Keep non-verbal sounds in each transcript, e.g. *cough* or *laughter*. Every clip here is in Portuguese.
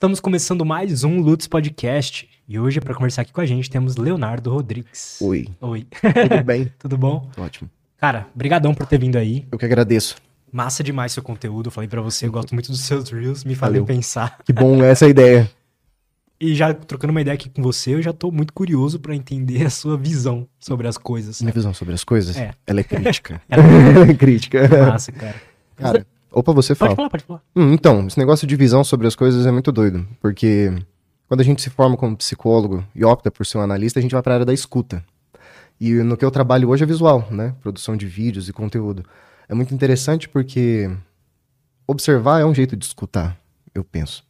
Estamos começando mais um Lutz Podcast. E hoje, para conversar aqui com a gente, temos Leonardo Rodrigues. Oi, Oi, tudo *laughs* bem? tudo bom? Ótimo. Cara, brigadão por ter vindo aí. Eu que agradeço. Massa demais seu conteúdo. Eu falei pra você, eu gosto muito dos seus reels, me fazem pensar. Que bom essa ideia. *laughs* E já trocando uma ideia aqui com você, eu já tô muito curioso pra entender a sua visão sobre as coisas. Minha visão sobre as coisas, É. ela é crítica. *laughs* Ela é crítica. é massa, cara. Cara, opa, você Pode fala. falar, pode falar. Hum, então, esse negócio de visão sobre as coisas é muito doido, porque quando a gente se forma como psicólogo e opta por ser um analista, a gente vai para a área da escuta. E no que eu trabalho hoje é visual, né? Produção de vídeos e conteúdo. É muito interessante porque observar é um jeito de escutar, eu penso.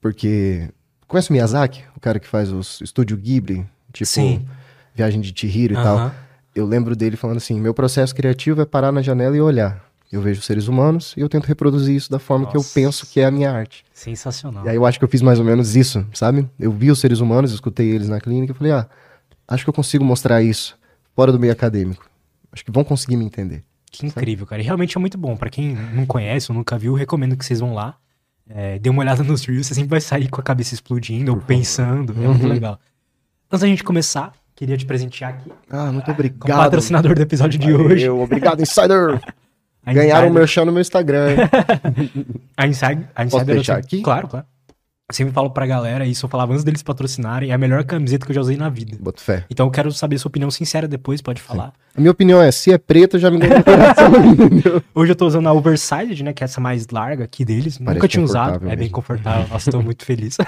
Porque conhece o Miyazaki, o cara que faz os estúdio Ghibli, tipo Sim. Viagem de Chihiro e tal. Aham. Eu lembro dele falando assim: meu processo criativo é parar na janela e olhar. Eu vejo seres humanos e eu tento reproduzir isso da forma que eu Nossa. penso que é a minha arte. Sensacional. E aí eu acho que eu fiz mais ou menos isso, sabe? Eu vi os seres humanos, escutei eles na clínica e falei: ah, acho que eu consigo mostrar isso fora do meio acadêmico. Acho que vão conseguir me entender. Que incrível, cara. E realmente é muito bom. Pra quem não conhece ou nunca viu, recomendo que vocês vão lá. É, dê uma olhada nos reels, você sempre vai sair com a cabeça explodindo ou pensando. É muito Uhum. legal. Antes da gente começar, queria te presentear aqui Ah, muito como obrigado. patrocinador do episódio de hoje. Valeu, Obrigado, Insider! *laughs* A Ganharam o Insider- merchan no meu Instagram. *laughs* A Insider, a Posso Insider eu deixar sempre- aqui? Claro, claro. Eu sempre falo pra galera, isso eu falava antes deles patrocinarem, é a melhor camiseta que eu já usei na vida. Boto fé. Então eu quero saber sua opinião sincera depois, pode falar. A minha opinião é: se é preta, já me ganhou no coração. Hoje eu tô usando a Oversized, né, que é essa mais larga aqui deles. Nunca Parece tinha usado, confortável é bem mesmo. confortável. Nossa, tô muito feliz. *laughs*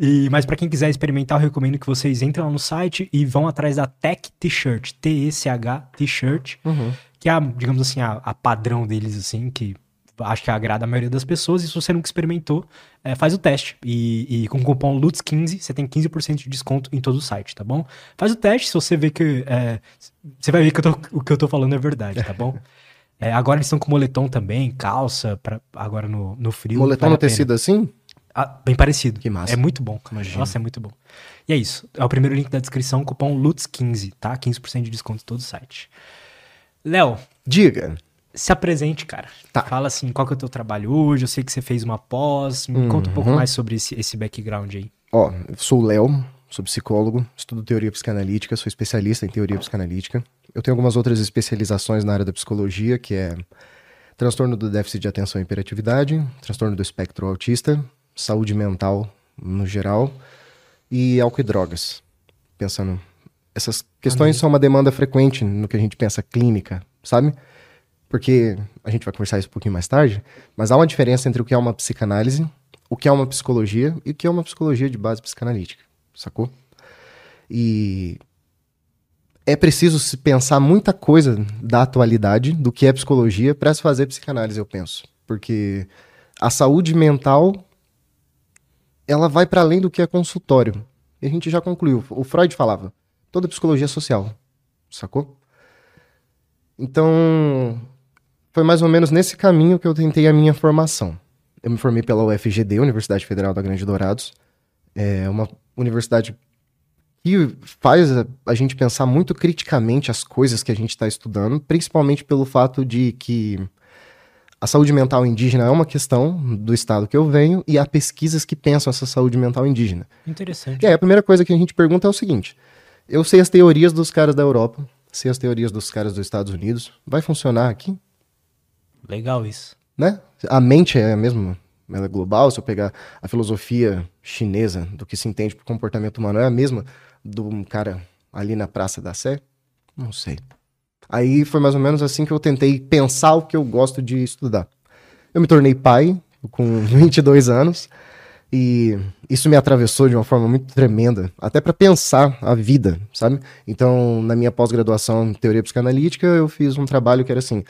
E, mas pra quem quiser experimentar, eu recomendo que vocês entrem lá no site e vão atrás da Tech T-Shirt, T-E-C-H T-Shirt, Uhum. Que é, a, digamos assim, a, a padrão deles, assim, que acho que agrada a maioria das pessoas. E se você nunca experimentou, é, faz o teste. E, e com o cupom LUTS15, você tem 15% de desconto em todo o site, tá bom? Faz o teste, se você ver que. é, você vai ver que tô- o que eu tô falando é verdade, tá bom? *laughs* É, agora eles estão com moletom também, calça, pra, agora no, no frio. Moletom vale no tecido assim? Ah, bem parecido. Que massa. É muito bom. Imagina. Nossa, é muito bom. E é isso. É o primeiro link da descrição, cupom LUTS15, tá? 15% de desconto em todo o site. Léo, Diga. se apresente, cara. Tá. Fala assim, qual que é o teu trabalho hoje? Eu sei que você fez uma pós. Me conta um pouco Uhum. mais sobre esse, esse background aí. Ó, eu sou o Léo, sou psicólogo, estudo teoria psicanalítica, sou especialista em teoria psicanalítica. Eu tenho algumas outras especializações na área da psicologia, que é transtorno do déficit de atenção e hiperatividade, transtorno do espectro autista, saúde mental no geral e álcool e drogas. Pensando, essas questões são uma demanda frequente no que a gente pensa clínica, sabe? Porque a gente vai conversar isso um pouquinho mais tarde, mas há uma diferença entre o que é uma psicanálise, o que é uma psicologia e o que é uma psicologia de base psicanalítica, sacou? E é preciso se pensar muita coisa da atualidade, do que é psicologia, para se fazer psicanálise, eu penso. Porque a saúde mental ela vai para além do que é consultório. E a gente já concluiu. O Freud falava, toda psicologia social, sacou? Então, foi mais ou menos nesse caminho que eu tentei a minha formação. Eu me formei pela UFGD, Universidade Federal da Grande Dourados. É uma universidade que faz a, a gente pensar muito criticamente as coisas que a gente está estudando, principalmente pelo fato de que a saúde mental indígena é uma questão do estado que eu venho e há pesquisas que pensam essa saúde mental indígena. Interessante. E aí a primeira coisa que a gente pergunta é o seguinte: eu sei as teorias dos caras da Europa, sei as teorias dos caras dos Estados Unidos, vai funcionar aqui? Legal isso. né? A mente é a mesma, ela é global. Se eu pegar a filosofia chinesa do que se entende por comportamento humano, é a mesma do cara ali na Praça da Sé? Não sei. Aí foi mais ou menos assim que eu tentei pensar o que eu gosto de estudar. Eu me tornei pai com *laughs* 22 anos e isso me atravessou de uma forma muito tremenda, até para pensar a vida, sabe? Então, na minha pós-graduação em teoria psicanalítica, eu fiz um trabalho que era assim: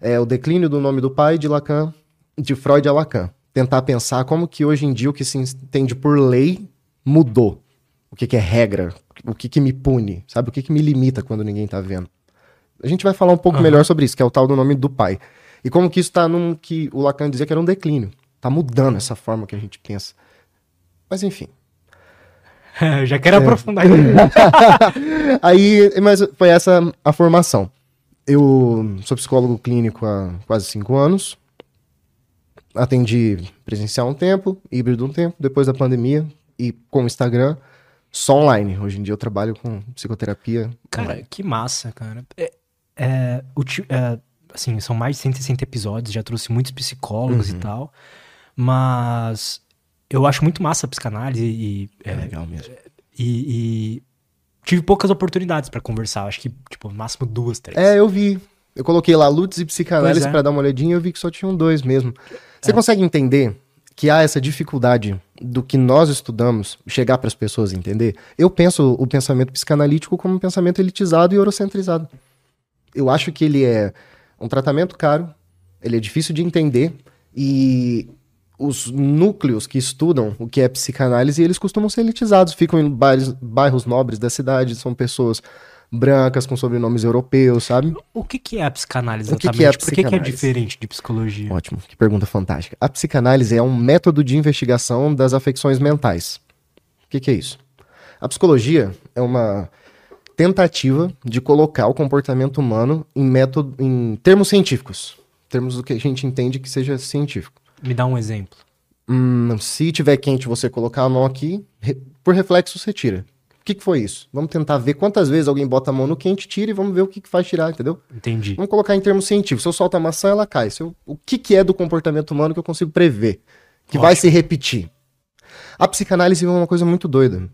é o declínio do nome do pai de Lacan, de Freud a Lacan. Tentar pensar como que hoje em dia o que se entende por lei mudou. O que, que é regra, o que, que me pune, sabe? O que, que me limita quando ninguém tá vendo. A gente vai falar um pouco Aham. melhor sobre isso, que é o tal do nome do pai. E como que isso tá num que o Lacan dizia que era um declínio. Tá mudando essa forma que a gente pensa. Mas enfim. Eu *laughs* já quero É. aprofundar. *laughs* Aí, mas foi essa a formação. Eu sou psicólogo clínico há quase cinco anos. atendi presencial um tempo, híbrido um tempo, depois da pandemia e com o Instagram, só online. Hoje em dia eu trabalho com psicoterapia. Cara, online. que massa, cara. É, é, o é, assim, são mais de 160 episódios, já trouxe muitos psicólogos Uhum. e tal. Mas eu acho muito massa a psicanálise e, é é, legal mesmo. e, e tive poucas oportunidades pra conversar. Acho que, tipo, no máximo duas, três. É, eu vi. Eu coloquei lá Lutz e psicanálise é. pra dar uma olhadinha e eu vi que só tinham dois mesmo. Você consegue entender que há essa dificuldade do que nós estudamos chegar para as pessoas entender? Eu penso o pensamento psicanalítico como um pensamento elitizado e eurocentrizado. Eu acho que ele é um tratamento caro, ele é difícil de entender e os núcleos que estudam o que é psicanálise, eles costumam ser elitizados, ficam em bairros, bairros nobres da cidade, são pessoas brancas com sobrenomes europeus, sabe? O que, que é a psicanálise O que exatamente? que é a Por que, que é psicanálise? diferente de psicologia? Ótimo, que pergunta fantástica. A psicanálise é um método de investigação das afecções mentais. O que, que é isso? A psicologia é uma tentativa de colocar o comportamento humano em método, em termos científicos, termos do que a gente entende que seja científico. Me dá um exemplo. Hum, se tiver quente, você colocar a mão aqui, re- por reflexo você tira. O que, que foi isso? Vamos tentar ver quantas vezes alguém bota a mão no quente, tira e vamos ver o que, que faz tirar, entendeu? Entendi. Vamos colocar em termos científicos. Se eu solto a maçã, ela cai. Se eu- o que, que é do comportamento humano que eu consigo prever? Que vai se repetir? A psicanálise é uma coisa muito doida.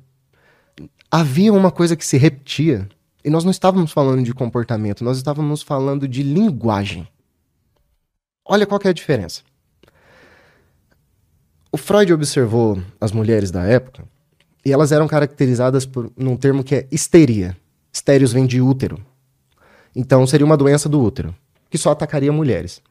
Havia uma coisa que se repetia, e nós não estávamos falando de comportamento, nós estávamos falando de linguagem. Olha qual é a diferença. O Freud observou as mulheres da época e elas eram caracterizadas por num termo que é histeria. Histérios vem de útero. Então seria uma doença do útero, que só atacaria mulheres.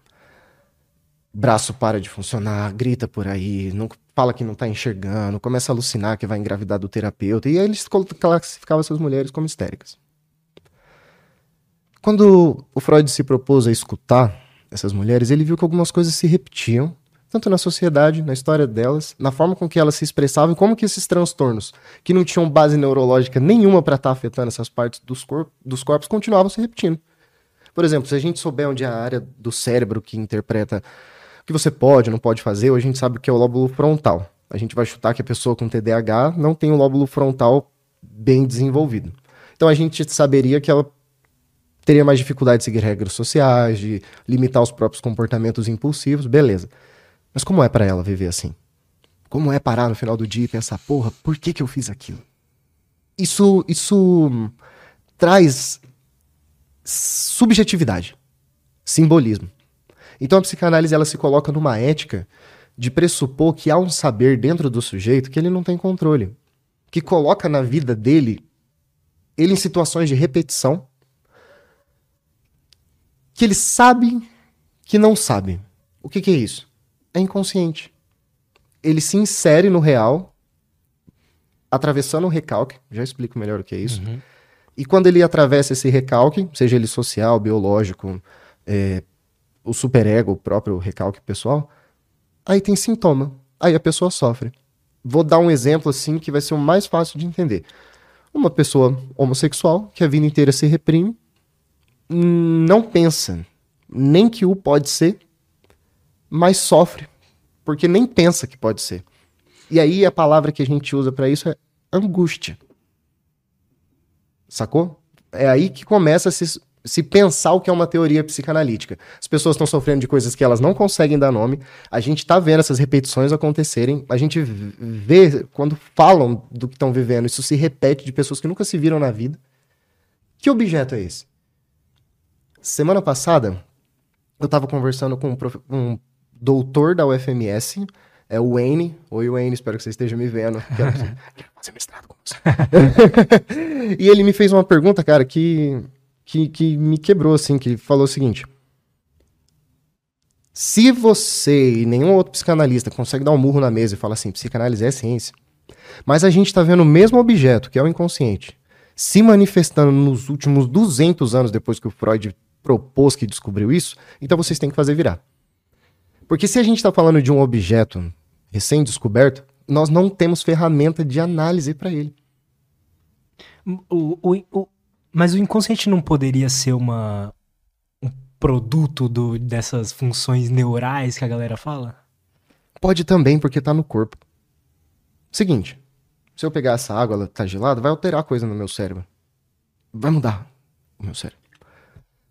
Braço para de funcionar, grita por aí, não fala que não tá enxergando, começa a alucinar que vai engravidar do terapeuta, e aí eles classificavam essas mulheres como histéricas. Quando o Freud se propôs a escutar essas mulheres, ele viu que algumas coisas se repetiam, tanto na sociedade, na história delas, na forma com que elas se expressavam, e como que esses transtornos, que não tinham base neurológica nenhuma para estar afetando essas partes dos, cor dos corpos, continuavam se repetindo. Por exemplo, se a gente souber onde é a área do cérebro que interpreta o que você pode, não pode fazer, hoje a gente sabe que é o lóbulo frontal. A gente vai chutar que a pessoa com TDAH não tem o lóbulo frontal bem desenvolvido. Então a gente saberia que ela teria mais dificuldade de seguir regras sociais, de limitar os próprios comportamentos impulsivos, beleza. Mas como é para ela viver assim? Como é parar no final do dia e pensar, porra, por que que eu fiz aquilo? Isso, isso traz subjetividade, simbolismo. Então a psicanálise ela se coloca numa ética de pressupor que há um saber dentro do sujeito que ele não tem controle, que coloca na vida dele ele em situações de repetição que ele sabe que não sabe. O que, que é isso? É inconsciente. Ele se insere no real, atravessando o recalque. Já explico melhor o que é isso. Uhum. E quando ele atravessa esse recalque, seja ele social, biológico, é, o superego, o próprio recalque pessoal, aí tem sintoma. Aí a pessoa sofre. Vou dar um exemplo assim que vai ser o mais fácil de entender. Uma pessoa homossexual que a vida inteira se reprime, não pensa nem que o pode ser, mas sofre, porque nem pensa que pode ser. E aí a palavra que a gente usa para isso é angústia. Sacou? É aí que começa a se, se pensar o que é uma teoria psicanalítica. As pessoas estão sofrendo de coisas que elas não conseguem dar nome, a gente tá vendo essas repetições acontecerem, a gente vê quando falam do que estão vivendo, isso se repete de pessoas que nunca se viram na vida. Que objeto é esse? Semana passada, eu tava conversando com um, prof- um doutor da UFMS, é o Wayne. Oi, Wayne, espero que você esteja me vendo. *laughs* Quero, quero fazer mestrado com você. *laughs* e ele me fez uma pergunta, cara, que, que, que me quebrou, assim, que falou o seguinte. Se você e nenhum outro psicanalista consegue dar um murro na mesa e falar assim, psicanálise é ciência, mas a gente tá vendo o mesmo objeto, que é o inconsciente, se manifestando nos últimos 200 anos depois que o Freud propôs que descobriu isso, então vocês têm que fazer virar. Porque se a gente está falando de um objeto recém-descoberto, nós não temos ferramenta de análise para ele. O, o- o- mas o inconsciente não poderia ser uma, um produto do, dessas funções neurais que a galera fala? Pode também, porque tá no corpo. Seguinte, se eu pegar essa água, ela tá gelada, vai alterar coisa no meu cérebro. Vai mudar o meu cérebro.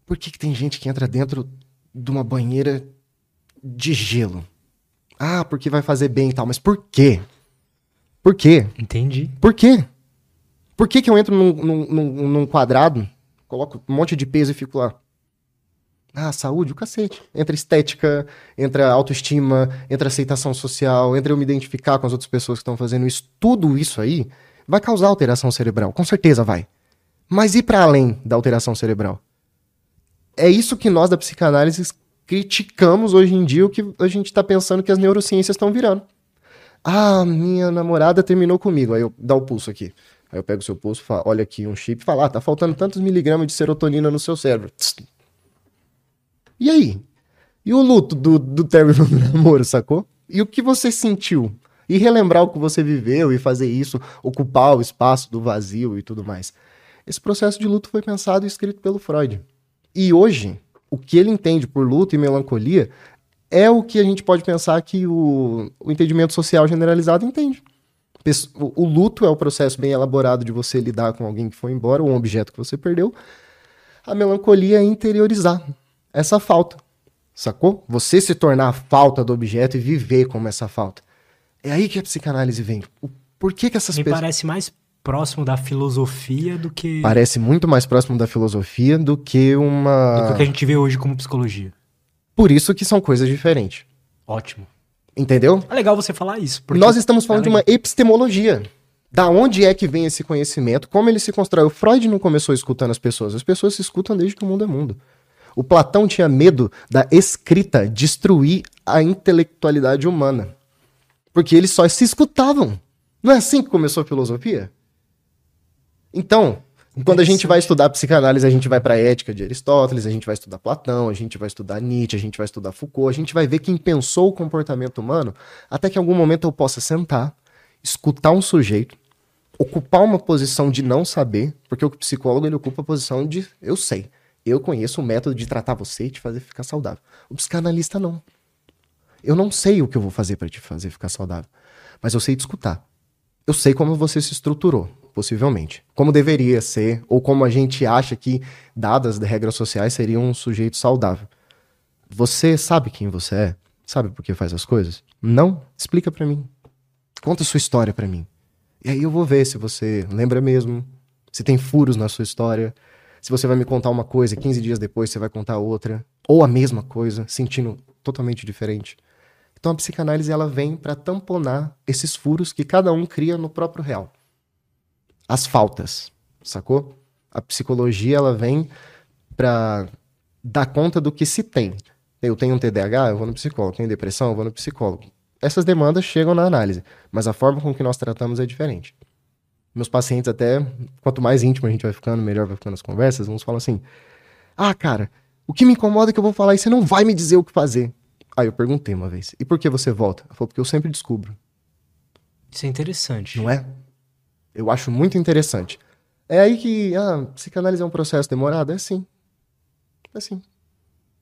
Por que, que tem gente que entra dentro de uma banheira de gelo? Ah, porque vai fazer bem e tal. Mas por quê? Por quê? Entendi. Por quê? Por que, que eu entro num, num, num quadrado, coloco um monte de peso e fico lá? Ah, saúde, o cacete. Entra estética, entra autoestima, entra aceitação social, entra eu me identificar com as outras pessoas que estão fazendo isso. Tudo isso aí vai causar alteração cerebral. Com certeza vai. Mas e para além da alteração cerebral? É isso que nós da psicanálise criticamos hoje em dia, o que a gente está pensando que as neurociências estão virando. Ah, minha namorada terminou comigo. Aí eu dá o pulso aqui. Aí eu pego o seu pulso, falo, olha aqui um chip e falo, ah, tá faltando tantos miligramas de serotonina no seu cérebro. E aí? E o luto do, do término do *laughs* namoro, sacou? E o que você sentiu? E relembrar o que você viveu e fazer isso, ocupar o espaço do vazio e tudo mais. Esse processo de luto foi pensado e escrito pelo Freud. E hoje, o que ele entende por luto e melancolia é o que a gente pode pensar que o, o entendimento social generalizado entende. O, o luto é o processo bem elaborado de você lidar com alguém que foi embora, ou um objeto que você perdeu. A melancolia é interiorizar essa falta. Sacou? Você se tornar a falta do objeto e viver como essa falta. É aí que a psicanálise vem. O, por que, que essas Me pessoas. parece mais próximo da filosofia do que. Parece muito mais próximo da filosofia do que uma. Do que o que a gente vê hoje como psicologia. Por isso que são coisas diferentes. Ótimo. Entendeu? É legal você falar isso. Nós estamos falando de uma epistemologia. Da onde é que vem esse conhecimento? Como ele se constrói? O Freud não começou escutando as pessoas. As pessoas se escutam desde que o mundo é mundo. O Platão tinha medo da escrita destruir a intelectualidade humana. Porque eles só se escutavam. Não é assim que começou a filosofia? Então, quando a gente vai estudar psicanálise, a gente vai para a ética de Aristóteles, a gente vai estudar Platão, a gente vai estudar Nietzsche, a gente vai estudar Foucault, a gente vai ver quem pensou o comportamento humano, até que em algum momento eu possa sentar, escutar um sujeito, ocupar uma posição de não saber, porque o psicólogo ele ocupa a posição de eu sei, eu conheço um método de tratar você e te fazer ficar saudável. O psicanalista não. Eu não sei o que eu vou fazer para te fazer ficar saudável, mas eu sei te escutar. Eu sei como você se estruturou possivelmente. Como deveria ser, ou como a gente acha que, dadas as regras sociais, seria um sujeito saudável. Você sabe quem você é? Sabe por que faz as coisas? Não? Explica para mim. Conta sua história para mim. E aí eu vou ver se você lembra mesmo, se tem furos na sua história, se você vai me contar uma coisa, 15 dias depois você vai contar outra, ou a mesma coisa, sentindo totalmente diferente. Então a psicanálise ela vem para tamponar esses furos que cada um cria no próprio real as faltas, sacou? A psicologia ela vem para dar conta do que se tem. Eu tenho um TDAH, eu vou no psicólogo. Tenho depressão, eu vou no psicólogo. Essas demandas chegam na análise, mas a forma com que nós tratamos é diferente. Meus pacientes, até quanto mais íntimo a gente vai ficando, melhor vai ficando as conversas, uns falam assim: Ah, cara, o que me incomoda é que eu vou falar e você não vai me dizer o que fazer. Aí eu perguntei uma vez: E por que você volta? Ela falou: Porque eu sempre descubro. Isso é interessante. Não é? Eu acho muito interessante. É aí que, ah, psicanálise é um processo demorado? É sim. É sim.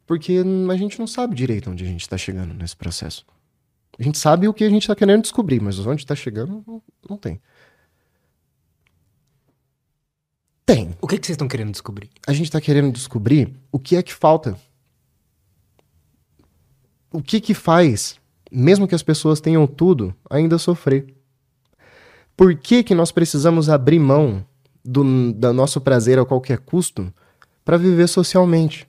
Porque a gente não sabe direito onde a gente está chegando nesse processo. A gente sabe o que a gente está querendo descobrir, mas onde está chegando, não, não, tem. Tem. O que, que vocês estão querendo descobrir? A gente está querendo descobrir o que é que falta. O que que faz, mesmo que as pessoas tenham tudo, ainda sofrer. Por que, que nós precisamos abrir mão do, do nosso prazer a qualquer custo para viver socialmente?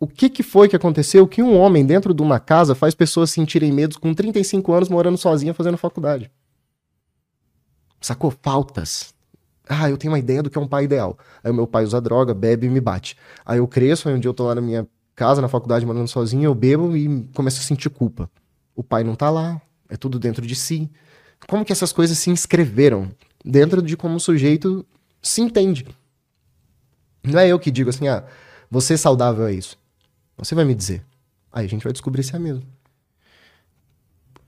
O que, que foi que aconteceu que um homem dentro de uma casa faz pessoas sentirem medo com 35 anos morando sozinha fazendo faculdade? Sacou? Faltas. Ah, eu tenho uma ideia do que é um pai ideal. Aí o meu pai usa droga, bebe e me bate. Aí eu cresço, aí um dia eu tô lá na minha casa, na faculdade, morando sozinho, eu bebo e começo a sentir culpa. O pai não tá lá, é tudo dentro de si como que essas coisas se inscreveram dentro de como o sujeito se entende. Não é eu que digo assim, ah, você é saudável é isso. Você vai me dizer. Aí a gente vai descobrir se é mesmo.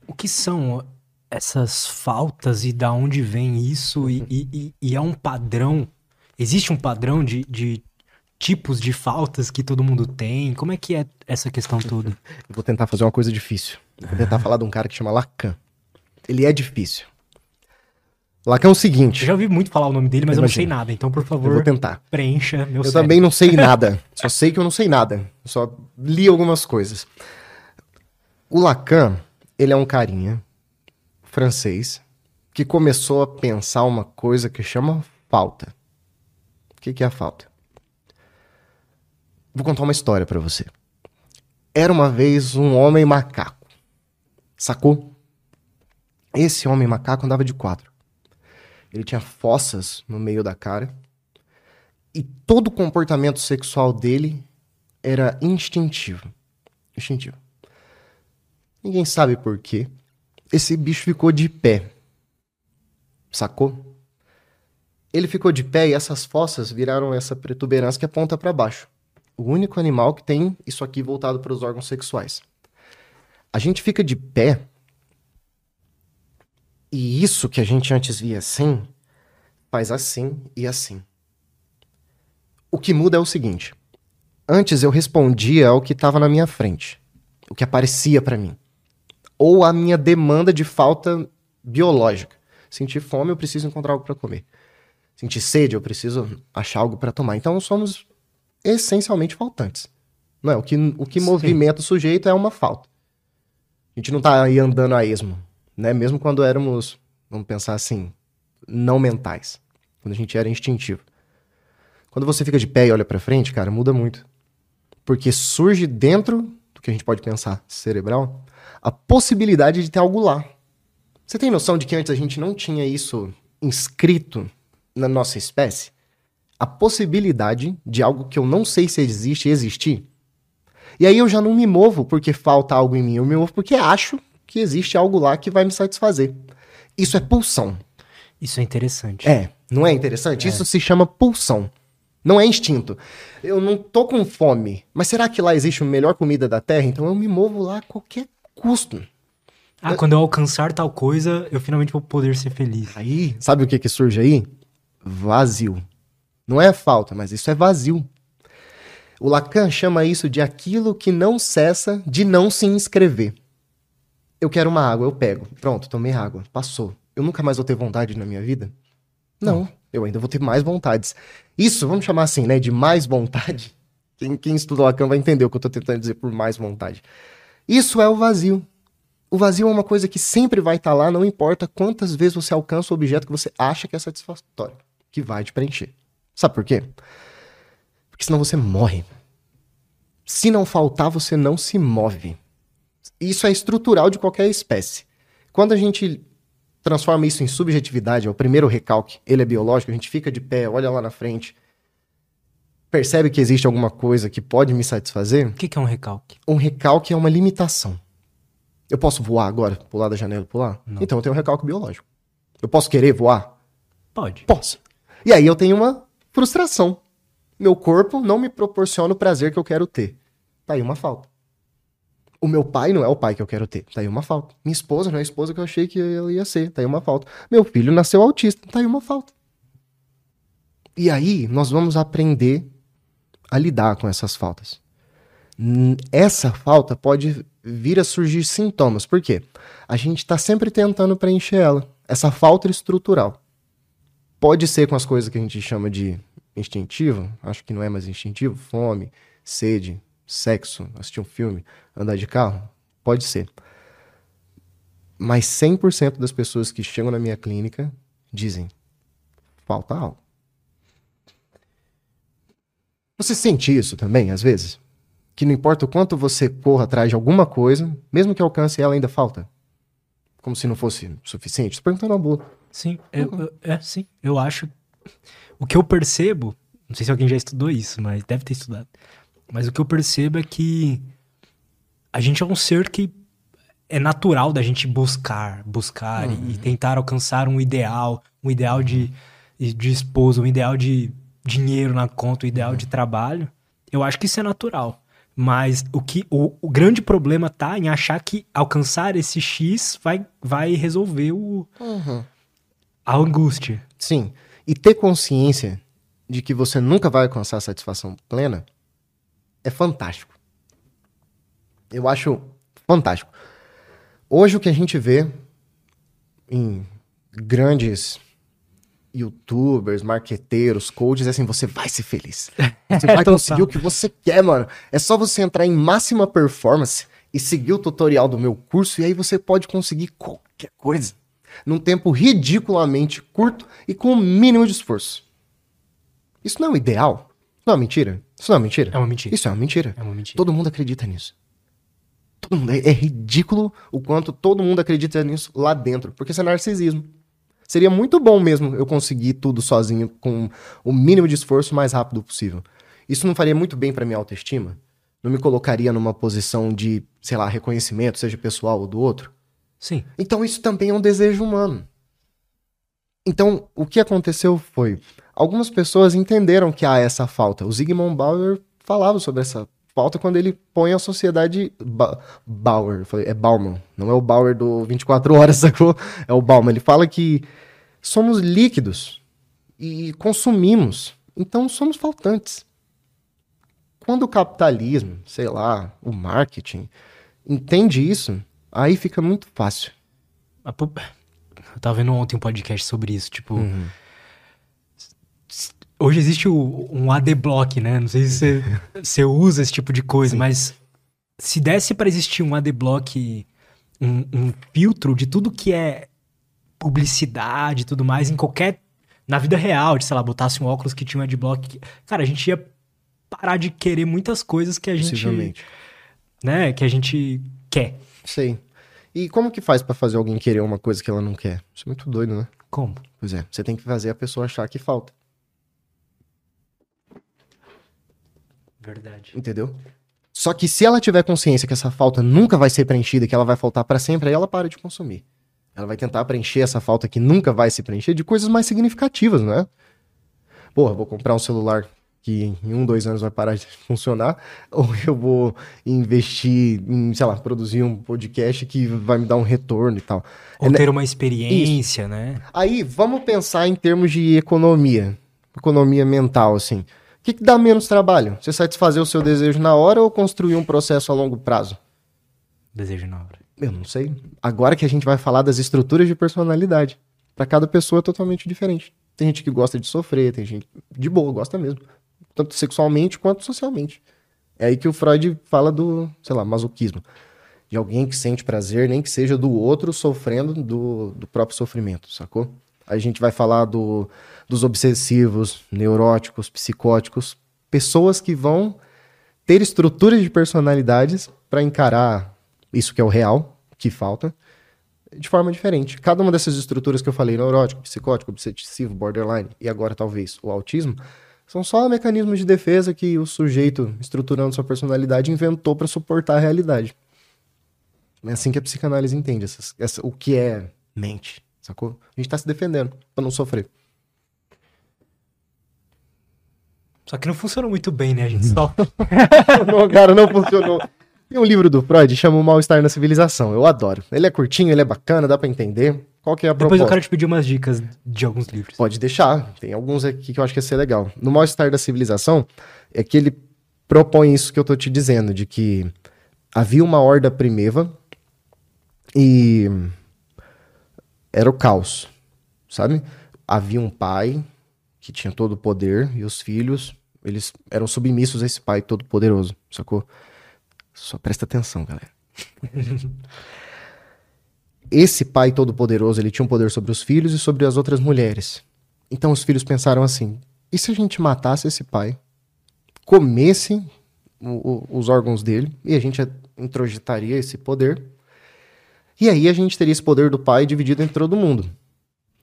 O que são essas faltas e da onde vem isso? E, e, e, é um padrão? Existe um padrão de, de tipos de faltas que todo mundo tem? Como é que é essa questão toda? Eu *laughs* vou tentar fazer uma coisa difícil. Eu vou tentar falar de um cara que chama Lacan. Ele é difícil. Lacan é o seguinte. Eu já ouvi muito falar o nome dele, mas eu não Imagina. sei nada. Então, por Eu favor, vou tentar. preencha meu Eu cérebro. também não sei *laughs* nada. Só sei que eu não sei nada. Eu só li algumas coisas. O Lacan, ele é um carinha francês que começou a pensar uma coisa que chama falta. O que, que é a falta? Vou contar uma história pra você. Era uma vez um homem macaco. Sacou? Esse homem macaco andava de quatro. Ele tinha fossas no meio da cara e todo o comportamento sexual dele era instintivo. Instintivo. Ninguém sabe por quê. Esse bicho ficou de pé. Sacou? Ele ficou de pé e essas fossas viraram essa protuberância que aponta para baixo. O único animal que tem isso aqui voltado para os órgãos sexuais. A gente fica de pé e isso que a gente antes via assim, faz assim e assim. O que muda é o seguinte: antes eu respondia ao que estava na minha frente, o que aparecia para mim, ou a minha demanda de falta biológica. Sentir fome, eu preciso encontrar algo para comer. Sentir sede, eu preciso achar algo para tomar. Então somos essencialmente faltantes. Não é? O que, o que Sim. movimenta o sujeito é uma falta. A gente não tá aí andando a esmo, né? Mesmo quando éramos, vamos pensar assim, não mentais. Quando a gente era instintivo. Quando você fica de pé e olha pra frente, cara, muda muito. Porque surge dentro do que a gente pode pensar cerebral a possibilidade de ter algo lá. Você tem noção de que antes a gente não tinha isso inscrito na nossa espécie? A possibilidade de algo que eu não sei se existe existir? E aí eu já não me movo porque falta algo em mim, eu me movo porque acho que existe algo lá que vai me satisfazer. Isso é pulsão. Isso é interessante. É, não é interessante? Isso se chama pulsão. Não é instinto. Eu não tô com fome, mas será que lá existe a melhor comida da Terra? Então eu me movo lá a qualquer custo. Ah, quando eu alcançar tal coisa, eu finalmente vou poder ser feliz. Aí, sabe o que que surge aí? Vazio. Não é falta, mas isso é vazio. O Lacan chama isso de aquilo que não cessa de não se inscrever. Eu quero uma água, eu pego. Pronto, tomei água. Passou. Eu nunca mais vou ter vontade na minha vida? Não, eu ainda vou ter mais vontades. Isso, vamos chamar assim, né, de mais vontade. *laughs* Quem, quem estuda Lacan vai entender o que eu tô tentando dizer por mais vontade. Isso é o vazio. O vazio é uma coisa que sempre vai estar lá, não importa quantas vezes você alcança o objeto que você acha que é satisfatório, que vai te preencher. Sabe por quê? Porque senão você morre. Se não faltar, você não se move. Isso é estrutural de qualquer espécie. Quando a gente transforma isso em subjetividade, é o primeiro recalque, ele é biológico, a gente fica de pé, olha lá na frente, percebe que existe alguma coisa que pode me satisfazer, O que, que é um recalque? um recalque é uma limitação. Eu posso voar agora, pular da janela e pular? Não. Então eu tenho um recalque biológico. Eu posso querer voar? Pode. Posso. E aí eu tenho uma frustração. Meu corpo não me proporciona o prazer que eu quero ter. Tá aí uma falta. O meu pai não é o pai que eu quero ter. Tá aí uma falta. Minha esposa não é a esposa que eu achei que ela ia ser. Tá aí uma falta. Meu filho nasceu autista. Tá aí uma falta. E aí nós vamos aprender a lidar com essas faltas. Essa falta pode vir a surgir sintomas. Por quê? A gente está sempre tentando preencher ela. Essa falta estrutural. Pode ser com as coisas que a gente chama de instintivo, acho que não é mais instintivo, fome, sede, sexo, assistir um filme, andar de carro, pode ser. Mas 100% das pessoas que chegam na minha clínica dizem: falta algo. Você sente isso também, às vezes? Que não importa o quanto você corra atrás de alguma coisa, mesmo que alcance ela, ainda falta? Como se não fosse suficiente? Tô perguntando uma boa. Sim, eu, eu- é, sim. Eu acho. O que eu percebo, não sei se alguém já estudou isso, mas deve ter estudado. Mas o que eu percebo é que a gente é um ser que é natural da gente buscar, buscar e- e tentar alcançar um ideal, um ideal de, de esposa, um ideal de dinheiro na conta, um ideal de trabalho. Eu acho que isso é natural. Mas o que o, o grande problema tá em achar que alcançar esse X vai, vai resolver o, a angústia. Sim. E ter consciência de que você nunca vai alcançar a satisfação plena é fantástico. Eu acho fantástico. Hoje o que a gente vê em grandes youtubers, marqueteiros, coaches, é assim, você vai ser feliz. *laughs* Você vai conseguir o que você quer, mano. É só você entrar em máxima performance e seguir o tutorial do meu curso e aí você pode conseguir qualquer coisa num tempo ridiculamente curto e com o mínimo de esforço. Isso não é o ideal? Não é mentira? Isso não é mentira? É uma mentira. Isso é uma mentira. É uma mentira. Todo mundo acredita nisso. Todo mundo. É, é ridículo o quanto todo mundo acredita nisso lá dentro. Porque isso é narcisismo. Seria muito bom mesmo eu conseguir tudo sozinho com o mínimo de esforço o mais rápido possível. Isso não faria muito bem para minha autoestima? Não me colocaria numa posição de, sei lá, reconhecimento, seja pessoal ou do outro? Sim. Então isso também é um desejo humano. Então, o que aconteceu foi, algumas pessoas entenderam que há essa falta. O Zygmunt Bauer falava sobre essa falta quando ele põe a sociedade ba Bauer, é Bauman, não é o Bauer do 24 horas, *laughs* sacou? É o Bauman. Ele fala que somos líquidos e consumimos, então somos faltantes. Quando o capitalismo, sei lá, o marketing entende isso, aí fica muito fácil. Eu tava vendo ontem um podcast sobre isso, tipo. Uhum. Hoje existe o, um AdBlock, né? Não sei se você, *laughs* você usa esse tipo de coisa, Sim. mas se desse para existir um AdBlock, um, um filtro de tudo que é publicidade e tudo mais em qualquer. Na vida real, de, sei lá, botasse um óculos que tinha um adblock. Cara, a gente ia parar de querer muitas coisas que a gente. Né? Que a gente quer. Sei. E como que faz para fazer alguém querer uma coisa que ela não quer? Isso é muito doido, né? Como? Pois é, você tem que fazer a pessoa achar que falta. Verdade. Entendeu? Só que se ela tiver consciência que essa falta nunca vai ser preenchida, que ela vai faltar para sempre, aí ela para de consumir. Ela vai tentar preencher essa falta que nunca vai se preencher de coisas mais significativas, não é? Porra, vou comprar um celular que em um, dois anos vai parar de *laughs* funcionar, ou eu vou investir em, sei lá, produzir um podcast que vai me dar um retorno e tal. Ou é, ter uma experiência, isso. né? Aí, vamos pensar em termos de economia, economia mental, assim. O que, que dá menos trabalho? Você satisfazer o seu desejo na hora ou construir um processo a longo prazo? Desejo na hora. Eu não sei. Agora que a gente vai falar das estruturas de personalidade. Para cada pessoa é totalmente diferente. Tem gente que gosta de sofrer, tem gente de boa, gosta mesmo tanto sexualmente quanto socialmente. É aí que o Freud fala do, sei lá, masoquismo. De alguém que sente prazer, nem que seja do outro sofrendo do, do próprio sofrimento, sacou? A gente vai falar do, dos obsessivos, neuróticos, psicóticos, pessoas que vão ter estruturas de personalidades para encarar isso que é o real, que falta, de forma diferente. Cada uma dessas estruturas que eu falei, neurótico, psicótico, obsessivo, borderline e agora talvez o autismo, são só mecanismos de defesa que o sujeito, estruturando sua personalidade, inventou para suportar a realidade. É assim que a psicanálise entende essas, essa, o que é mente, sacou? A gente tá se defendendo para não sofrer. Só que não funcionou muito bem, né? A gente só. *laughs* não, cara, não funcionou. Tem um livro do Freud, chama O Mal-Estar na Civilização. Eu adoro. Ele é curtinho, ele é bacana, dá para entender. Qual que é a Depois proposta? eu quero te pedir umas dicas de alguns livros. Pode deixar. Tem alguns aqui que eu acho que ia ser legal. No Mal-Estar da Civilização, é que ele propõe isso que eu tô te dizendo, de que havia uma horda primeva e era o caos, sabe? Havia um pai que tinha todo o poder e os filhos, eles eram submissos a esse pai todo poderoso, sacou? Só presta atenção, galera. *laughs* esse pai todo-poderoso, ele tinha um poder sobre os filhos e sobre as outras mulheres. Então os filhos pensaram assim: e se a gente matasse esse pai, comesse o, o, os órgãos dele e a gente introjetaria esse poder? E aí a gente teria esse poder do pai dividido entre todo mundo.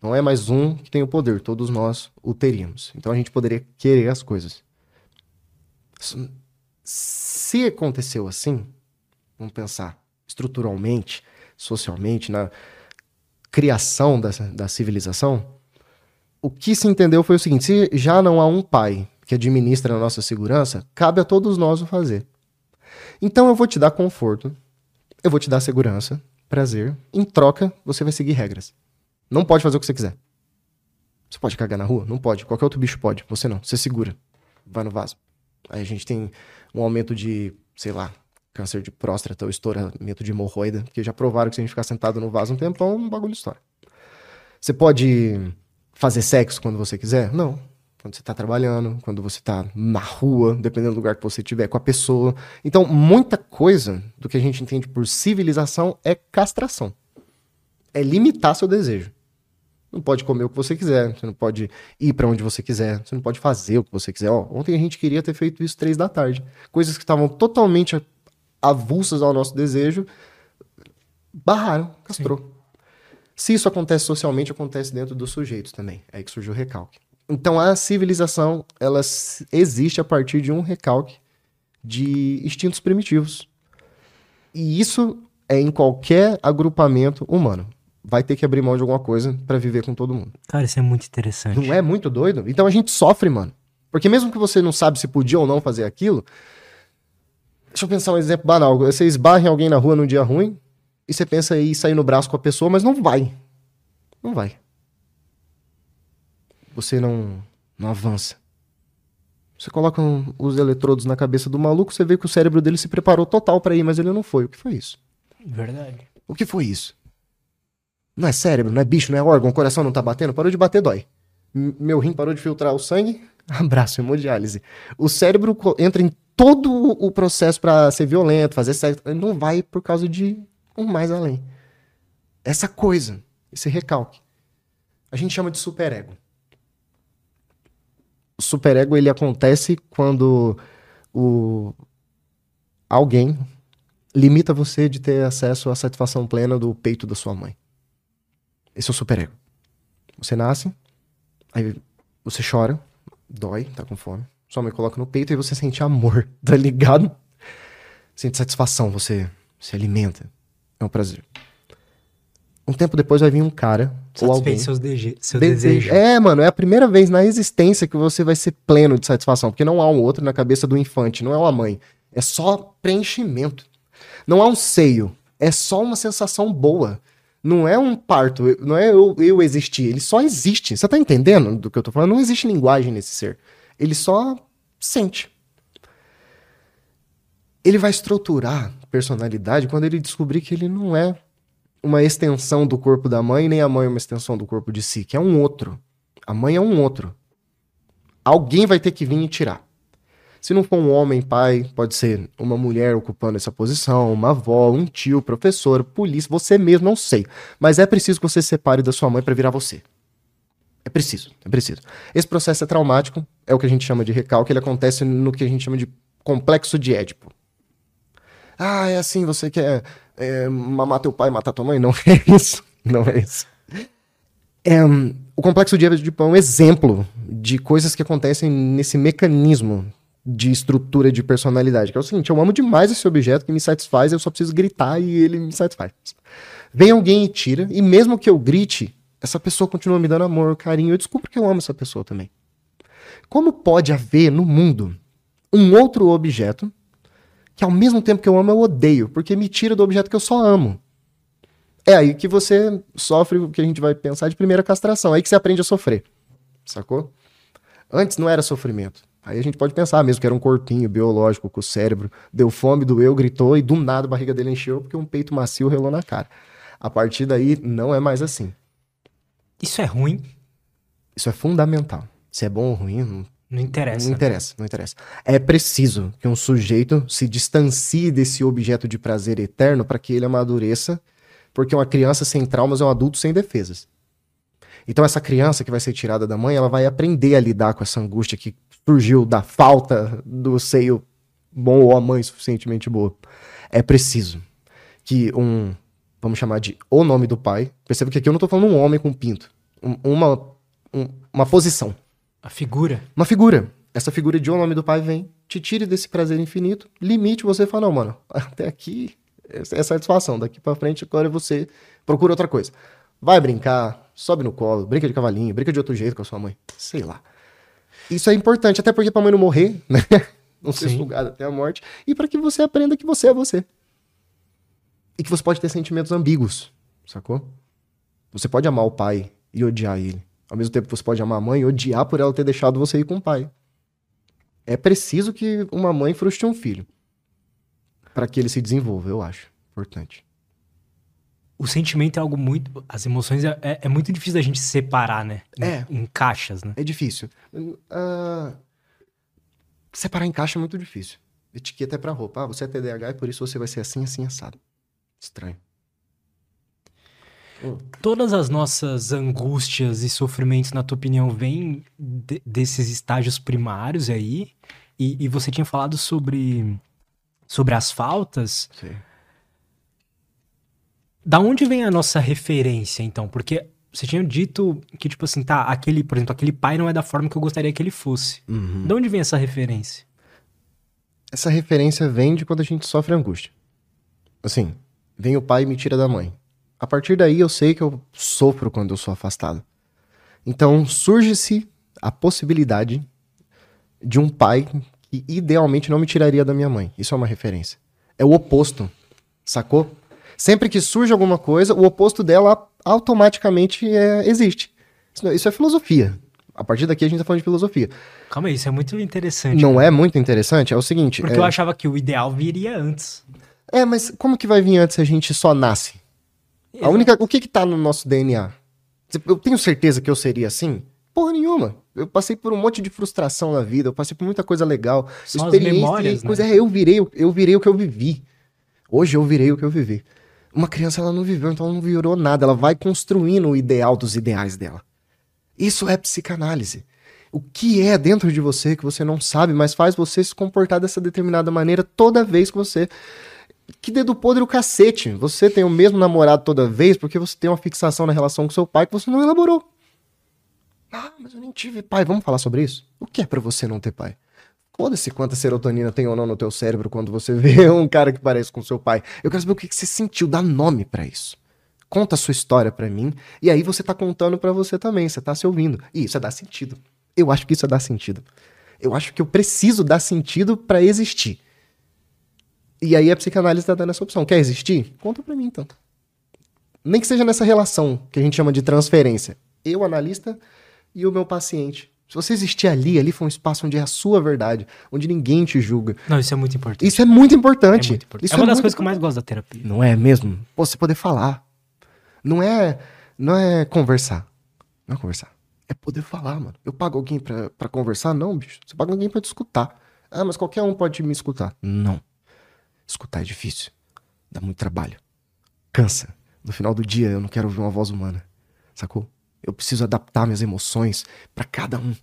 Não é mais um que tem o poder, todos nós o teríamos. Então a gente poderia querer as coisas. Se aconteceu assim, vamos pensar estruturalmente, socialmente, na criação da, da civilização, o que se entendeu foi o seguinte: se já não há um pai que administra a nossa segurança, cabe a todos nós o fazer. Então eu vou te dar conforto, eu vou te dar segurança, prazer, em troca você vai seguir regras. Não pode fazer o que você quiser. Você pode cagar na rua? Não pode. Qualquer outro bicho pode. Você não. Você segura. Vai no vaso. Aí a gente tem um aumento de, sei lá, câncer de próstata ou estouramento de hemorroida, porque já provaram que se a gente ficar sentado no vaso um tempão, um bagulho estoura. Você pode fazer sexo quando você quiser? Não. Quando você tá trabalhando, quando você tá na rua, dependendo do lugar que você estiver com a pessoa. Então, muita coisa do que a gente entende por civilização é castração. É limitar seu desejo. Não pode comer o que você quiser, você não pode ir para onde você quiser, você não pode fazer o que você quiser. Ó, ontem a gente queria ter feito isso três da tarde. Coisas que estavam totalmente avulsas ao nosso desejo, barraram, castrou. Sim. Se isso acontece socialmente, acontece dentro dos sujeitos também. É aí que surgiu o recalque. Então a civilização, ela existe a partir de um recalque de instintos primitivos. E isso é em qualquer agrupamento humano vai ter que abrir mão de alguma coisa para viver com todo mundo. Cara, isso é muito interessante. Não é muito doido? Então a gente sofre, mano. Porque mesmo que você não sabe se podia ou não fazer aquilo, deixa eu pensar um exemplo banal. Você esbarra em alguém na rua num dia ruim e você pensa em sair no braço com a pessoa, mas não vai. Não vai. Você não, não avança. Você coloca um, os eletrodos na cabeça do maluco, você vê que o cérebro dele se preparou total para ir, mas ele não foi. O que foi isso? Verdade. O que foi isso? Não é cérebro, não é bicho, não é órgão, o coração não tá batendo, parou de bater, dói. M meu rim parou de filtrar o sangue, *laughs* abraço, hemodiálise. O cérebro entra em todo o processo para ser violento, fazer sexo, não vai por causa de um mais além. Essa coisa, esse recalque, a gente chama de superego. Superego ele acontece quando o alguém limita você de ter acesso à satisfação plena do peito da sua mãe. Esse é o superego. Você nasce, aí você chora, dói, tá com fome. Sua mãe coloca no peito e você sente amor, *laughs* tá ligado? Sente satisfação, você se alimenta. É um prazer. Um tempo depois vai vir um cara ou alguém. Seus seu desejo. É, mano, é a primeira vez na existência que você vai ser pleno de satisfação, porque não há um outro na cabeça do infante, não é uma mãe. É só preenchimento. Não há um seio, é só uma sensação boa. Não é um parto, não é eu, eu existir, ele só existe. Você tá entendendo do que eu tô falando? Não existe linguagem nesse ser. Ele só sente. Ele vai estruturar personalidade quando ele descobrir que ele não é uma extensão do corpo da mãe, nem a mãe é uma extensão do corpo de si, que é um outro. A mãe é um outro. Alguém vai ter que vir e tirar. Se não for um homem, pai, pode ser uma mulher ocupando essa posição, uma avó, um tio, professor, polícia, você mesmo, não sei. Mas é preciso que você se separe da sua mãe para virar você. É preciso, é preciso. Esse processo é traumático, é o que a gente chama de recalque, ele acontece no que a gente chama de complexo de Édipo. Ah, é assim, você quer é, mamar teu pai, matar tua mãe? Não é *laughs* isso, não é isso. É, o complexo de Édipo é um exemplo de coisas que acontecem nesse mecanismo de estrutura de personalidade. Que é o seguinte, eu amo demais esse objeto que me satisfaz, eu só preciso gritar e ele me satisfaz. Vem alguém e tira, e mesmo que eu grite, essa pessoa continua me dando amor, carinho, eu descubro que eu amo essa pessoa também. Como pode haver no mundo um outro objeto que ao mesmo tempo que eu amo eu odeio, porque me tira do objeto que eu só amo? É aí que você sofre o que a gente vai pensar de primeira castração, é aí que você aprende a sofrer. Sacou? Antes não era sofrimento. Aí a gente pode pensar mesmo que era um corpinho biológico com o cérebro, deu fome, doeu, gritou e do nada a barriga dele encheu porque um peito macio relou na cara. A partir daí não é mais assim. Isso é ruim? Isso é fundamental. Se é bom ou ruim, não, não interessa. Não interessa, não interessa. É preciso que um sujeito se distancie desse objeto de prazer eterno para que ele amadureça, porque uma criança sem traumas é um adulto sem defesas. Então essa criança que vai ser tirada da mãe, ela vai aprender a lidar com essa angústia que surgiu da falta do seio bom ou a mãe suficientemente boa. É preciso que um, vamos chamar de o nome do pai, perceba que aqui eu não estou falando um homem com pinto, um, uma, um, uma posição. A figura. Uma figura. Essa figura de o nome do pai vem, te tire desse prazer infinito, limite você fala, não, mano, até aqui é satisfação, daqui para frente agora você procura outra coisa. Vai brincar, sobe no colo, brinca de cavalinho, brinca de outro jeito com a sua mãe, sei lá. Isso é importante, até porque pra mãe não morrer, *laughs* né? Não ser sugada até a morte. E para que você aprenda que você é você. E que você pode ter sentimentos ambíguos, sacou? Você pode amar o pai e odiar ele. Ao mesmo tempo que você pode amar a mãe e odiar por ela ter deixado você ir com o pai. É preciso que uma mãe frustre um filho para que ele se desenvolva, eu acho. Importante. O sentimento é algo muito. As emoções é, é, é muito difícil da gente separar, né? Em, É. Em caixas, né? É difícil. Ah, separar em caixa é muito difícil. Etiqueta é pra roupa. Ah, você é TDAH e por isso você vai ser assim, assim, assado. Estranho. Todas as nossas angústias e sofrimentos, na tua opinião, vêm de- desses estágios primários aí? E, e você tinha falado sobre, sobre as faltas. Sei. Da onde vem a nossa referência, então? Porque você tinha dito que, tipo assim, tá, aquele, por exemplo, aquele pai não é da forma que eu gostaria que ele fosse. Uhum. De onde vem essa referência? Essa referência vem de quando a gente sofre angústia. Assim, vem o pai e me tira da mãe. A partir daí eu sei que eu sofro quando eu sou afastado. Então surge-se a possibilidade de um pai que idealmente não me tiraria da minha mãe. Isso é uma referência. É o oposto, sacou? Sempre que surge alguma coisa, o oposto dela automaticamente é- existe. Isso, isso é filosofia. A partir daqui a gente tá falando de filosofia. Calma aí, isso é muito interessante. Não é muito interessante? É o seguinte. Porque é... eu achava que o ideal viria antes. É, mas como que vai vir antes se a gente só nasce? A única, o que que tá no nosso DNA? Eu tenho certeza que eu seria assim? Porra nenhuma. Eu passei por um monte de frustração na vida, eu passei por muita coisa legal, São experiência, memórias, né? coisa, é, eu virei, eu virei o que eu vivi. Hoje eu virei o que eu vivi. Uma criança ela não viveu, então ela não virou nada, ela vai construindo o ideal dos ideais dela. Isso é psicanálise. O que é dentro de você que você não sabe, mas faz você se comportar dessa determinada maneira toda vez que você que dedo podre o cacete. Você tem o mesmo namorado toda vez porque você tem uma fixação na relação com seu pai que você não elaborou. Ah, mas eu nem tive pai. Vamos falar sobre isso? O que é pra você não ter pai? Foda-se quanta serotonina tem ou não no teu cérebro quando você *laughs* vê um cara que parece com seu pai. Eu quero saber o que você sentiu, dá nome pra isso. Conta a sua história pra mim e aí você tá contando pra você também, você tá se ouvindo. E isso é dar sentido. Eu acho que isso é dar sentido. Eu acho que eu preciso dar sentido pra existir. E aí a psicanálise tá dando essa opção. Quer existir? Conta pra mim, então. Nem que seja nessa relação que a gente chama de transferência. Eu, analista, e o meu paciente. Se você existir ali, ali foi um espaço onde é a sua verdade, onde ninguém te julga. Não, isso é muito importante. Isso é muito é importante. muito importante. Isso é uma das muito coisas que eu mais gosto da terapia. não é mesmo? Pô, você poder falar. Não é, não é conversar. Não é conversar. É poder falar, mano. Eu pago alguém pra, pra conversar? Não, bicho. Você paga alguém pra te escutar. Ah, mas qualquer um pode me escutar. Não. Escutar é difícil. Dá muito trabalho. Cansa. No final do dia, eu não quero ouvir uma voz humana. Sacou? Eu preciso adaptar minhas emoções pra cada um.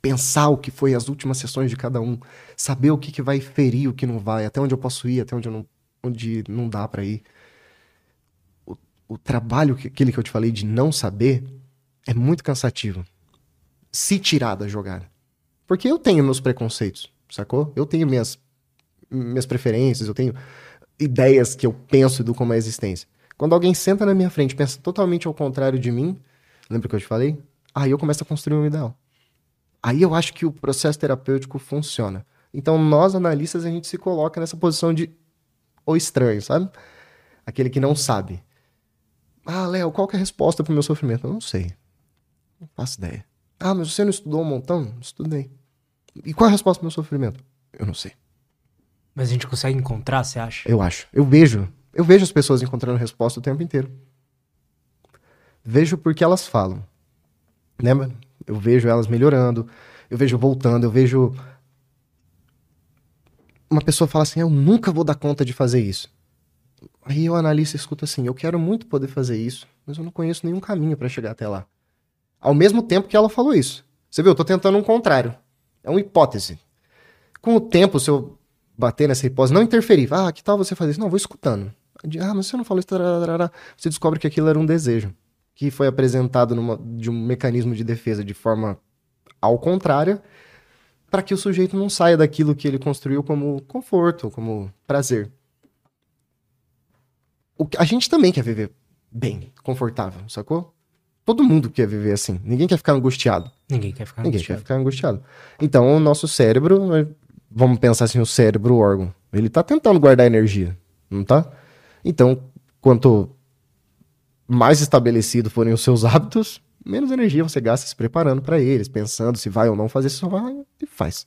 Pensar o que foi as últimas sessões de cada um. Saber o que, que vai ferir, o que não vai. Até onde eu posso ir, até onde, eu não, onde não dá pra ir o, o trabalho, que, aquele que eu te falei de não saber, é muito cansativo. Se tirar da jogada. Porque eu tenho meus preconceitos, sacou? Eu tenho minhas, minhas preferências, eu tenho ideias que eu penso do como é a existência. Quando alguém senta na minha frente e pensa totalmente ao contrário de mim, lembra que eu te falei? Aí eu começo a construir um ideal. Aí eu acho que o processo terapêutico funciona. Então nós, analistas, a gente se coloca nessa posição de o estranho, sabe? Aquele que não sabe. Ah, Léo, qual que é a resposta pro meu sofrimento? Eu não sei. Não faço ideia. Ah, mas você não estudou um montão? Estudei. E qual é a resposta pro meu sofrimento? Eu não sei. Mas a gente consegue encontrar, você acha? Eu acho. Eu vejo. Eu vejo as pessoas encontrando resposta o tempo inteiro. Vejo porque elas falam. Lembra? Eu vejo elas melhorando. Eu vejo voltando. Eu vejo. Uma pessoa fala assim: Eu nunca vou dar conta de fazer isso. Aí o analista escuta assim: Eu quero muito poder fazer isso, mas eu não conheço nenhum caminho para chegar até lá. Ao mesmo tempo que ela falou isso. Você viu? Eu tô tentando um contrário. É uma hipótese. Com o tempo, se eu bater nessa hipótese, não interferir. Ah, que tal você fazer isso? Não, vou escutando. Ah, mas você não falou isso. tararara. Você descobre que aquilo era um desejo. Que foi apresentado numa, de um mecanismo de defesa de forma ao contrário, para que o sujeito não saia daquilo que ele construiu como conforto, como prazer. O a gente também quer viver bem, confortável, sacou? Todo mundo quer viver assim. Ninguém quer ficar angustiado. Ninguém quer ficar Ninguém quer angustiado. ficar angustiado. Então, o nosso cérebro, vamos pensar assim, o cérebro, o órgão, ele tá tentando guardar energia, não tá? Então, quanto mais estabelecido forem os seus hábitos, menos energia você gasta se preparando para eles, pensando se vai ou não fazer, você só vai e faz.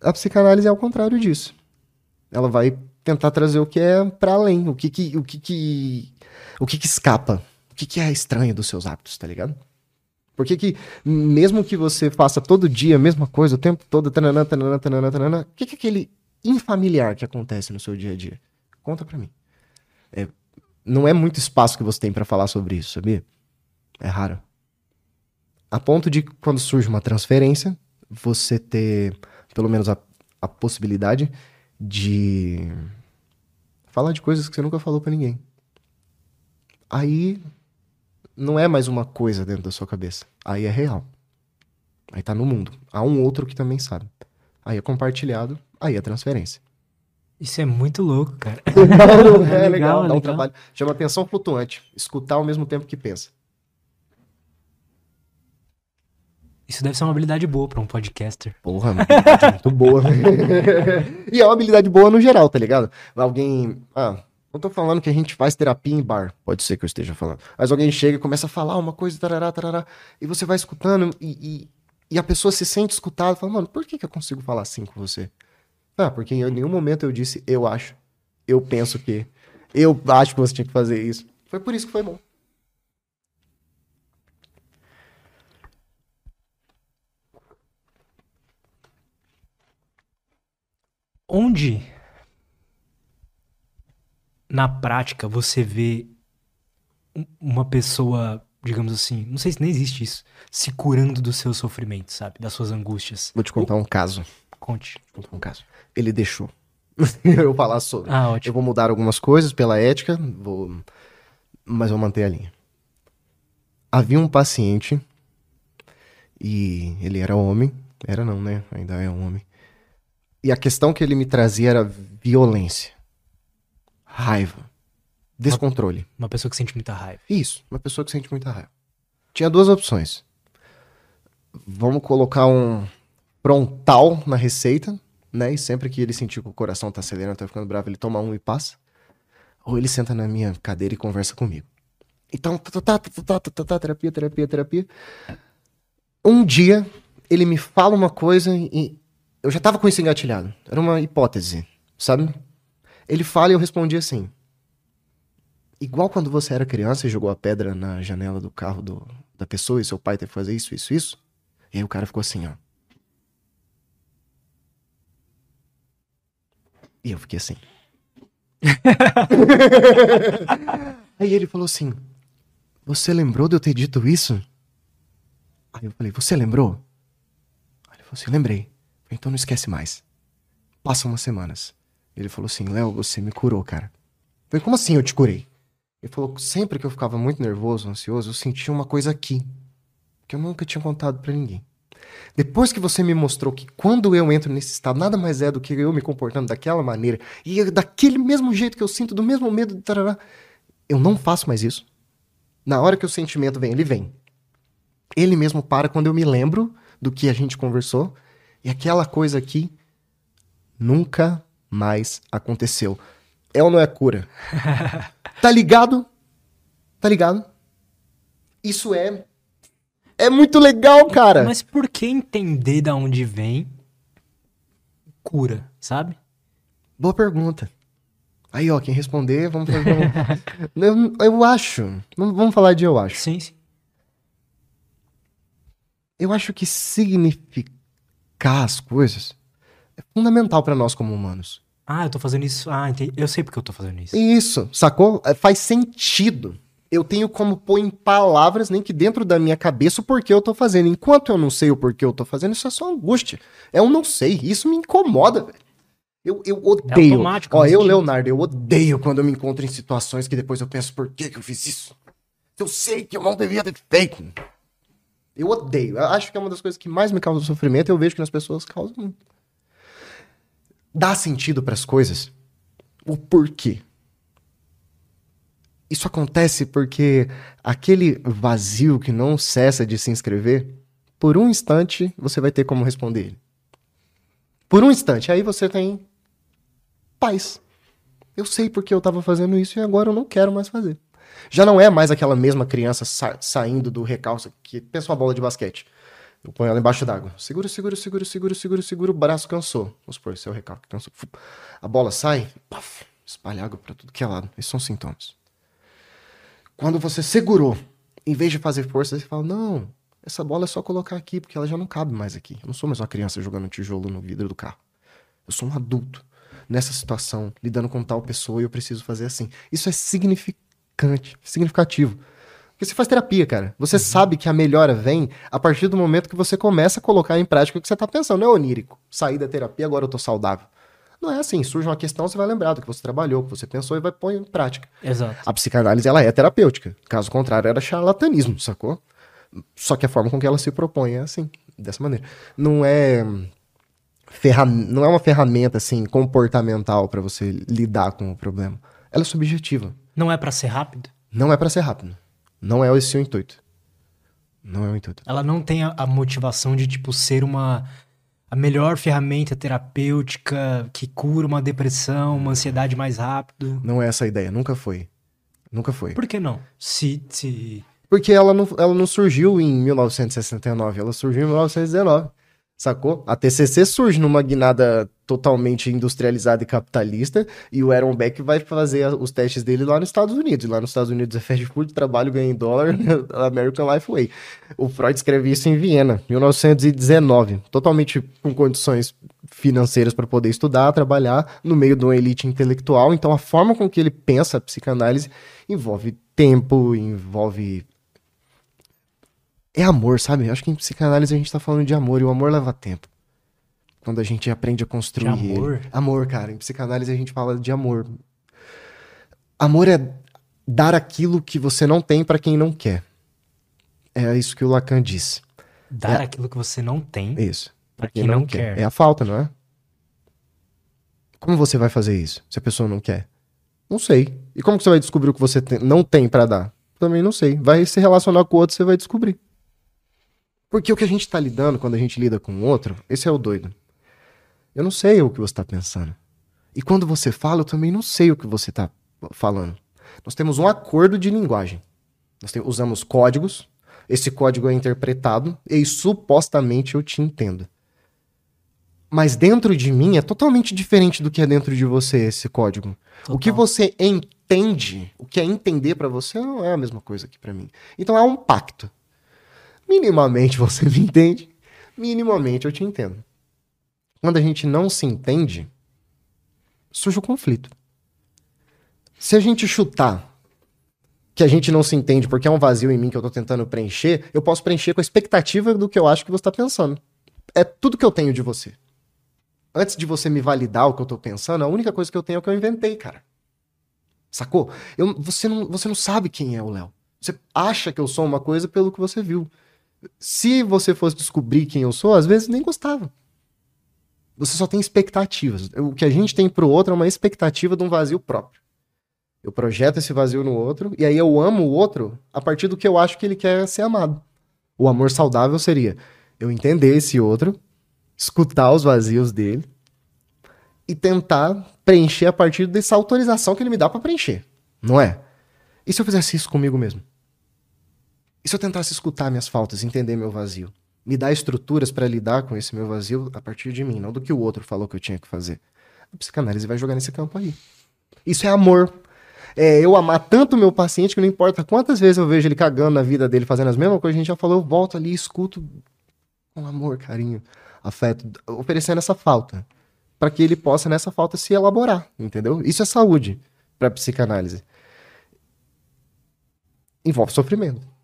A psicanálise é ao contrário disso. Ela vai tentar trazer o que é para além, o que que, o que que, o que que escapa, o que que é estranho dos seus hábitos, tá ligado? Por que que, mesmo que você faça todo dia a mesma coisa, o tempo todo, tananã, tananã, tananã, tananã, o que que é aquele infamiliar que acontece no seu dia a dia? Conta pra mim. É, não é muito espaço que você tem para falar sobre isso, sabia? É raro. A ponto de quando surge uma transferência, você ter pelo menos a, a possibilidade de falar de coisas que você nunca falou para ninguém. Aí não é mais uma coisa dentro da sua cabeça. Aí é real. Aí tá no mundo. Há um outro que também sabe. Aí é compartilhado, aí é transferência. Isso é muito louco, cara. *laughs* Não, é, é legal, legal, dá um legal. trabalho. Chama atenção flutuante. Escutar ao mesmo tempo que pensa. Isso deve ser uma habilidade boa para um podcaster. Porra, uma *laughs* habilidade muito boa. *laughs* e é uma habilidade boa no geral, tá ligado? Alguém. Ah, não tô falando que a gente faz terapia em bar. Pode ser que eu esteja falando. Mas alguém chega e começa a falar uma coisa, tarará, tarará, e você vai escutando e, e, e a pessoa se sente escutada fala, mano, por que, que eu consigo falar assim com você? Ah, porque em nenhum momento eu disse eu acho, eu penso que, eu acho que você tinha que fazer isso. Foi por isso que foi bom. Onde na prática você vê uma pessoa, digamos assim, não sei se nem existe isso, se curando do seu sofrimento, sabe? Das suas angústias. Vou te contar um caso. Conte. Vou contar um caso. Ele deixou. *laughs* eu falar sobre. Ah, ótimo. Eu vou mudar algumas coisas pela ética, vou... mas vou manter a linha. Havia um paciente e ele era homem, era não, né? Ainda é um homem. E a questão que ele me trazia era violência, raiva, descontrole. Uma, uma pessoa que sente muita raiva. Isso, uma pessoa que sente muita raiva. Tinha duas opções. Vamos colocar um frontal na receita, né? E sempre que ele sentir que o coração tá acelerando, tá ficando bravo, ele toma um e passa. Ou ele senta na minha cadeira e conversa comigo. Então, tá, tá, tá, tá, tá, tá, terapia, terapia, terapia. Um dia, ele me fala uma coisa e eu já tava com isso engatilhado. Era uma hipótese, sabe? Ele fala e eu respondi assim. Igual quando você era criança e jogou a pedra na janela do carro do, da pessoa e seu pai teve que fazer isso, isso, isso. E aí o cara ficou assim, ó. E eu fiquei assim. *laughs* aí ele falou assim: Você lembrou de eu ter dito isso? Aí eu falei: Você lembrou? Aí ele falou assim: Lembrei. Então não esquece mais. Passam umas semanas. Ele falou assim: Léo, você me curou, cara. Eu falei: Como assim eu te curei? Ele falou: Sempre que eu ficava muito nervoso, ansioso, eu sentia uma coisa aqui. Que eu nunca tinha contado para ninguém. Depois que você me mostrou que quando eu entro nesse estado, nada mais é do que eu me comportando daquela maneira, e daquele mesmo jeito que eu sinto, do mesmo medo, tarará, eu não faço mais isso. Na hora que o sentimento vem, ele vem. Ele mesmo para quando eu me lembro do que a gente conversou e aquela coisa aqui nunca mais aconteceu. É ou não é cura? *laughs* tá ligado? Tá ligado? Isso é. É muito legal, cara. Mas por que entender da onde vem cura, sabe? Boa pergunta. Aí, ó, quem responder, vamos fazer. *laughs* eu, eu acho. Vamos falar de eu acho. Sim, sim. Eu acho que significa explicar as coisas é fundamental para nós como humanos. Ah, eu tô fazendo isso. Ah, entendi. eu sei porque eu tô fazendo isso. Isso, sacou? É, faz sentido. Eu tenho como pôr em palavras, nem que dentro da minha cabeça, o porquê eu tô fazendo. Enquanto eu não sei o porquê eu tô fazendo, isso é só angústia. É um não sei. Isso me incomoda, velho. Eu, eu odeio. É automático, Ó, eu. Leonardo, eu odeio quando eu me encontro em situações que depois eu penso, por que, que eu fiz isso? Eu sei que eu não devia ter feito. Eu odeio. Eu acho que é uma das coisas que mais me causa sofrimento. Eu vejo que nas pessoas causa muito. Dá sentido para as coisas. O porquê. Isso acontece porque aquele vazio que não cessa de se inscrever, por um instante você vai ter como responder ele. Por um instante. Aí você tem paz. Eu sei porque eu estava fazendo isso e agora eu não quero mais fazer. Já não é mais aquela mesma criança sa saindo do recalço que pensa uma bola de basquete. Eu ponho ela embaixo d'água. Segura, segura, segura, segura, segura, segura, o braço cansou. Vamos supor, esse é o recalque, cansou. A bola sai, espalha água para tudo que é lado. Esses são sintomas. Quando você segurou, em vez de fazer força, você fala: Não, essa bola é só colocar aqui, porque ela já não cabe mais aqui. Eu não sou mais uma criança jogando tijolo no vidro do carro. Eu sou um adulto nessa situação, lidando com tal pessoa e eu preciso fazer assim. Isso é significante, significativo. Porque você faz terapia, cara. Você uhum. sabe que a melhora vem a partir do momento que você começa a colocar em prática o que você tá pensando. Não é onírico. Saí da terapia, agora eu tô saudável. Não é assim. Surge uma questão, você vai lembrar do que você trabalhou, que você pensou e vai pôr em prática. Exato. A psicanálise, ela é terapêutica. Caso contrário, era charlatanismo, sacou? Só que a forma com que ela se propõe é assim, dessa maneira. Não é ferram... não é uma ferramenta assim comportamental para você lidar com o problema. Ela é subjetiva. Não é para ser rápido? Não é para ser rápido. Não é esse o intuito. Não é o intuito. Ela não tem a, a motivação de tipo ser uma a melhor ferramenta terapêutica que cura uma depressão, uma ansiedade mais rápido. Não é essa a ideia, nunca foi. Nunca foi. Por que não? Se, se... Porque ela não, ela não surgiu em 1969, ela surgiu em 1919. Sacou? A TCC surge numa guinada totalmente industrializada e capitalista, e o Aaron Beck vai fazer os testes dele lá nos Estados Unidos. E lá nos Estados Unidos é fast food, trabalho, ganha em dólar, *laughs* American Life Way. O Freud escreve isso em Viena, 1919, totalmente com condições financeiras para poder estudar, trabalhar no meio de uma elite intelectual. Então a forma com que ele pensa a psicanálise envolve tempo, envolve é amor, sabe? Acho que em psicanálise a gente tá falando de amor e o amor leva tempo. Quando a gente aprende a construir. De amor? Ele. Amor, cara. Em psicanálise a gente fala de amor. Amor é dar aquilo que você não tem para quem não quer. É isso que o Lacan disse. Dar é... aquilo que você não tem. Isso. Pra quem, quem não, não quer. quer. É a falta, não é? Como você vai fazer isso se a pessoa não quer? Não sei. E como que você vai descobrir o que você tem, não tem para dar? Também não sei. Vai se relacionar com o outro, você vai descobrir. Porque o que a gente está lidando quando a gente lida com o outro, esse é o doido. Eu não sei o que você está pensando. E quando você fala, eu também não sei o que você está falando. Nós temos um acordo de linguagem. Nós tem, usamos códigos, esse código é interpretado e supostamente eu te entendo. Mas dentro de mim é totalmente diferente do que é dentro de você esse código. Total. O que você entende, o que é entender para você não é a mesma coisa que para mim. Então é um pacto. Minimamente você me entende, minimamente eu te entendo. Quando a gente não se entende, surge o conflito. Se a gente chutar que a gente não se entende porque é um vazio em mim que eu tô tentando preencher, eu posso preencher com a expectativa do que eu acho que você tá pensando. É tudo que eu tenho de você. Antes de você me validar o que eu tô pensando, a única coisa que eu tenho é o que eu inventei, cara. Sacou? Eu, você, não, você não sabe quem é o Léo. Você acha que eu sou uma coisa pelo que você viu se você fosse descobrir quem eu sou, às vezes nem gostava. Você só tem expectativas. O que a gente tem pro outro é uma expectativa de um vazio próprio. Eu projeto esse vazio no outro, e aí eu amo o outro a partir do que eu acho que ele quer ser amado. O amor saudável seria eu entender esse outro, escutar os vazios dele e tentar preencher a partir dessa autorização que ele me dá para preencher. Não é? E se eu fizesse isso comigo mesmo? E se eu tentasse escutar minhas faltas, entender meu vazio? Me dar estruturas para lidar com esse meu vazio a partir de mim, não do que o outro falou que eu tinha que fazer. A psicanálise vai jogar nesse campo aí. Isso é amor. É eu amar tanto o meu paciente que não importa quantas vezes eu vejo ele cagando na vida dele, fazendo as mesmas coisas a gente já falou, eu volto ali e escuto com amor, carinho, afeto, oferecendo essa falta. para que ele possa nessa falta se elaborar, entendeu? Isso é saúde para psicanálise. Envolve sofrimento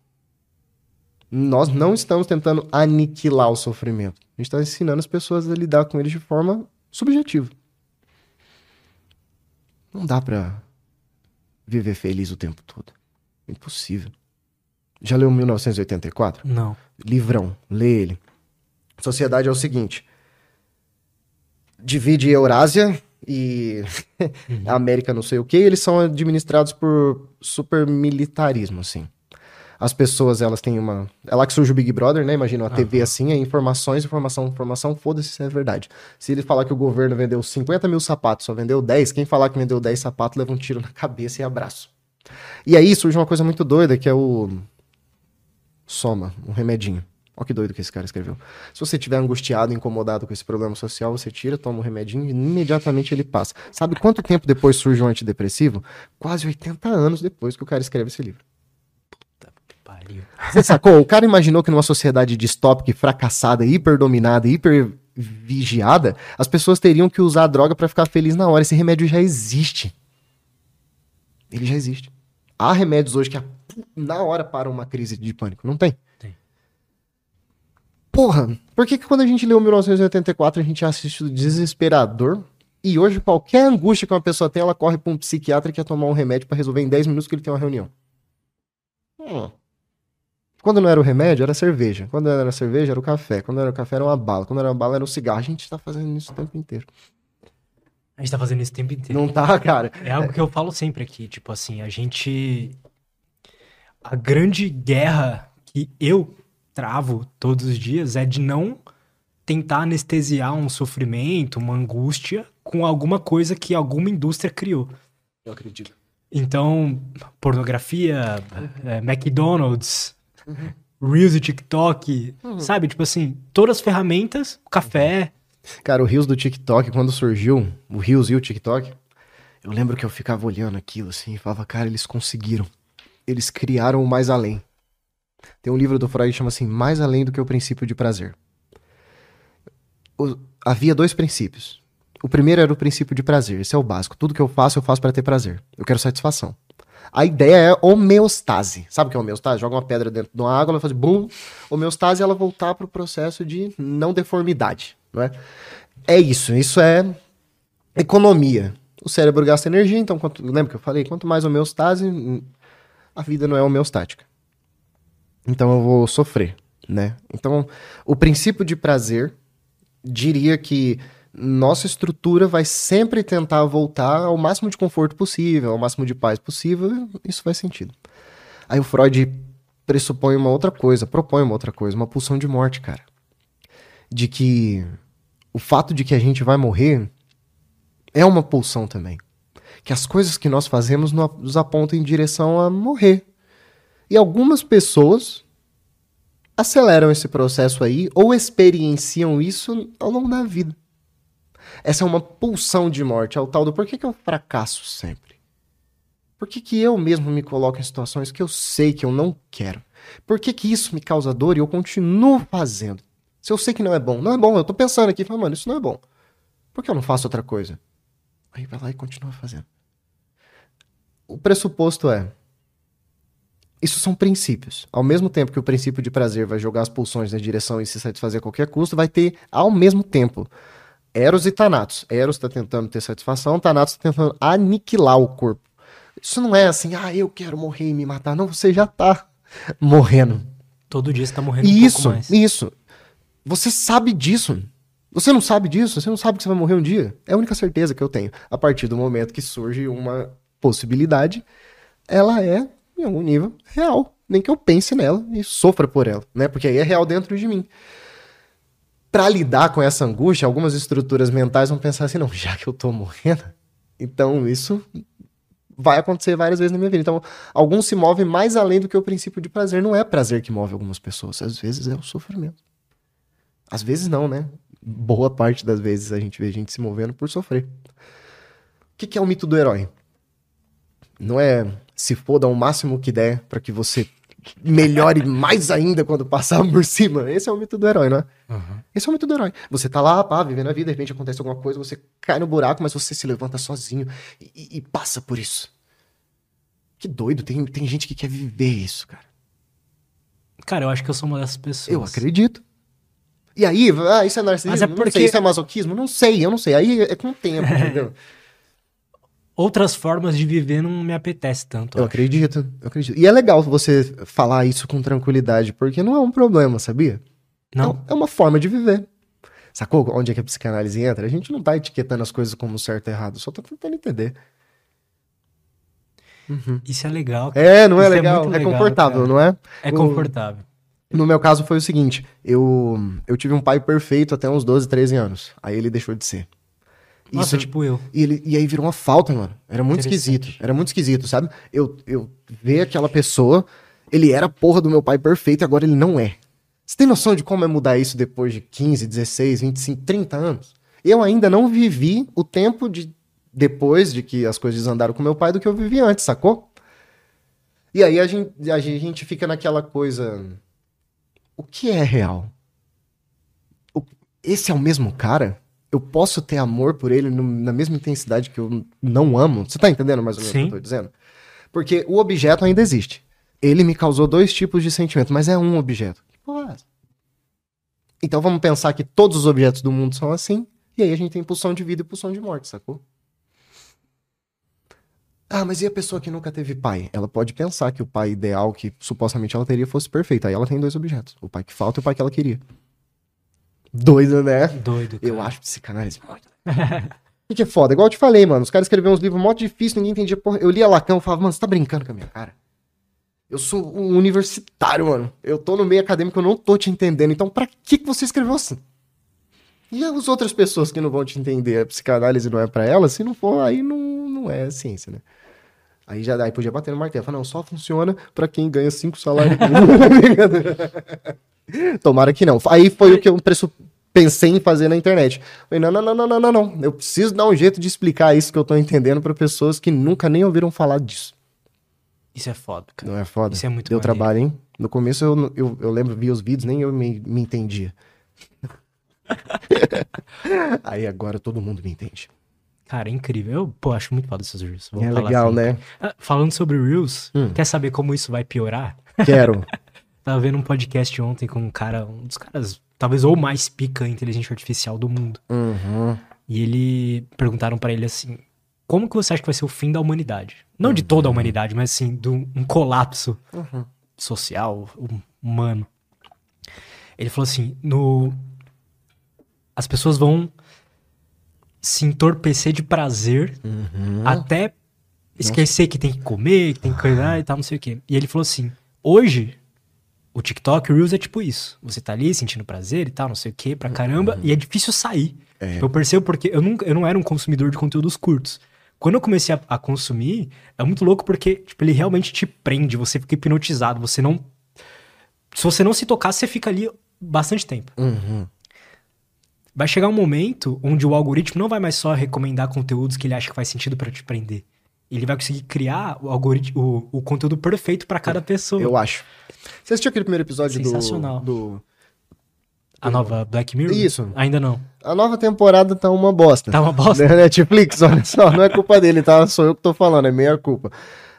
nós não estamos tentando aniquilar o sofrimento. A gente está ensinando as pessoas a lidar com ele de forma subjetiva. Não dá para viver feliz o tempo todo. Impossível. Já leu 1984? Não. Livrão, lê ele. Sociedade é o seguinte: divide Eurásia e *laughs* uhum. América não sei o que, eles são administrados por supermilitarismo, assim as pessoas, elas têm uma... É lá que surge o Big Brother, né? Imagina, uma uhum. TV assim, é informações, informação, informação, foda-se se é verdade. Se ele falar que o governo vendeu 50 mil sapatos, só vendeu 10, quem falar que vendeu 10 sapatos leva um tiro na cabeça e abraço. E aí surge uma coisa muito doida que é o Soma, um remedinho. Olha que doido que esse cara escreveu. Se você estiver angustiado, incomodado com esse problema social, você tira, toma um remedinho e imediatamente ele passa. Sabe quanto tempo depois surge um antidepressivo? Quase 80 anos depois que o cara escreve esse livro. Pariu. Você sacou? O cara imaginou que numa sociedade distópica, fracassada, hiperdominada, hipervigiada, as pessoas teriam que usar a droga para ficar feliz na hora. Esse remédio já existe. Ele já existe. Há remédios hoje que na hora param uma crise de pânico. Não tem. Porra, por que, que quando a gente leu 1984 a gente assiste o Desesperador? E hoje qualquer angústia que uma pessoa tem, ela corre pra um psiquiatra que quer tomar um remédio para resolver em 10 minutos que ele tem uma reunião. Hum. Quando não era o remédio, era cerveja. Quando não era cerveja, era o café. Quando era o café, era uma bala. Quando era uma bala, era um cigarro. A gente tá fazendo isso o tempo inteiro. A gente tá fazendo isso o tempo inteiro. Não tá, cara. É algo que eu falo sempre aqui. Tipo assim, a gente. A grande guerra que eu travo todos os dias é de não tentar anestesiar um sofrimento, uma angústia com alguma coisa que alguma indústria criou. Eu acredito. Então, pornografia, é, McDonald's, Reels e TikTok, sabe? Tipo assim, todas as ferramentas, café. Cara, o Reels do TikTok, quando surgiu, o Reels e o TikTok, eu lembro que eu ficava olhando aquilo assim e falava, cara, eles conseguiram. Eles criaram o mais além. Tem um livro do Freud que chama assim, Mais Além do que o Princípio de Prazer. O- havia dois princípios. O primeiro era o princípio de prazer, esse é o básico. Tudo que eu faço, eu faço para ter prazer. Eu quero satisfação. A ideia é homeostase. Sabe o que é homeostase? Joga uma pedra dentro de uma água, ela fazer bum. Homeostase é ela voltar para o processo de não deformidade. Não é? isso. Isso é economia. O cérebro gasta energia, então, quanto, lembra que eu falei? Quanto mais homeostase, a vida não é homeostática. Então eu vou sofrer, né? Então, o princípio de prazer diria que nossa estrutura vai sempre tentar voltar ao máximo de conforto possível, ao máximo de paz possível, isso faz sentido. Aí o Freud pressupõe uma outra coisa, propõe uma outra coisa, uma pulsão de morte, cara. De que o fato de que a gente vai morrer é uma pulsão também. Que as coisas que nós fazemos no- nos apontam em direção a morrer. E algumas pessoas aceleram esse processo aí ou experienciam isso ao longo da vida. Essa é uma pulsão de morte, é o tal do por que, que eu fracasso sempre? Por que, que eu mesmo me coloco em situações que eu sei que eu não quero? Por que, que isso me causa dor e eu continuo fazendo? Se eu sei que não é bom, não é bom, eu tô pensando aqui, falando, mano, isso não é bom. Por que eu não faço outra coisa? Aí vai lá e continua fazendo. O pressuposto é, isso são princípios. Ao mesmo tempo que o princípio de prazer vai jogar as pulsões na direção e se satisfazer a qualquer custo, vai ter, ao mesmo tempo, Eros e Thanatos. Eros está tentando ter satisfação, Thanatos está tentando aniquilar o corpo. Isso não é assim, ah, eu quero morrer e me matar. Não, você já tá *laughs* morrendo. Todo dia você tá morrendo um Isso, pouco mais. isso. Você sabe disso. Você não sabe disso? Você não sabe que você vai morrer um dia? É a única certeza que eu tenho. A partir do momento que surge uma possibilidade, ela é, em algum nível, real. Nem que eu pense nela e sofra por ela, né? Porque aí é real dentro de mim. Pra lidar com essa angústia, algumas estruturas mentais vão pensar assim, não, já que eu tô morrendo, então isso vai acontecer várias vezes na minha vida. Então, alguns se movem mais além do que o princípio de prazer. Não é prazer que move algumas pessoas, às vezes é o sofrimento. Às vezes não, né? Boa parte das vezes a gente vê gente se movendo por sofrer. O que, que é o mito do herói? Não é se foda ao máximo que der para que você melhore mais ainda quando passar por cima. Esse é o mito do herói, não é? Uhum. Esse é o mito do herói. Você tá lá, pá, vivendo a vida, de repente acontece alguma coisa, você cai no buraco, mas você se levanta sozinho e, e- passa por isso. Que doido, tem, tem gente que quer viver isso, cara. Cara, eu acho que eu sou uma dessas pessoas. Eu acredito. E aí, ah, isso é narcisismo? Mas é Não porque- sei, isso é masoquismo? Não sei, eu não sei. Aí é com o tempo, *laughs* entendeu? Outras formas de viver não me apetece tanto. Eu acredito, eu acredito. E é legal você falar isso com tranquilidade, porque não é um problema, sabia? Não? É uma forma de viver. Sacou onde é que a psicanálise entra? A gente não tá etiquetando as coisas como certo e errado, só tá tentando entender. Isso é legal. cara. É, não é Isso é legal? É, legal, confortável, cara. não é? É o- confortável. No meu caso foi o seguinte, eu, eu tive um pai perfeito até uns 12, 13 anos. Aí ele deixou de ser. Nossa, Isso, tipo eu. e, ele, e aí virou uma falta, mano. Era muito esquisito. Era muito esquisito, sabe? Eu, eu ver aquela pessoa, ele era a porra do meu pai perfeito e agora ele não é. Você tem noção de como é mudar isso depois de 15, 16, 25, 30 anos? Eu ainda não vivi o tempo de depois de que as coisas andaram com meu pai do que eu vivi antes, sacou? E aí a gente, a gente fica naquela coisa. O que é real? O- esse é o mesmo cara? Eu posso ter amor por ele no- na mesma intensidade que eu não amo? Você tá entendendo mais ou menos o Sim. que eu tô dizendo? Porque o objeto ainda existe. Ele me causou dois tipos de sentimento, mas é um objeto. Que porra é essa? Então vamos pensar que todos os objetos do mundo são assim, e aí a gente tem pulsão de vida e pulsão de morte, sacou? Ah, mas e a pessoa que nunca teve pai? Ela pode pensar que o pai ideal que supostamente ela teria fosse perfeito. Aí ela tem dois objetos: o pai que falta e o pai que ela queria. Doido, né? Doido. Eu cara. acho psicanálise muito. O que *laughs* é foda? Igual eu te falei, mano. Os caras escreveram uns livros mó difíceis, ninguém entendia. Porra, eu lia Lacan e falava, mano, você tá brincando com a minha cara? Eu sou um universitário, mano. Eu tô no meio acadêmico, eu não tô te entendendo. Então, pra que, que você escreveu assim? E as outras pessoas que não vão te entender, a psicanálise não é pra elas, se não for, aí não, não é ciência, né? Aí já daí podia bater no martelo. Falar, não, só funciona pra quem ganha cinco salários. *laughs* Tomara que não. Aí foi o que eu preço- pensei em fazer na internet. Falei, não, não, não, não, não, não, não. Eu preciso dar um jeito de explicar isso que eu tô entendendo pra pessoas que nunca nem ouviram falar disso. Isso é foda, cara. Não é foda? Isso é muito Deu maneiro. trabalho, hein? No começo eu, eu, eu lembro, vi os vídeos, nem eu me, me entendia. *laughs* Aí agora todo mundo me entende. Cara, é incrível. Eu, pô, acho muito foda esses Reels. Vou é falar legal, assim. né? Ah, falando sobre Reels, Hum. quer saber como isso vai piorar? Quero. *laughs* Tava vendo um podcast ontem com um cara, um dos caras, talvez ou mais pica inteligência artificial do mundo. Uhum. E ele perguntaram pra ele assim: como que você acha que vai ser o fim da humanidade? Não de toda a humanidade, mas assim, de um, colapso Uhum. social, hum- humano. Ele falou assim: no as pessoas vão se entorpecer de prazer Uhum. até esquecer que tem que comer, que tem que cuidar e tal, não sei o quê. E ele falou assim: hoje, o TikTok, o Reels é tipo isso. Você tá ali sentindo prazer e tal, não sei o quê, pra caramba, e é difícil sair. É. Eu percebo porque eu, nunca, eu não era um consumidor de conteúdos curtos. Quando eu comecei a, a consumir, é muito louco porque, tipo, ele realmente te prende, você fica hipnotizado, você não. Se você não se tocar, você fica ali bastante tempo. Uhum. Vai chegar um momento onde o algoritmo não vai mais só recomendar conteúdos que ele acha que faz sentido pra te prender. Ele vai conseguir criar o algoritmo, o, o conteúdo perfeito pra cada pessoa. Eu acho. Você assistiu aquele primeiro episódio do- Sensacional. do, A nova Black Mirror? Isso. Ainda não. A nova temporada tá uma bosta. Tá uma bosta. Da *laughs* Netflix, olha só, não é culpa dele, tá? Sou eu que tô falando, é meia culpa.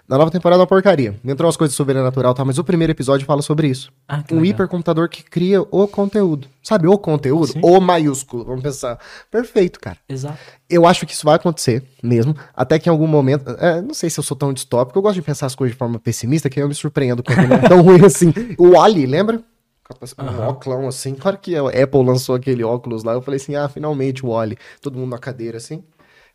Na nova temporada é uma porcaria. Entrou umas coisas sobrenatural, tá? Mas o primeiro episódio fala sobre isso. Ah, que Um legal. hipercomputador que cria o conteúdo. Sabe, o conteúdo? Sim. O maiúsculo, vamos pensar. Perfeito, cara. Exato. Eu acho que isso vai acontecer mesmo, até que em algum momento, é, não sei se eu sou tão distópico, eu gosto de pensar as coisas de forma pessimista, que eu me surpreendo quando não é tão *laughs* ruim assim. O Wally, lembra? Um Aham. óculão assim. Claro que a Apple lançou aquele óculos lá, eu falei assim, ah, finalmente o Wally. Todo mundo na cadeira assim,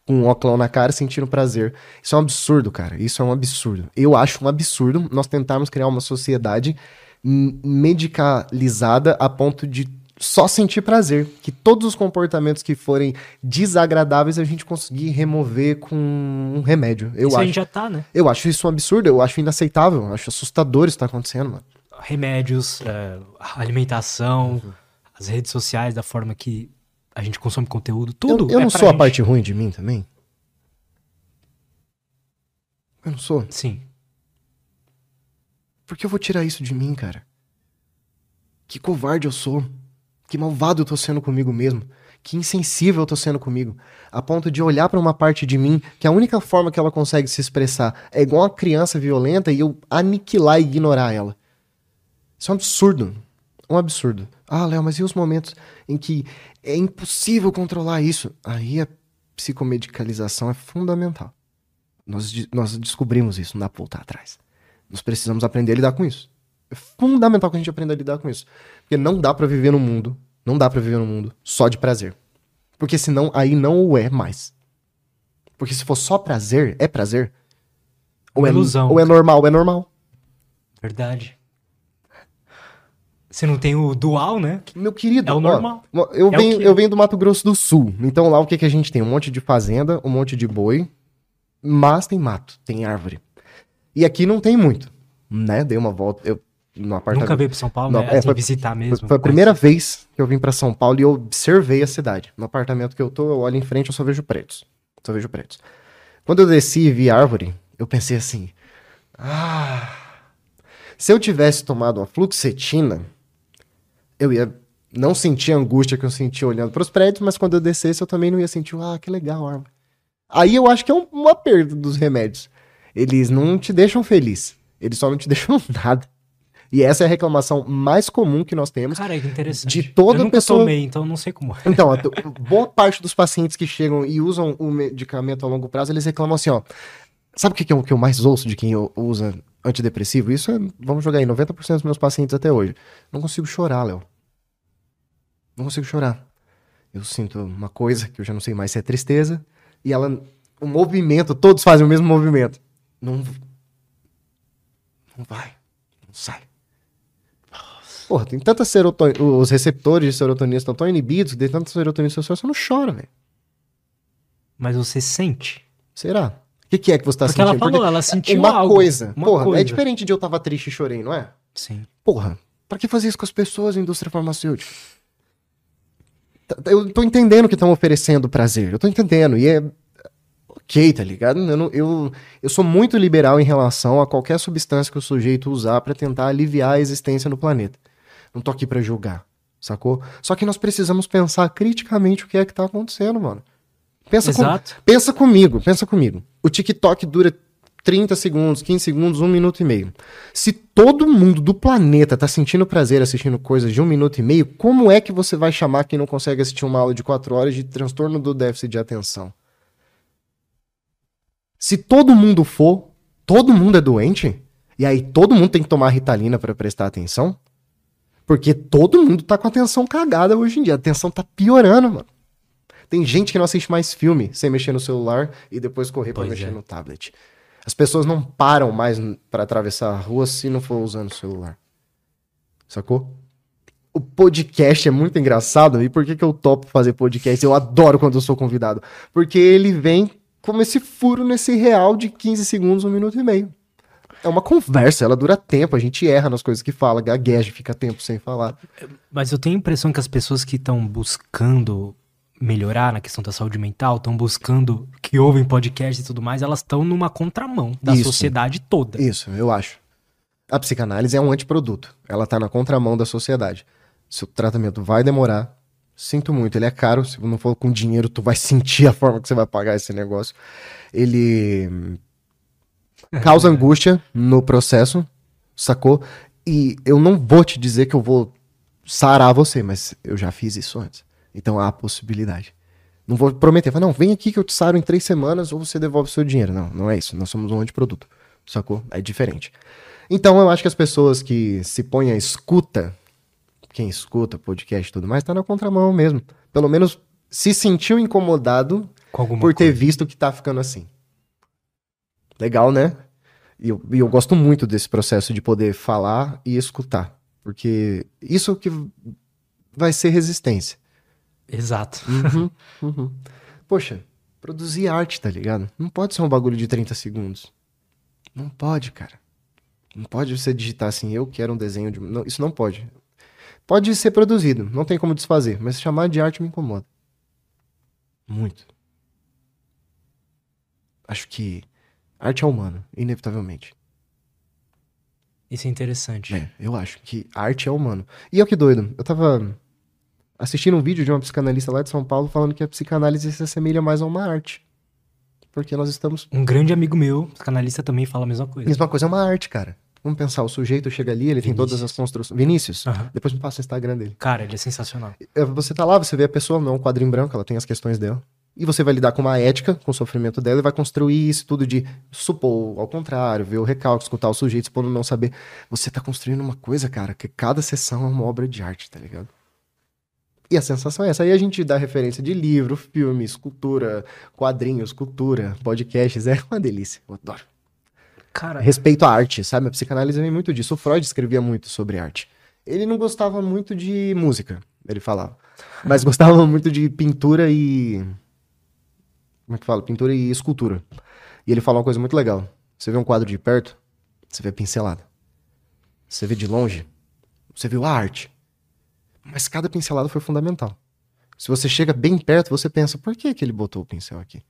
com um óculão na cara, sentindo prazer. Isso é um absurdo, cara. Isso é um absurdo. Eu acho um absurdo nós tentarmos criar uma sociedade medicalizada a ponto de só sentir prazer. Que todos os comportamentos que forem desagradáveis a gente conseguir remover com um remédio. Eu isso a acho. gente já tá, né? Eu acho isso um absurdo, eu acho inaceitável, eu acho assustador isso que tá acontecendo, mano. Remédios, é, alimentação, Uhum. as redes sociais, da forma que a gente consome conteúdo, tudo. Eu, eu é não sou a gente. parte ruim de mim também? Eu não sou. Sim. Por que eu vou tirar isso de mim, cara? Que covarde eu sou. Que malvado eu tô sendo comigo mesmo. Que insensível eu tô sendo comigo. A ponto de olhar pra uma parte de mim que a única forma que ela consegue se expressar é igual uma criança violenta e eu aniquilar e ignorar ela. Isso é um absurdo. Um absurdo. Ah, Léo, mas e os momentos em que é impossível controlar isso? Aí a psicomedicalização é fundamental. Nós, nós descobrimos isso, não dá pra voltar atrás. Nós precisamos aprender a lidar com isso. É fundamental que a gente aprenda a lidar com isso. Porque não dá pra viver no mundo, não dá pra viver no mundo só de prazer. Porque senão aí não o é mais. Porque se for só prazer, é prazer. Ou Uma é ilusão, Ou é normal, é normal. Verdade. Você não tem o dual, né? Meu querido, É o ó, normal. eu, É venho, que- eu venho do Mato Grosso do Sul. Então lá o que, que a gente tem? Um monte de fazenda, um monte de boi, mas tem mato, tem árvore. E aqui não tem muito, né? Dei uma volta, eu no apartamento. Nunca veio pra São Paulo, Não, né? é, Assim, foi- visitar mesmo. Foi a primeira vez que eu vim pra São Paulo e eu observei a cidade. No apartamento que eu tô, eu olho em frente, eu só vejo pretos. Só vejo pretos. Quando eu desci e vi árvore, eu pensei assim: "Ah, se eu tivesse tomado uma fluoxetina, eu ia não sentir a angústia que eu senti olhando pros prédios, mas quando eu descesse eu também não ia sentir, ah, que legal a árvore. Aí eu acho que é um- uma perda dos remédios. Eles não te deixam feliz. Eles só não te *laughs* deixam nada. E essa é a reclamação mais comum que nós temos. Cara, que interessante. De toda eu nunca pessoa- tomei, então não sei como. Então, a *laughs* tu- boa parte dos pacientes que chegam e usam o medicamento a longo prazo, eles reclamam assim, ó. Sabe o que, que, eu, que eu mais ouço de quem usa antidepressivo? Isso é, vamos jogar aí, 90% dos meus pacientes até hoje. Não consigo chorar, Léo. Não consigo chorar. Eu sinto uma coisa que eu já não sei mais se é tristeza, e ela, o movimento, todos fazem o mesmo movimento. Não, não vai, não sai. Porra, tem tanta serotonina. Os receptores de serotonina estão tão inibidos tem tanta serotonina cérebro, você não chora, velho. Mas você sente. Será? O que, que é que você tá Porque ela sentindo? falou, ela sentiu uma algo. coisa. Uma Porra, coisa. é diferente de eu tava triste e chorei, não é? Sim. Porra, pra que fazer isso com as pessoas, indústria farmacêutica? Tá- Eu tô entendendo que estão oferecendo prazer, eu tô entendendo, e é ok, tá ligado? Eu, não- eu, eu sou muito liberal em relação a qualquer substância que o sujeito usar pra tentar aliviar a existência no planeta. Não tô aqui pra julgar, sacou? Só que nós precisamos pensar criticamente o que é que tá acontecendo, mano. Pensa, com- pensa comigo, pensa comigo. O TikTok dura 30 segundos, 15 segundos, um minuto e meio. Se todo mundo do planeta tá sentindo prazer assistindo coisas de um minuto e meio, como é que você vai chamar quem não consegue assistir uma aula de quatro horas de transtorno do déficit de atenção? Se todo mundo for, todo mundo é doente, e aí todo mundo tem que tomar ritalina pra prestar atenção, porque todo mundo tá com a atenção cagada hoje em dia. A atenção tá piorando, mano. Tem gente que não assiste mais filme sem mexer no celular e depois correr pra Pois mexer é. no tablet. As pessoas não param mais pra atravessar a rua se não for usando o celular. Sacou? O podcast é muito engraçado. E por que, que eu topo fazer podcast? Eu adoro quando eu sou convidado. Porque ele vem como esse furo nesse real de 15 segundos, um minuto e meio. É uma conversa, ela dura tempo, a gente erra nas coisas que fala, gagueja, fica tempo sem falar. Mas eu tenho a impressão que as pessoas que estão buscando melhorar na questão da saúde mental, estão buscando, que ouvem podcast e tudo mais, elas estão numa contramão da Isso. sociedade toda. Isso, eu acho. A psicanálise é um antiproduto. Ela tá na contramão da sociedade. Seu tratamento vai demorar. Sinto muito, ele é caro. Se não for com dinheiro, tu vai *laughs* sentir a forma que você vai pagar esse negócio. Ele causa *laughs* angústia no processo, sacou? E eu não vou te dizer que eu vou sarar você, mas eu já fiz isso antes. Então há a possibilidade. Não vou prometer, falar, não, vem aqui que eu te saro em três semanas ou você devolve o seu dinheiro. Não, não é isso. Nós somos um antiproduto, sacou? É diferente. Então eu acho que as pessoas que se põem à escuta, quem escuta podcast e tudo mais, tá na contramão mesmo. Pelo menos se sentiu incomodado por ter coisa. visto que tá ficando assim. Legal, né? E eu, e eu gosto muito desse processo de poder falar e escutar. Porque isso que vai ser resistência. Exato. Uhum, *laughs* uhum. Poxa, produzir arte, tá ligado? Não pode ser um bagulho de 30 segundos. Não pode, cara. Não pode você digitar assim, eu quero um desenho de. Não, isso não pode. Pode ser produzido, não tem como desfazer, mas chamar de arte me incomoda. Muito. Acho que arte é humano, inevitavelmente. Isso é interessante. É, eu acho que arte é humano. E é o que doido. Eu tava assistindo um vídeo de uma psicanalista lá de São Paulo falando que a psicanálise se assemelha mais a uma arte. Porque nós estamos. Um grande amigo meu, psicanalista, também fala a mesma coisa. Mesma coisa é uma arte, cara. Vamos pensar, o sujeito chega ali, ele tem todas as Vinícius. construções. Vinícius, Aham. depois me passa o Instagram dele. Cara, ele é sensacional. É, Você tá lá, você vê a pessoa, não é um quadro em branco, ela tem as questões dela. E você vai lidar com uma ética, com o sofrimento dela, e vai construir isso tudo de supor ao contrário, ver o recalque, escutar o sujeito, supondo não saber. Você tá construindo uma coisa, cara, que cada sessão é uma obra de arte, tá ligado? E a sensação é essa. Aí a gente dá referência de livro, filme, escultura, quadrinhos, cultura, podcasts. É uma delícia. Eu adoro. Cara, Respeito à arte, sabe? A psicanálise vem muito disso. O Freud escrevia muito sobre arte. Ele não gostava muito de música, ele falava. Mas *laughs* gostava muito de pintura e. Como é que fala? Pintura e escultura. E ele falou uma coisa muito legal. Você vê um quadro de perto, você vê pincelada. Você vê de longe, você viu a arte. Mas cada pincelada foi fundamental. Se você chega bem perto, você pensa, por que, que ele botou o pincel aqui?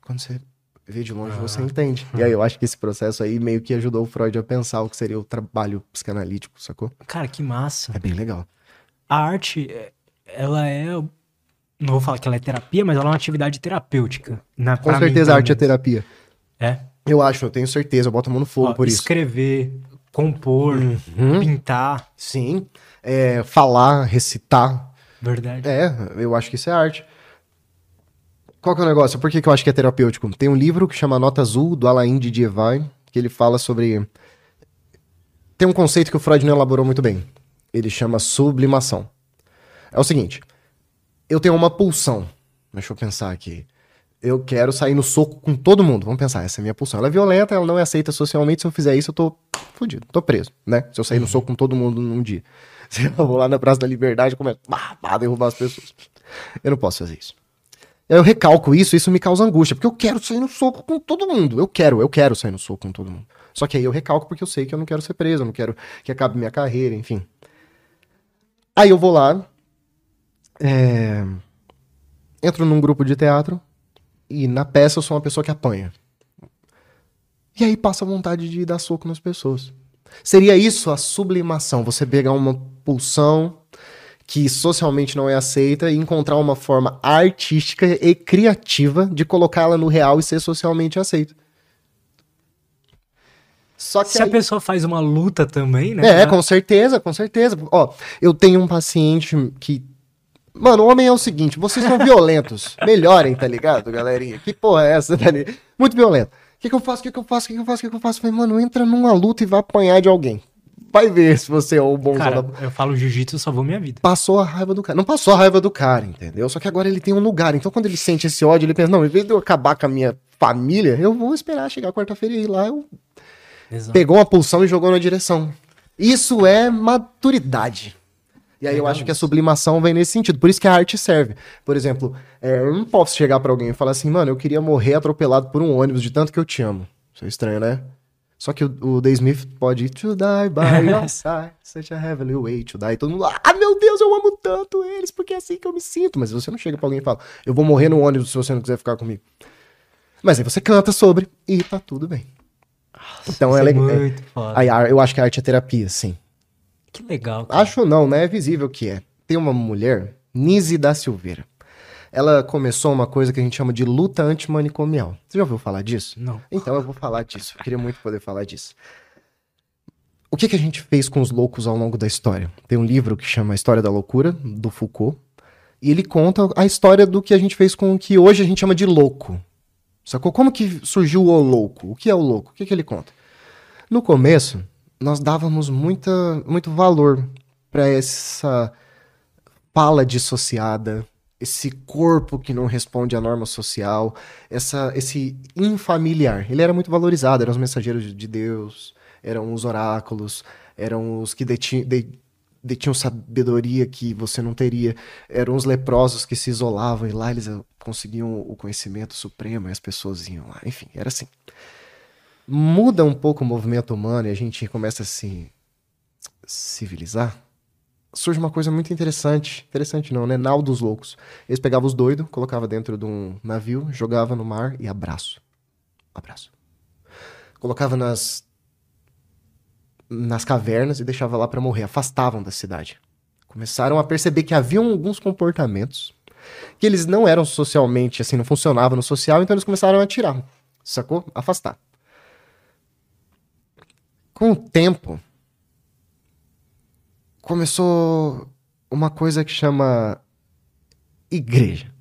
Quando você vê de longe, ah. você entende. E aí eu acho que esse processo aí meio que ajudou o Freud a pensar o que seria o trabalho psicanalítico, sacou? Cara, que massa. É bem legal. A arte, ela é. Não vou falar que ela é terapia, mas ela é uma atividade terapêutica. Na, Com certeza a arte é terapia. É? Eu acho, eu tenho certeza, eu boto a mão no fogo Ó, por escrever, isso. Escrever, compor, uhum. pintar. Sim. É, falar, recitar. Verdade. É, eu acho que isso é arte. Qual que é o negócio? Por que, que eu acho que é terapêutico? Tem um livro que chama Nota Azul, do Alain Didier que ele fala sobre... Tem um conceito que o Freud não elaborou muito bem. Ele chama sublimação. É o seguinte, eu tenho uma pulsão. Deixa eu pensar aqui. Eu quero sair no soco com todo mundo. Vamos pensar, essa é a minha pulsão. Ela é violenta, ela não é aceita socialmente. Se eu fizer isso, eu tô fodido, tô preso, né? Se eu sair uhum. no soco com todo mundo num dia. *laughs* Eu vou lá na Praça da Liberdade e começo a derrubar as pessoas. Eu não posso fazer isso. Eu recalco isso, isso me causa angústia, porque eu quero sair no soco com todo mundo. Eu quero, eu quero sair no soco com todo mundo. Só que aí eu recalco porque eu sei que eu não quero ser preso, eu não quero que acabe minha carreira, enfim. Aí eu vou lá, é... entro num grupo de teatro e na peça eu sou uma pessoa que apanha. E aí passa a vontade de dar soco nas pessoas. Seria isso a sublimação, você pegar uma pulsão que socialmente não é aceita e encontrar uma forma artística e criativa de colocá-la no real e ser socialmente aceita. Só que Se aí... a pessoa faz uma luta também, né? É, com certeza, com certeza. Ó, eu tenho um paciente que. Mano, o homem é o seguinte, vocês são violentos. *laughs* Melhorem, tá ligado, galerinha? Que porra é essa, tá ligado? Muito violento. O que, que eu faço? O que, que eu faço? O que, que eu faço? O que, que eu faço? Eu falei, mano, entra numa luta e vai apanhar de alguém vai ver se você é o bom Cara, da... eu falo jiu-jitsu salvou minha vida. Passou a raiva do cara. Não passou a raiva do cara, entendeu? Só que agora ele tem um lugar. Então quando ele sente esse ódio, ele pensa, não, em vez de eu acabar com a minha família, eu vou esperar chegar quarta-feira e ir lá. Eu... Exato. Pegou uma pulsão e jogou na direção. Isso é maturidade. E aí eu acho que a sublimação vem nesse sentido. Por isso que a arte serve. Por exemplo, é, eu não posso chegar para alguém e falar assim, mano, eu queria morrer atropelado por um ônibus de tanto que eu te amo. Isso é estranho, né? Só que o, o Day Smith pode to die by *laughs* your side, such a heavenly way to die. E todo mundo, ah, meu Deus, eu amo tanto eles, porque é assim que eu me sinto. Mas você não chega pra alguém e fala, eu vou morrer no ônibus se você não quiser ficar comigo. Mas aí você canta sobre e tá tudo bem. Nossa, então é, é muito é, foda. Aí, eu acho que a arte é terapia, sim. Que legal. Cara. Acho não, né? É visível que é. Tem uma mulher, Nise da Silveira ela começou uma coisa que a gente chama de luta antimanicomial. Você já ouviu falar disso? Não. Então eu vou falar disso. Eu queria muito poder falar disso. O que, que a gente fez com os loucos ao longo da história? Tem um livro que chama A História da Loucura, do Foucault, e ele conta a história do que a gente fez com o que hoje a gente chama de louco. Sacou? Como que surgiu o louco? O que é o louco? O que, que ele conta? No começo, nós dávamos muita, muito valor para essa fala dissociada, esse corpo que não responde à norma social, essa, esse infamiliar. Ele era muito valorizado, eram os mensageiros de Deus, eram os oráculos, eram os que detinham, detinham sabedoria que você não teria, eram os leprosos que se isolavam e lá eles conseguiam o conhecimento supremo e as pessoas iam lá. Enfim, era assim. Muda um pouco o movimento humano e a gente começa a se civilizar surge uma coisa muito interessante. Interessante não, né? Nau dos loucos. Eles pegavam os doidos, colocavam dentro de um navio, jogava no mar e abraço. Abraço. Colocava nas nas cavernas e deixava lá para morrer, afastavam da cidade. Começaram a perceber que haviam alguns comportamentos que eles não eram socialmente assim, não funcionavam no social, então eles começaram a tirar, sacou? Afastar. Com o tempo, começou uma coisa que chama igreja.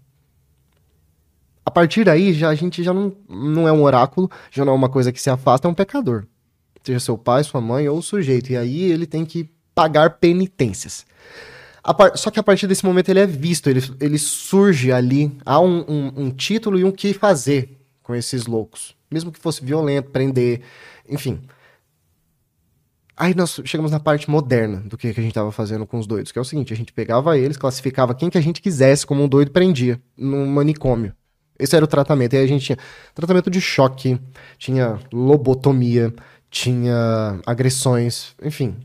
A partir daí, já, a gente já não, não é um oráculo, já não é uma coisa que se afasta, é um pecador. Seja seu pai, sua mãe ou o sujeito. E aí ele tem que pagar penitências. Par... Só que a partir desse momento ele é visto, ele, ele surge ali, há um, um, um título e um que fazer com esses loucos. Mesmo que fosse violento, prender, enfim. Aí nós chegamos na parte moderna do que, a gente tava fazendo com os doidos, que é o seguinte, a gente pegava eles, classificava quem que a gente quisesse como um doido e prendia num manicômio. Esse era o tratamento. E aí a gente tinha tratamento de choque, tinha lobotomia, tinha agressões, enfim.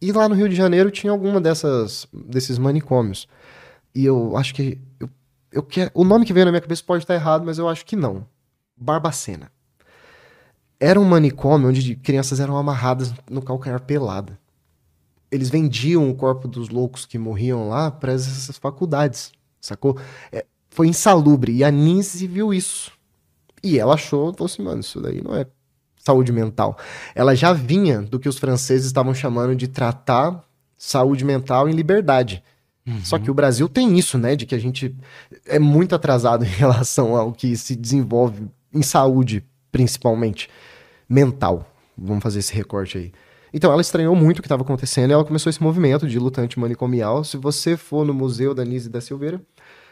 E lá no Rio de Janeiro tinha alguma dessas desses manicômios. E eu acho que eu, eu o nome que veio na minha cabeça pode estar errado, mas eu acho que não. Barbacena era um manicômio onde crianças eram amarradas no calcanhar pelada. Eles vendiam o corpo dos loucos que morriam lá para essas faculdades, sacou? É, foi insalubre. E a Ninze viu isso. E ela achou, falou assim, mano, isso daí não é saúde mental. Ela já vinha do que os franceses estavam chamando de tratar saúde mental em liberdade. Uhum. Só que o Brasil tem isso, né? De que a gente é muito atrasado *laughs* em relação ao que se desenvolve em saúde, principalmente mental. Vamos fazer esse recorte aí. Então, ela estranhou muito o que estava acontecendo e ela começou esse movimento de lutante manicomial. Se você for no museu da Nise da Silveira,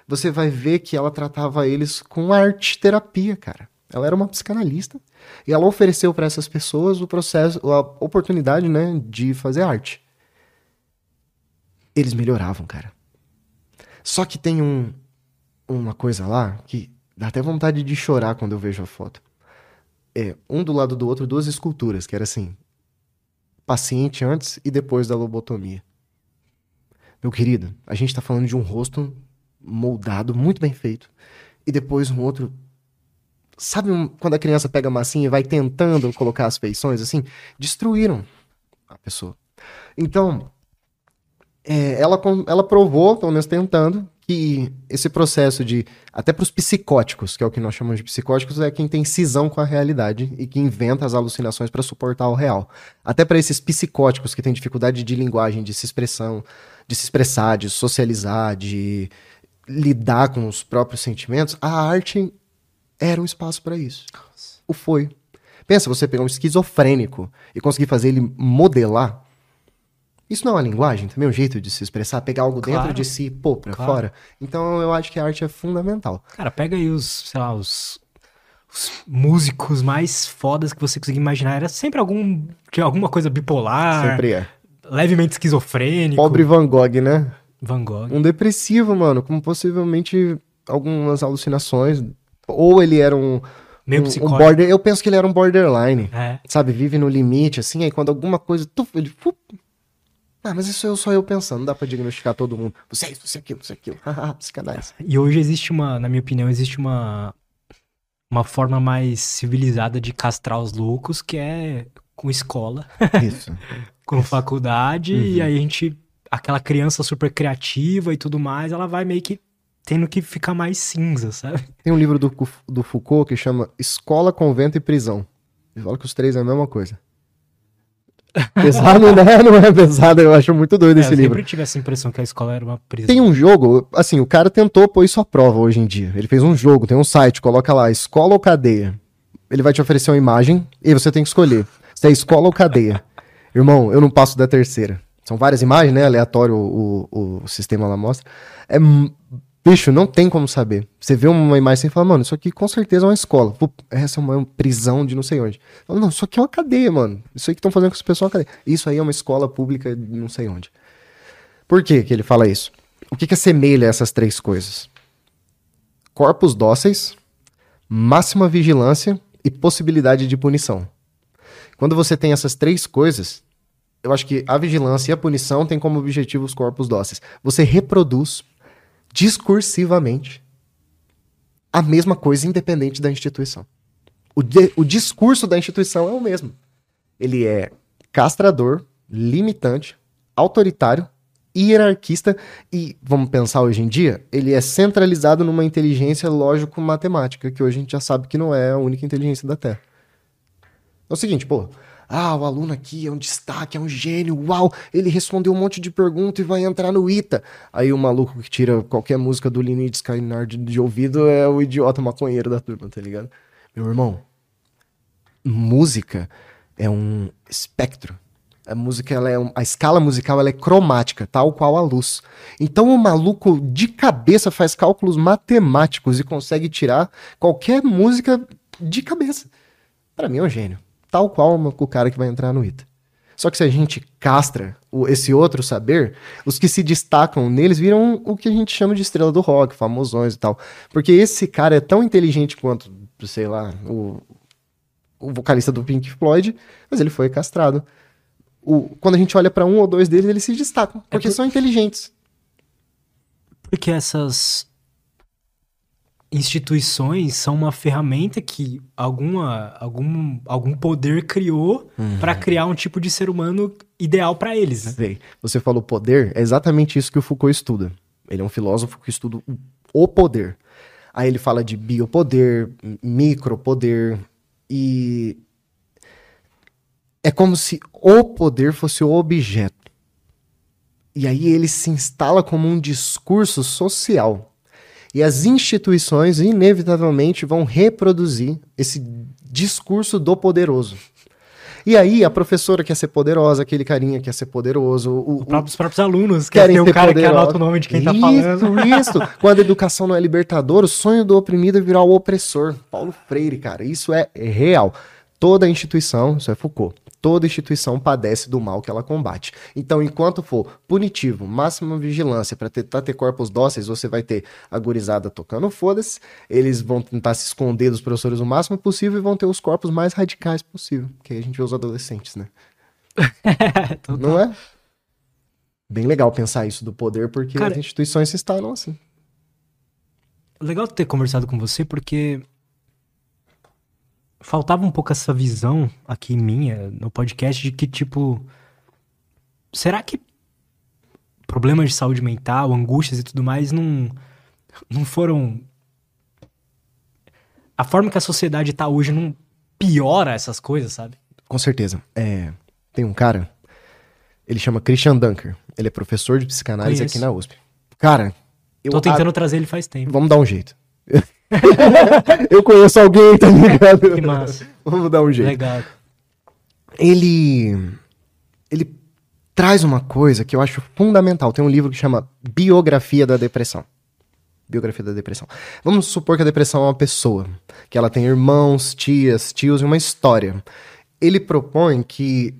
você vai ver que ela tratava eles com arte terapia, cara. Ela era uma psicanalista e ela ofereceu para essas pessoas o processo, a oportunidade, né, de fazer arte. Eles melhoravam, cara. Só que tem um, uma coisa lá que dá até vontade de chorar quando eu vejo a foto é, um do lado do outro, duas esculturas, que era assim: paciente antes e depois da lobotomia. Meu querido, a gente está falando de um rosto moldado, muito bem feito, e depois um outro. Sabe um, quando a criança pega a massinha e vai tentando colocar as feições assim? Destruíram a pessoa. Então, é, ela, ela provou, pelo menos tentando, que esse processo de. Até para os psicóticos, que é o que nós chamamos de psicóticos, é quem tem cisão com a realidade e que inventa as alucinações para suportar o real. Até para esses psicóticos que têm dificuldade de linguagem, de se expressão, de se expressar, de socializar, de lidar com os próprios sentimentos, a arte era um espaço para isso. O foi. Pensa, você pegar um esquizofrênico e conseguir fazer ele modelar isso não é uma linguagem, também é um jeito de se expressar, pegar algo claro. dentro de si e pôr pra claro. fora. Então eu acho que a arte é fundamental. Cara, pega aí os, sei lá, os, os músicos mais fodas que você conseguir imaginar. Era sempre algum, tinha alguma coisa bipolar. Sempre é. Levemente esquizofrênico. Pobre Van Gogh, né? Van Gogh. Um depressivo, mano, com possivelmente algumas alucinações. Ou ele era um, Meio um, um border, eu penso que ele era um borderline. É. Sabe, vive no limite, assim, aí quando alguma coisa. Tuf, ele fup, ah, mas isso é só eu pensando, não dá pra diagnosticar todo mundo. Você é isso, você é aquilo, você é aquilo. *laughs* Psicanálise. E hoje existe uma, na minha opinião, existe uma, uma forma mais civilizada de castrar os loucos, que é com escola. *laughs* Isso. com faculdade, uhum. e aí a gente, aquela criança super criativa e tudo mais, ela vai meio que tendo que ficar mais cinza, sabe? Tem um livro do, do Foucault que chama Escola, Convento e Prisão. Ele fala que os três é a mesma coisa. Pesado, né? *laughs* Não é pesado, eu acho muito doido é, esse eu livro. Eu sempre tive essa impressão que a escola era uma prisão. Tem um jogo, assim, o cara tentou pôr isso à prova hoje em dia. Ele fez um jogo, tem um site, coloca lá, escola ou cadeia. Ele vai te oferecer uma imagem e você tem que escolher se é escola ou cadeia. Irmão, eu não passo da terceira. São várias imagens, né? Aleatório o, o, o sistema lá mostra. É Bicho, não tem como saber. Você vê uma imagem e fala, mano, isso aqui com certeza é uma escola. Pô, essa é uma prisão de não sei onde. Não, isso aqui é uma cadeia, mano. Isso aí que estão fazendo com esse pessoal é uma cadeia. Isso aí é uma escola pública de não sei onde. Por que que ele fala isso? O que que assemelha essas três coisas? Corpos dóceis, máxima vigilância e possibilidade de punição. Quando você tem essas três coisas, eu acho que a vigilância e a punição têm como objetivo os corpos dóceis. Você reproduz discursivamente a mesma coisa, independente da instituição. O, de, o discurso da instituição é o mesmo. Ele é castrador, limitante, autoritário, hierarquista e, vamos pensar hoje em dia, ele é centralizado numa inteligência lógico-matemática, que hoje a gente já sabe que não é a única inteligência da Terra. É o seguinte, pô, ah, o aluno aqui é um destaque, é um gênio, uau, ele respondeu um monte de perguntas e vai entrar no ITA. Aí o maluco que tira qualquer música do Lineage Skynard de ouvido é o idiota maconheiro da turma, tá ligado? Meu irmão, música é um espectro. A música, ela é um, a escala musical ela é cromática, tal qual a luz. Então o maluco de cabeça faz cálculos matemáticos e consegue tirar qualquer música de cabeça. Para mim é um gênio tal qual o cara que vai entrar no ITA. Só que se a gente castra o, esse outro saber, os que se destacam neles viram o que a gente chama de estrela do rock, famosões e tal. Porque esse cara é tão inteligente quanto, sei lá, o, o vocalista do Pink Floyd, mas ele foi castrado. O, quando a gente olha para um ou dois deles, eles se destacam, porque é por... são inteligentes. Porque essas instituições são uma ferramenta que alguma, algum, algum poder criou uhum. para criar um tipo de ser humano ideal para eles. Né? Você falou poder, é exatamente isso que o Foucault estuda. Ele é um filósofo que estuda o poder. Aí ele fala de biopoder, micropoder e é como se o poder fosse o objeto. E aí ele se instala como um discurso social e as instituições, inevitavelmente, vão reproduzir esse discurso do poderoso. E aí, a professora quer ser poderosa, aquele carinha quer ser poderoso. O, o, os próprios alunos querem ter o cara poderoso. que anota o nome de quem tá isso, tá falando. Isso, isso. Quando a educação não é libertadora, o sonho do oprimido é virar o opressor. Paulo Freire, cara, isso é real. Toda instituição, isso é Foucault, toda instituição padece do mal que ela combate. Então, enquanto for punitivo, máxima vigilância para tentar ter corpos dóceis, você vai ter a gurizada tocando foda-se, eles vão tentar se esconder dos professores o máximo possível e vão ter os corpos mais radicais possível, que aí a gente vê os adolescentes, né? *laughs* Não é? Bem legal pensar isso do poder, porque Cara, as instituições se instalam assim. Legal ter conversado com você, porque faltava um pouco essa visão aqui minha no podcast de que, tipo, será que problemas de saúde mental, angústias e tudo mais não, não foram. A forma que a sociedade tá hoje não piora essas coisas, sabe? Com certeza. É, tem um cara, ele chama Christian Dunker. Ele é professor de psicanálise Conheço. aqui na USP. Cara, eu. Tô tentando a... trazer ele faz tempo. Vamos dar um jeito. *laughs* *laughs* eu conheço alguém, tá ligado? Que massa. Vamos dar um jeito. Legal. Ele. Ele traz uma coisa que eu acho fundamental. Tem um livro que chama Biografia da Depressão. Biografia da Depressão. Vamos supor que a depressão é uma pessoa, que ela tem irmãos, tias, tios e uma história. Ele propõe que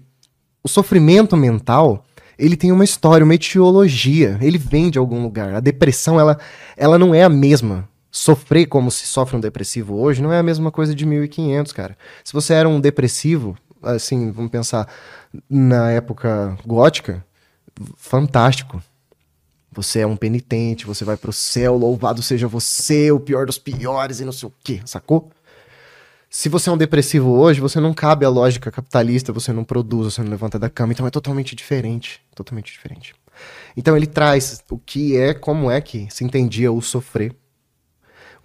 o sofrimento mental ele tem uma história, uma etiologia, ele vem de algum lugar. A depressão, ela, ela não é a mesma sofrer como se sofre um depressivo hoje não é a mesma coisa de 1500, cara. Se você era um depressivo, assim, vamos pensar na época gótica, fantástico. Você é um penitente, você vai pro céu, louvado seja você, o pior dos piores e não sei o quê, sacou? Se você é um depressivo hoje, você não cabe à lógica capitalista, você não produz, você não levanta da cama, então é totalmente diferente, totalmente diferente. Então ele traz o que é, como é que se entendia o sofrer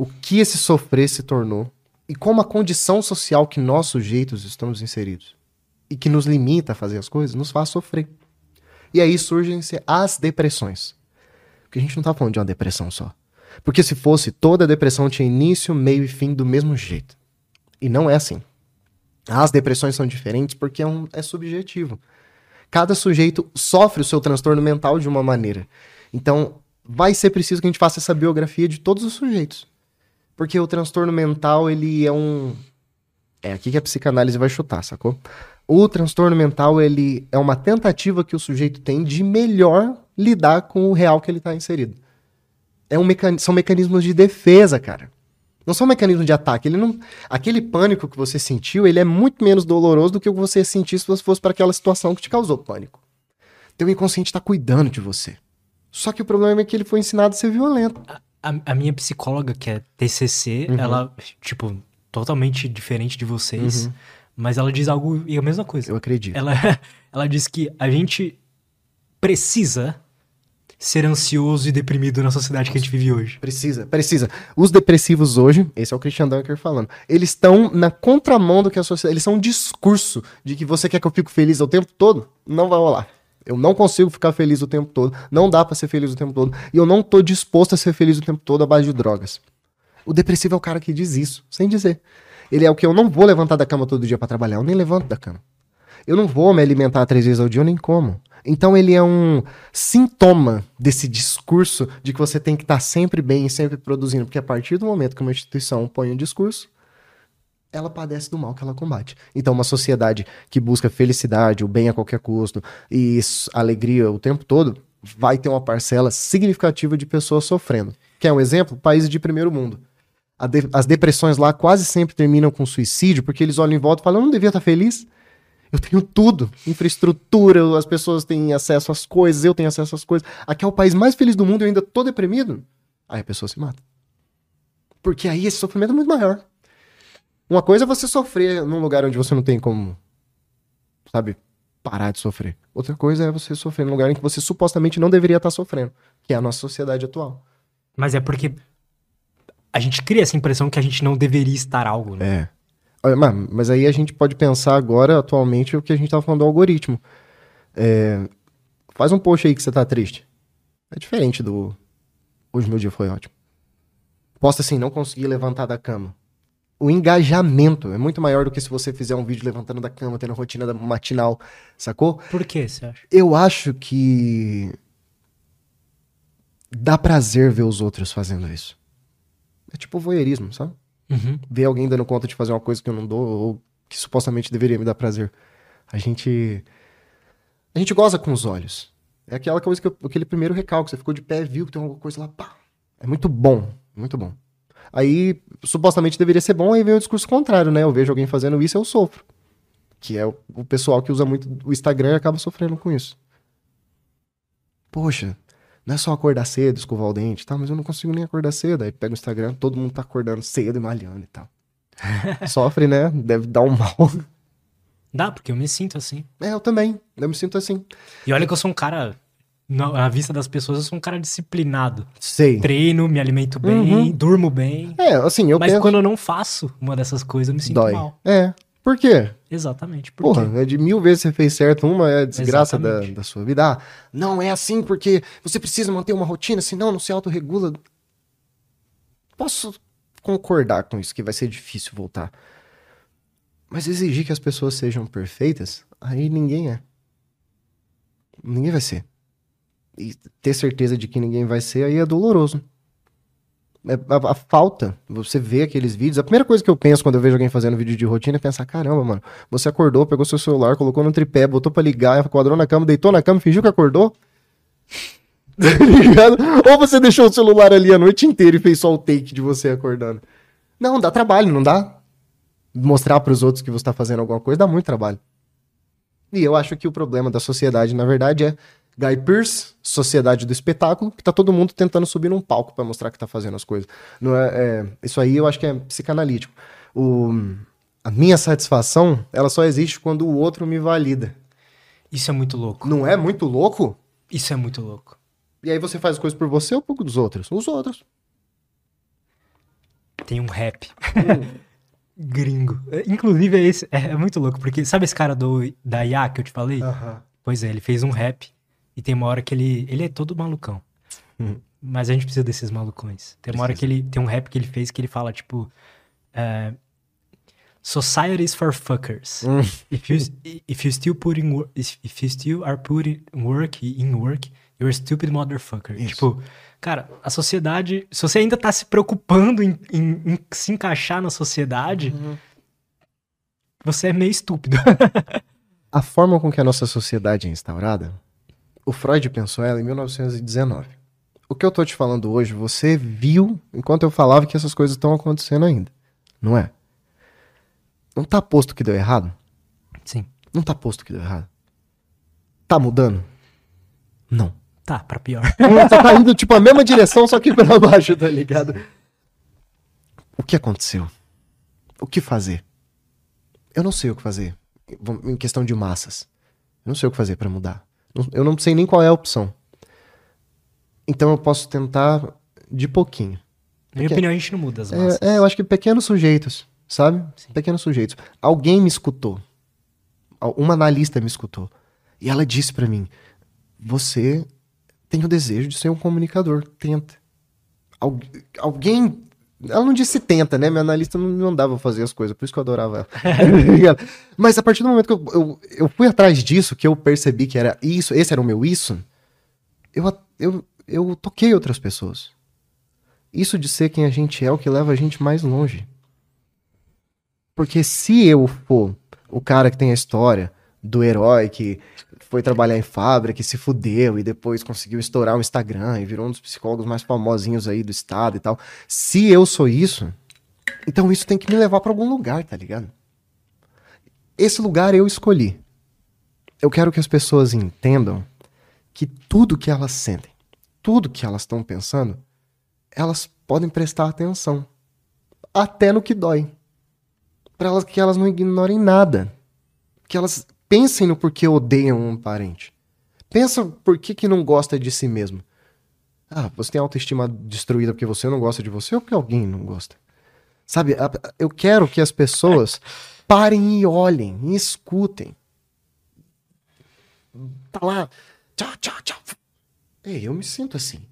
o que esse sofrer se tornou e como a condição social que nós sujeitos estamos inseridos e que nos limita a fazer as coisas nos faz sofrer. E aí surgem as depressões. Porque a gente não está falando de uma depressão só. Porque se fosse, toda depressão tinha início, meio e fim do mesmo jeito. E não é assim. As depressões são diferentes porque é, um, é subjetivo. Cada sujeito sofre o seu transtorno mental de uma maneira. Então, vai ser preciso que a gente faça essa biografia de todos os sujeitos. Porque o transtorno mental, ele é um. É aqui que a psicanálise vai chutar, sacou? O transtorno mental, ele é uma tentativa que o sujeito tem de melhor lidar com o real que ele está inserido. É um mecan... São mecanismos de defesa, cara. Não são mecanismos de ataque. Ele não... Aquele pânico que você sentiu, ele é muito menos doloroso do que o que você sentiu se você fosse para aquela situação que te causou pânico. Teu inconsciente está cuidando de você. Só que o problema é que ele foi ensinado a ser violento a, a minha psicóloga, que é TCC, uhum. ela, tipo, totalmente diferente de vocês, uhum. mas ela diz algo e a mesma coisa. Eu acredito. Ela, *laughs* ela diz que a gente precisa ser ansioso e deprimido na sociedade que a gente vive hoje. Precisa, precisa. Os depressivos hoje, esse é o Christian Dunker falando, eles estão na contramão do que a sociedade. Eles são um discurso de que você quer que eu fique feliz o tempo todo. Não vai rolar. Eu não consigo ficar feliz o tempo todo. Não dá para ser feliz o tempo todo. E eu não tô disposto a ser feliz o tempo todo à base de drogas. O depressivo é o cara que diz isso, sem dizer. Ele é o que eu não vou levantar da cama todo dia para trabalhar. Eu nem levanto da cama. Eu não vou me alimentar três vezes ao dia, eu nem como. Então ele é um sintoma desse discurso de que você tem que estar tá sempre bem e sempre produzindo. Porque a partir do momento que uma instituição põe um discurso, ela padece do mal que ela combate. Então, uma sociedade que busca felicidade, o bem a qualquer custo e alegria o tempo todo, vai ter uma parcela significativa de pessoas sofrendo. Quer um exemplo? Países de primeiro mundo. De- as depressões lá quase sempre terminam com suicídio, porque eles olham em volta e falam: eu não devia estar feliz. Eu tenho tudo, infraestrutura, as pessoas têm acesso às coisas, eu tenho acesso às coisas. Aqui é o país mais feliz do mundo e eu ainda tô deprimido. Aí a pessoa se mata. Porque aí esse sofrimento é muito maior. Uma coisa é você sofrer num lugar onde você não tem como, sabe, parar de sofrer. Outra coisa é você sofrer num lugar em que você supostamente não deveria estar sofrendo, que é a nossa sociedade atual. Mas é porque a gente cria essa impressão que a gente não deveria estar algo, né? É. Mas, aí a gente pode pensar agora, atualmente, o que a gente tava falando do algoritmo. É, faz um post aí que você tá triste. É diferente do. Hoje meu dia foi ótimo. Posta assim, não consegui levantar da cama. O engajamento é muito maior do que se você fizer um vídeo levantando da cama, tendo rotina da- matinal, sacou? Por que você acha? Eu acho que dá prazer ver os outros fazendo isso. É tipo voyeurismo, sabe? Uhum. ver alguém dando conta de fazer uma coisa que eu não dou ou que supostamente deveria me dar prazer. A gente a gente goza com os olhos. É aquela coisa que eu- aquele primeiro recalque, você ficou de pé, viu que tem alguma coisa lá, pá. É muito bom, muito bom. Aí supostamente deveria ser bom, aí vem o discurso contrário, né? Eu vejo alguém fazendo isso, eu sofro. Que é o, o pessoal que usa muito o Instagram e acaba sofrendo com isso. Poxa, não é só acordar cedo, escovar o dente, tá? Mas eu não consigo nem acordar cedo. Aí pega o Instagram, todo mundo tá acordando cedo e malhando e tal. *laughs* Sofre, né? Deve dar um mal. Dá, porque eu me sinto assim. É, eu também. Eu me sinto assim. E olha que eu sou um cara, na, na vista das pessoas, eu sou um cara disciplinado. Sei. Treino, me alimento bem, Uhum. durmo bem. É, assim, eu Mas penso... quando eu não faço uma dessas coisas, eu me sinto Dói. mal. É. Por quê? Exatamente. Por Porra, quê? é de mil vezes você fez certo, uma é a desgraça da, da sua vida. Ah, não é assim porque você precisa manter uma rotina, senão não se autorregula. Posso concordar com isso, que vai ser difícil voltar. Mas exigir que as pessoas sejam perfeitas, aí ninguém é. Ninguém vai ser. E ter certeza de que ninguém vai ser, aí é doloroso. É, a, a falta, você vê aqueles vídeos, a primeira coisa que eu penso quando eu vejo alguém fazendo vídeo de rotina é pensar, caramba, mano, você acordou, pegou seu celular, colocou no tripé, botou pra ligar, quadrou na cama, deitou na cama, fingiu que acordou. *laughs* Tá? Ou você deixou o celular ali a noite inteira e fez só o take de você acordando. Não, dá trabalho, não dá? Mostrar pros outros que você tá fazendo alguma coisa dá muito trabalho. E eu acho que o problema da sociedade, na verdade, é Guy Pearce, Sociedade do Espetáculo, que tá todo mundo tentando subir num palco pra mostrar que tá fazendo as coisas. Não é, é- isso aí eu acho que é psicanalítico. O, a minha satisfação, ela só existe quando o outro me valida. Isso é muito louco. Não é muito louco? Isso é muito louco. E aí você faz as coisas por você ou por dos outros? Os outros. Tem um rap. *laughs* Gringo. É, Inclusive, é, esse, é, é muito louco, porque sabe esse cara do, da IA que eu te falei? Pois é, ele fez um rap e tem uma hora que ele. Ele é todo malucão. Uhum. Mas a gente precisa desses malucões. Tem uma hora que ele. Tem um rap que ele fez que ele fala, tipo. Society is for fuckers. Hum. If you, if you still putting if you still are putting work in work, you're a stupid motherfucker. Isso. Tipo, cara, a sociedade. Se você ainda tá se preocupando em, em- em se encaixar na sociedade, Uhum. você é meio estúpido. *laughs* A forma com que a nossa sociedade é instaurada, o Freud pensou ela em 1919. O que eu tô te falando hoje, você viu enquanto eu falava que essas coisas estão acontecendo ainda. Não é? Não tá posto que deu errado? Sim. Não tá posto que deu errado. Tá mudando? Não. Tá, pra pior. *laughs* Você tá indo, tipo, a mesma direção, só que pra baixo, tá ligado? O que aconteceu? O que fazer? Eu não sei o que fazer. Em questão de massas. Eu não sei o que fazer pra mudar. Eu não sei nem qual é a opção. Então eu posso tentar de pouquinho. Na minha Porque- opinião, a gente não muda as massas. É, é, eu acho que pequenos sujeitos, sabe? Sim. Pequenos sujeitos. Alguém me escutou. Uma analista me escutou. E ela disse pra mim: Você tem o desejo de ser um comunicador. Tenta. Al- alguém. Ela não disse tenta, né? Minha analista não me mandava fazer as coisas, por isso que eu adorava ela. *laughs* Mas a partir do momento que eu, eu, eu fui atrás disso, que eu percebi que era isso, esse era o meu isso, eu, eu, eu toquei outras pessoas. Isso de ser quem a gente é o que leva a gente mais longe. Porque se eu for o cara que tem a história do herói que foi trabalhar em fábrica, que se fudeu e depois conseguiu estourar o Instagram e virou um dos psicólogos mais famosinhos aí do estado e tal. Se eu sou isso, então isso tem que me levar para algum lugar, tá ligado? Esse lugar eu escolhi. Eu quero que as pessoas entendam que tudo que elas sentem, tudo que elas estão pensando, elas podem prestar atenção. Até no que dói. Para elas que elas não ignorem nada. Que elas pensem no porquê odeiam um parente. Pensa por que, que não gosta de si mesmo. Ah, você tem autoestima destruída porque você não gosta de você ou porque alguém não gosta? Sabe, eu quero que as pessoas *laughs* parem e olhem, e escutem. Tá lá, tchau, tchau, tchau. Ei, eu me sinto assim.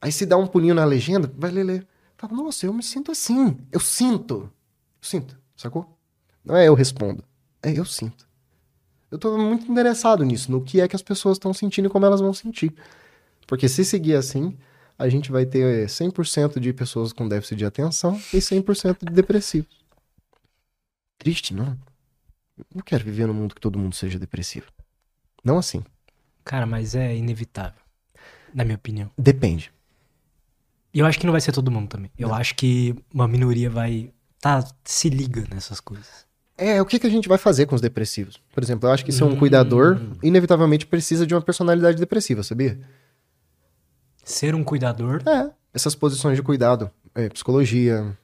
Aí se dá um pulinho na legenda, vai ler, ler. Fala, nossa, eu me sinto assim. Eu sinto. Eu sinto, sacou? Não é eu respondo. É eu sinto. Eu tô muito interessado nisso, no que é que as pessoas estão sentindo e como elas vão sentir. Porque se seguir assim, a gente vai ter 100% de pessoas com déficit de atenção e 100% de depressivos. Triste, não? Não quero viver num mundo que todo mundo seja depressivo. Não assim. Cara, mas é inevitável. Na minha opinião. Depende. E eu acho que não vai ser todo mundo também. Eu não. acho que uma minoria vai. Tá, se liga nessas coisas. É, o que, que a gente vai fazer com os depressivos? Por exemplo, eu acho que ser um hum. cuidador inevitavelmente precisa de uma personalidade depressiva, sabia? Ser um cuidador? É, essas posições de cuidado. É, psicologia,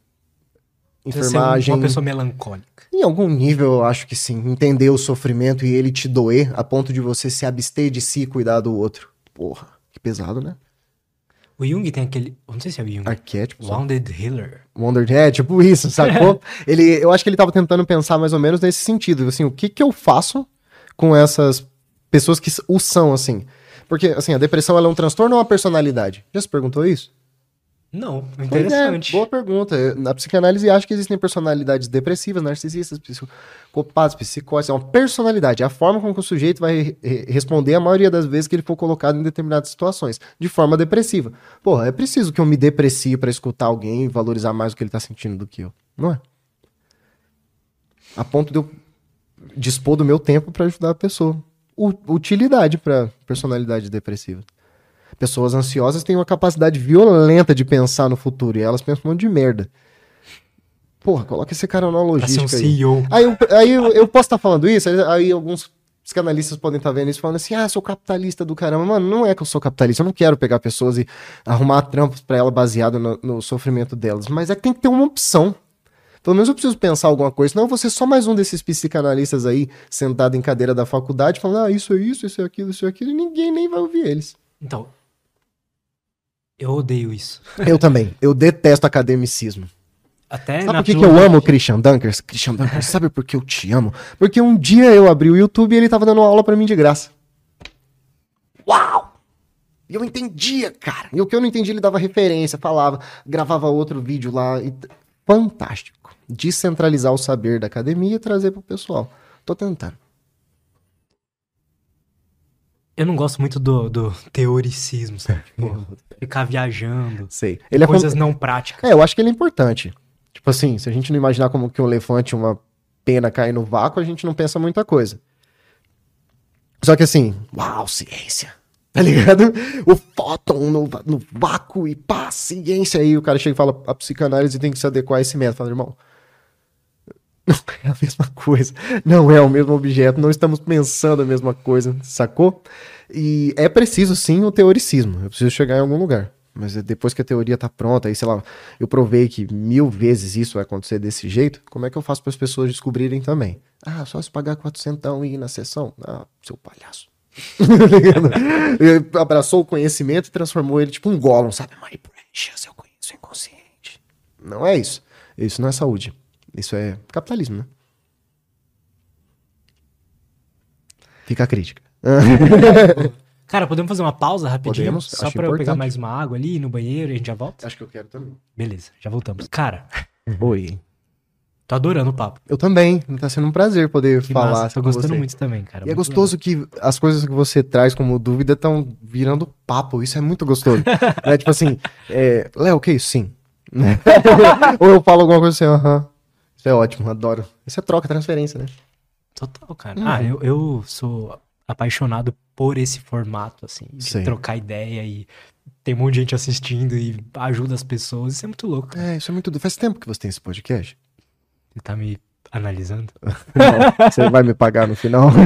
enfermagem. Ser uma pessoa melancólica. Em algum nível, eu acho que sim. Entender o sofrimento e ele te doer a ponto de você se abster de si e cuidar do outro. Porra, que pesado, né? O Jung tem aquele. Eu não sei se é o Jung. Arquétipo. Wounded Healer. Wounded, é, tipo isso, sacou? *laughs* ele, eu acho que ele tava tentando pensar mais ou menos nesse sentido. Assim, o que que eu faço com essas pessoas que o são, assim? Porque, assim, a depressão é um transtorno ou uma personalidade? Já se perguntou isso? Não, interessante. É, boa pergunta. Na psicanálise acho que existem personalidades depressivas, narcisistas, psicopatas, psicoses. É uma personalidade, é a forma como o sujeito vai responder a maioria das vezes que ele for colocado em determinadas situações, de forma depressiva. Porra, é preciso que eu me deprecie para escutar alguém e valorizar mais o que ele tá sentindo do que eu, não é? A ponto de eu dispor do meu tempo para ajudar a pessoa. U utilidade para personalidade depressiva. Pessoas ansiosas têm uma capacidade violenta de pensar no futuro e elas pensam um monte de merda. Porra, coloca esse cara na logística. Pra ser um CEO. Aí, aí, eu, aí eu, eu posso estar tá falando isso, aí alguns psicanalistas podem estar tá vendo isso falando assim: ah, sou capitalista do caramba. Mano, não é que eu sou capitalista, eu não quero pegar pessoas e arrumar trampos para ela baseado no, no, sofrimento delas. Mas é que tem que ter uma opção. Pelo menos eu preciso pensar alguma coisa, senão eu vou ser só mais um desses psicanalistas aí, sentado em cadeira da faculdade, falando, ah, isso é isso, isso é aquilo, isso é aquilo, e ninguém nem vai ouvir eles. Então, eu odeio isso. Eu também. Eu detesto academicismo. Até sabe por que, que eu amo o Christian Dunkers? Christian Dunkers, sabe por que eu te amo? Porque um dia eu abri o YouTube e ele tava dando aula para mim de graça. Uau! E eu entendia, cara. E o que eu não entendi, ele dava referência, falava, gravava outro vídeo lá. E... Fantástico. Descentralizar o saber da academia e trazer pro pessoal. Tô tentando. Eu não gosto muito do, do teoricismo, sabe? Tipo, ficar viajando. Sei. Ele é coisas não práticas. É, eu acho que ele é importante. Tipo assim, se a gente não imaginar como que um elefante, uma pena cai no vácuo, a gente não pensa muita coisa. Só que assim, uau, ciência. *laughs* Tá ligado? O fóton no, no vácuo e pá, ciência. Aí o cara chega e fala, a psicanálise tem que se adequar a esse método. Fala, irmão, não *laughs* é a mesma coisa. Não é o mesmo objeto, não estamos pensando a mesma coisa, sacou? E é preciso sim o teoricismo. Eu preciso chegar em algum lugar. Mas depois que a teoria tá pronta, aí sei lá, eu provei que mil vezes isso vai acontecer desse jeito, como é que eu faço para as pessoas descobrirem também? Ah, só se pagar 400 e ir na sessão? Ah, seu palhaço. *laughs* Abraçou o conhecimento e transformou ele tipo um Gollum, sabe? My precious, eu conheço o inconsciente. Não é isso. Isso não é saúde. Isso é capitalismo, né? Fica a crítica. *laughs* Cara, podemos fazer uma pausa rapidinho? Podemos, só pra importante. eu pegar mais uma água ali no banheiro e a gente já volta? Acho que eu quero também. Beleza, já voltamos. Cara. *laughs* Oi. Tô adorando o papo. Eu também. Tá sendo um prazer poder que falar. Massa, tô gostando você. muito também, cara. E é muito é gostoso legal. que as coisas que você traz como dúvida estão virando papo. Isso é muito gostoso. *laughs* é tipo assim, é, Léo, o que é isso? Sim. Ou eu falo alguma coisa assim, aham. Uh -huh. Isso é ótimo, adoro. Isso é troca, transferência, né? Total, cara. Uhum. Ah, eu, eu sou apaixonado por esse formato, assim, de Sei. trocar ideia e tem um monte de gente assistindo e ajuda as pessoas. Isso é muito louco. É, isso é muito. Faz tempo que você tem esse podcast? Você tá me analisando? *laughs* Não, você vai me pagar no final? *laughs*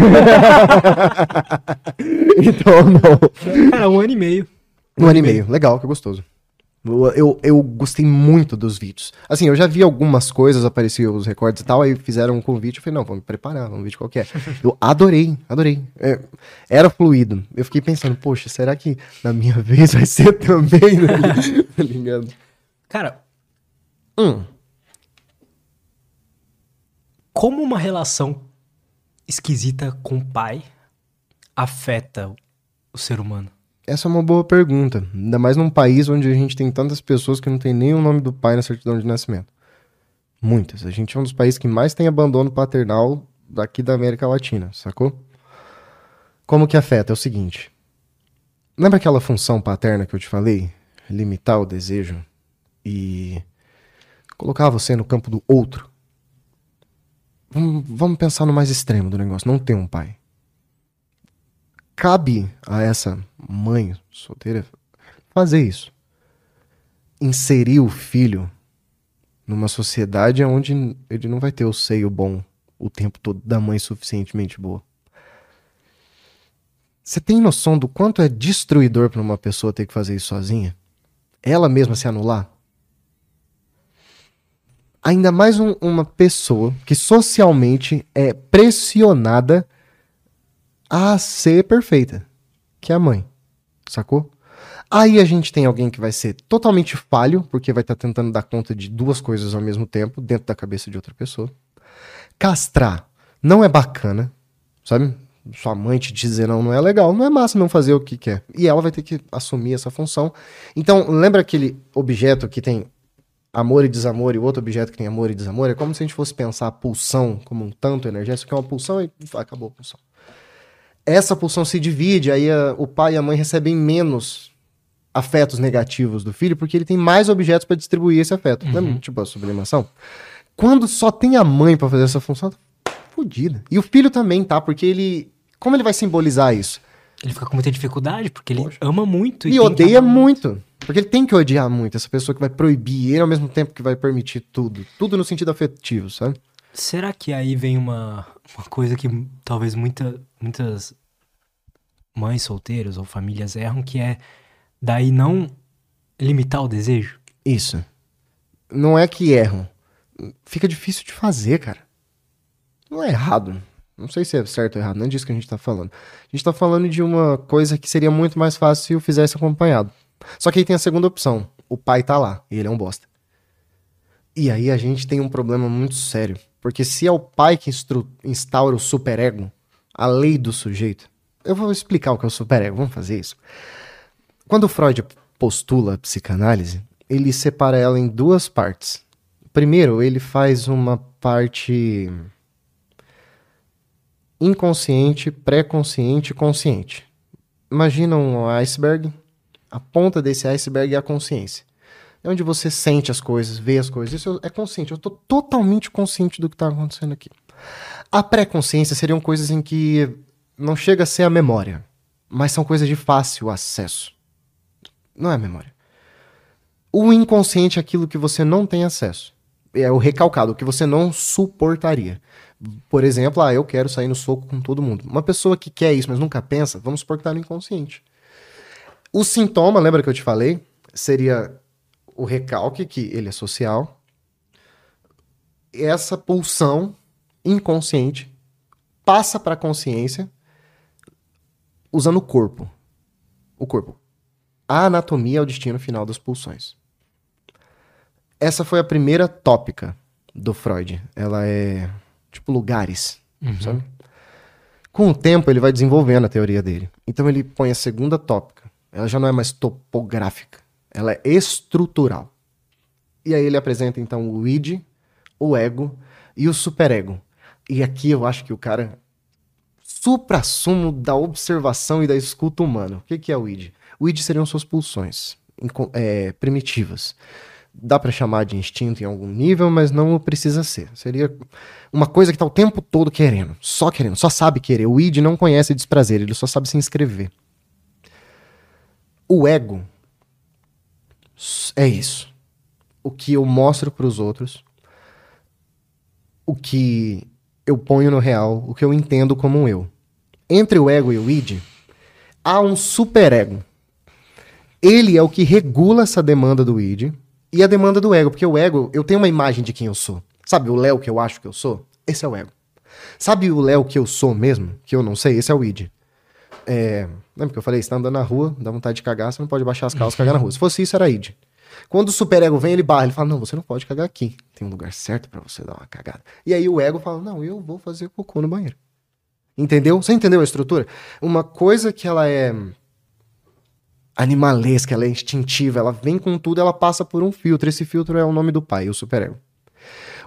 *laughs* então, não. Cara, um ano e meio. Um, um ano e meio. meio. Legal, que gostoso. Eu, eu gostei muito dos vídeos. Assim, eu já vi algumas coisas, apareciam os recordes e tal, aí fizeram um convite. Eu falei, não, vamos preparar, um vídeo qualquer. Eu adorei, adorei. É, era fluido. Eu fiquei pensando, poxa, será que na minha *laughs* vez vai ser também? *laughs* tá ligado? Cara, hum. como uma relação esquisita com o pai afeta o ser humano? Essa é uma boa pergunta. Ainda mais num país onde a gente tem tantas pessoas que não tem nem o nome do pai na certidão de nascimento. Muitas. A gente é um dos países que mais tem abandono paternal daqui da América Latina, sacou? Como que afeta? É o seguinte. Lembra aquela função paterna que eu te falei? Limitar o desejo e colocar você no campo do outro. Vamos pensar no mais extremo do negócio. Não ter um pai cabe a essa mãe solteira fazer isso. Inserir o filho numa sociedade onde ele não vai ter o seio bom o tempo todo da mãe suficientemente boa. Você tem noção do quanto é destruidor para uma pessoa ter que fazer isso sozinha? Ela mesma se anular? Ainda mais um, uma pessoa que socialmente é pressionada a ser perfeita, que é a mãe. Sacou? Aí a gente tem alguém que vai ser totalmente falho, porque vai estar tá tentando dar conta de duas coisas ao mesmo tempo, dentro da cabeça de outra pessoa. Castrar não é bacana, sabe? Sua mãe te dizer não, não é legal, não é massa não fazer o que quer. E ela vai ter que assumir essa função. Então, lembra aquele objeto que tem amor e desamor e outro objeto que tem amor e desamor? É como se a gente fosse pensar a pulsão como um tanto energético, que é uma pulsão e acabou a pulsão essa pulsão se divide, aí a, o pai e a mãe recebem menos afetos negativos do filho, porque ele tem mais objetos para distribuir esse afeto. Uhum. Né? Tipo a sublimação. Quando só tem a mãe para fazer essa função, tá fodida. E o filho também, tá? Porque ele. Como ele vai simbolizar isso? Ele fica com muita dificuldade, porque ele Poxa. ama muito. E, e odeia muito. Porque ele tem que odiar muito essa pessoa que vai proibir ele ao mesmo tempo que vai permitir tudo. Tudo no sentido afetivo, sabe? Será que aí vem uma, uma coisa que talvez muita, muitas mães solteiras ou famílias erram, que é daí não limitar o desejo? Isso. Não é que erram. Fica difícil de fazer, cara. Não é errado. Não sei se é certo ou errado, não é disso que a gente tá falando. A gente tá falando de uma coisa que seria muito mais fácil se eu fizesse acompanhado. Só que aí tem a segunda opção. O pai tá lá e ele é um bosta. E aí a gente tem um problema muito sério. Porque se é o pai que instaura o superego, a lei do sujeito, eu vou explicar o que é o superego, vamos fazer isso. Quando Freud postula a psicanálise, ele separa ela em duas partes. Primeiro, ele faz uma parte inconsciente, pré-consciente e consciente. Imagina um iceberg, a ponta desse iceberg é a consciência. É onde você sente as coisas, vê as coisas. Isso é consciente. Eu estou totalmente consciente do que está acontecendo aqui. A pré-consciência seriam coisas em que não chega a ser a memória, mas são coisas de fácil acesso. Não é a memória. O inconsciente é aquilo que você não tem acesso. É o recalcado, o que você não suportaria. Por exemplo, ah, eu quero sair no soco com todo mundo. Uma pessoa que quer isso, mas nunca pensa, vamos suportar no inconsciente. O sintoma, lembra que eu te falei? Seria o recalque, que ele é social, essa pulsão inconsciente passa para a consciência usando o corpo. O corpo. A anatomia é o destino final das pulsões. Essa foi a primeira tópica do Freud. Ela é tipo lugares, uhum. sabe? Com o tempo ele vai desenvolvendo a teoria dele. Então ele põe a segunda tópica. Ela já não é mais topográfica ela é estrutural. E aí ele apresenta então o id, o ego e o superego. E aqui eu acho que o cara supra-sumo da observação e da escuta humana. O que, que é o id? O id seriam suas pulsões é, primitivas. dá para chamar de instinto em algum nível, mas não precisa ser. Seria uma coisa que tá o tempo todo querendo, só querendo, só sabe querer. O id não conhece desprazer, ele só sabe se inscrever. O ego é isso. O que eu mostro para os outros, o que eu ponho no real, o que eu entendo como um eu. Entre o ego e o id, há um superego. Ele é o que regula essa demanda do id e a demanda do ego, porque o ego, eu tenho uma imagem de quem eu sou. Sabe o Léo que eu acho que eu sou? Esse é o ego. Sabe o Léo que eu sou mesmo? Que eu não sei? Esse é o id. É, lembra que eu falei? Você tá andando na rua, dá vontade de cagar, você não pode baixar as calças e cagar na rua. Se fosse isso, era id. Quando o superego vem, ele barra, ele fala: Não, você não pode cagar aqui. Tem um lugar certo para você dar uma cagada. E aí o ego fala: Não, eu vou fazer cocô no banheiro. Entendeu? Você entendeu a estrutura? Uma coisa que ela é animalesca, ela é instintiva, ela vem com tudo, ela passa por um filtro. Esse filtro é o nome do pai, o superego.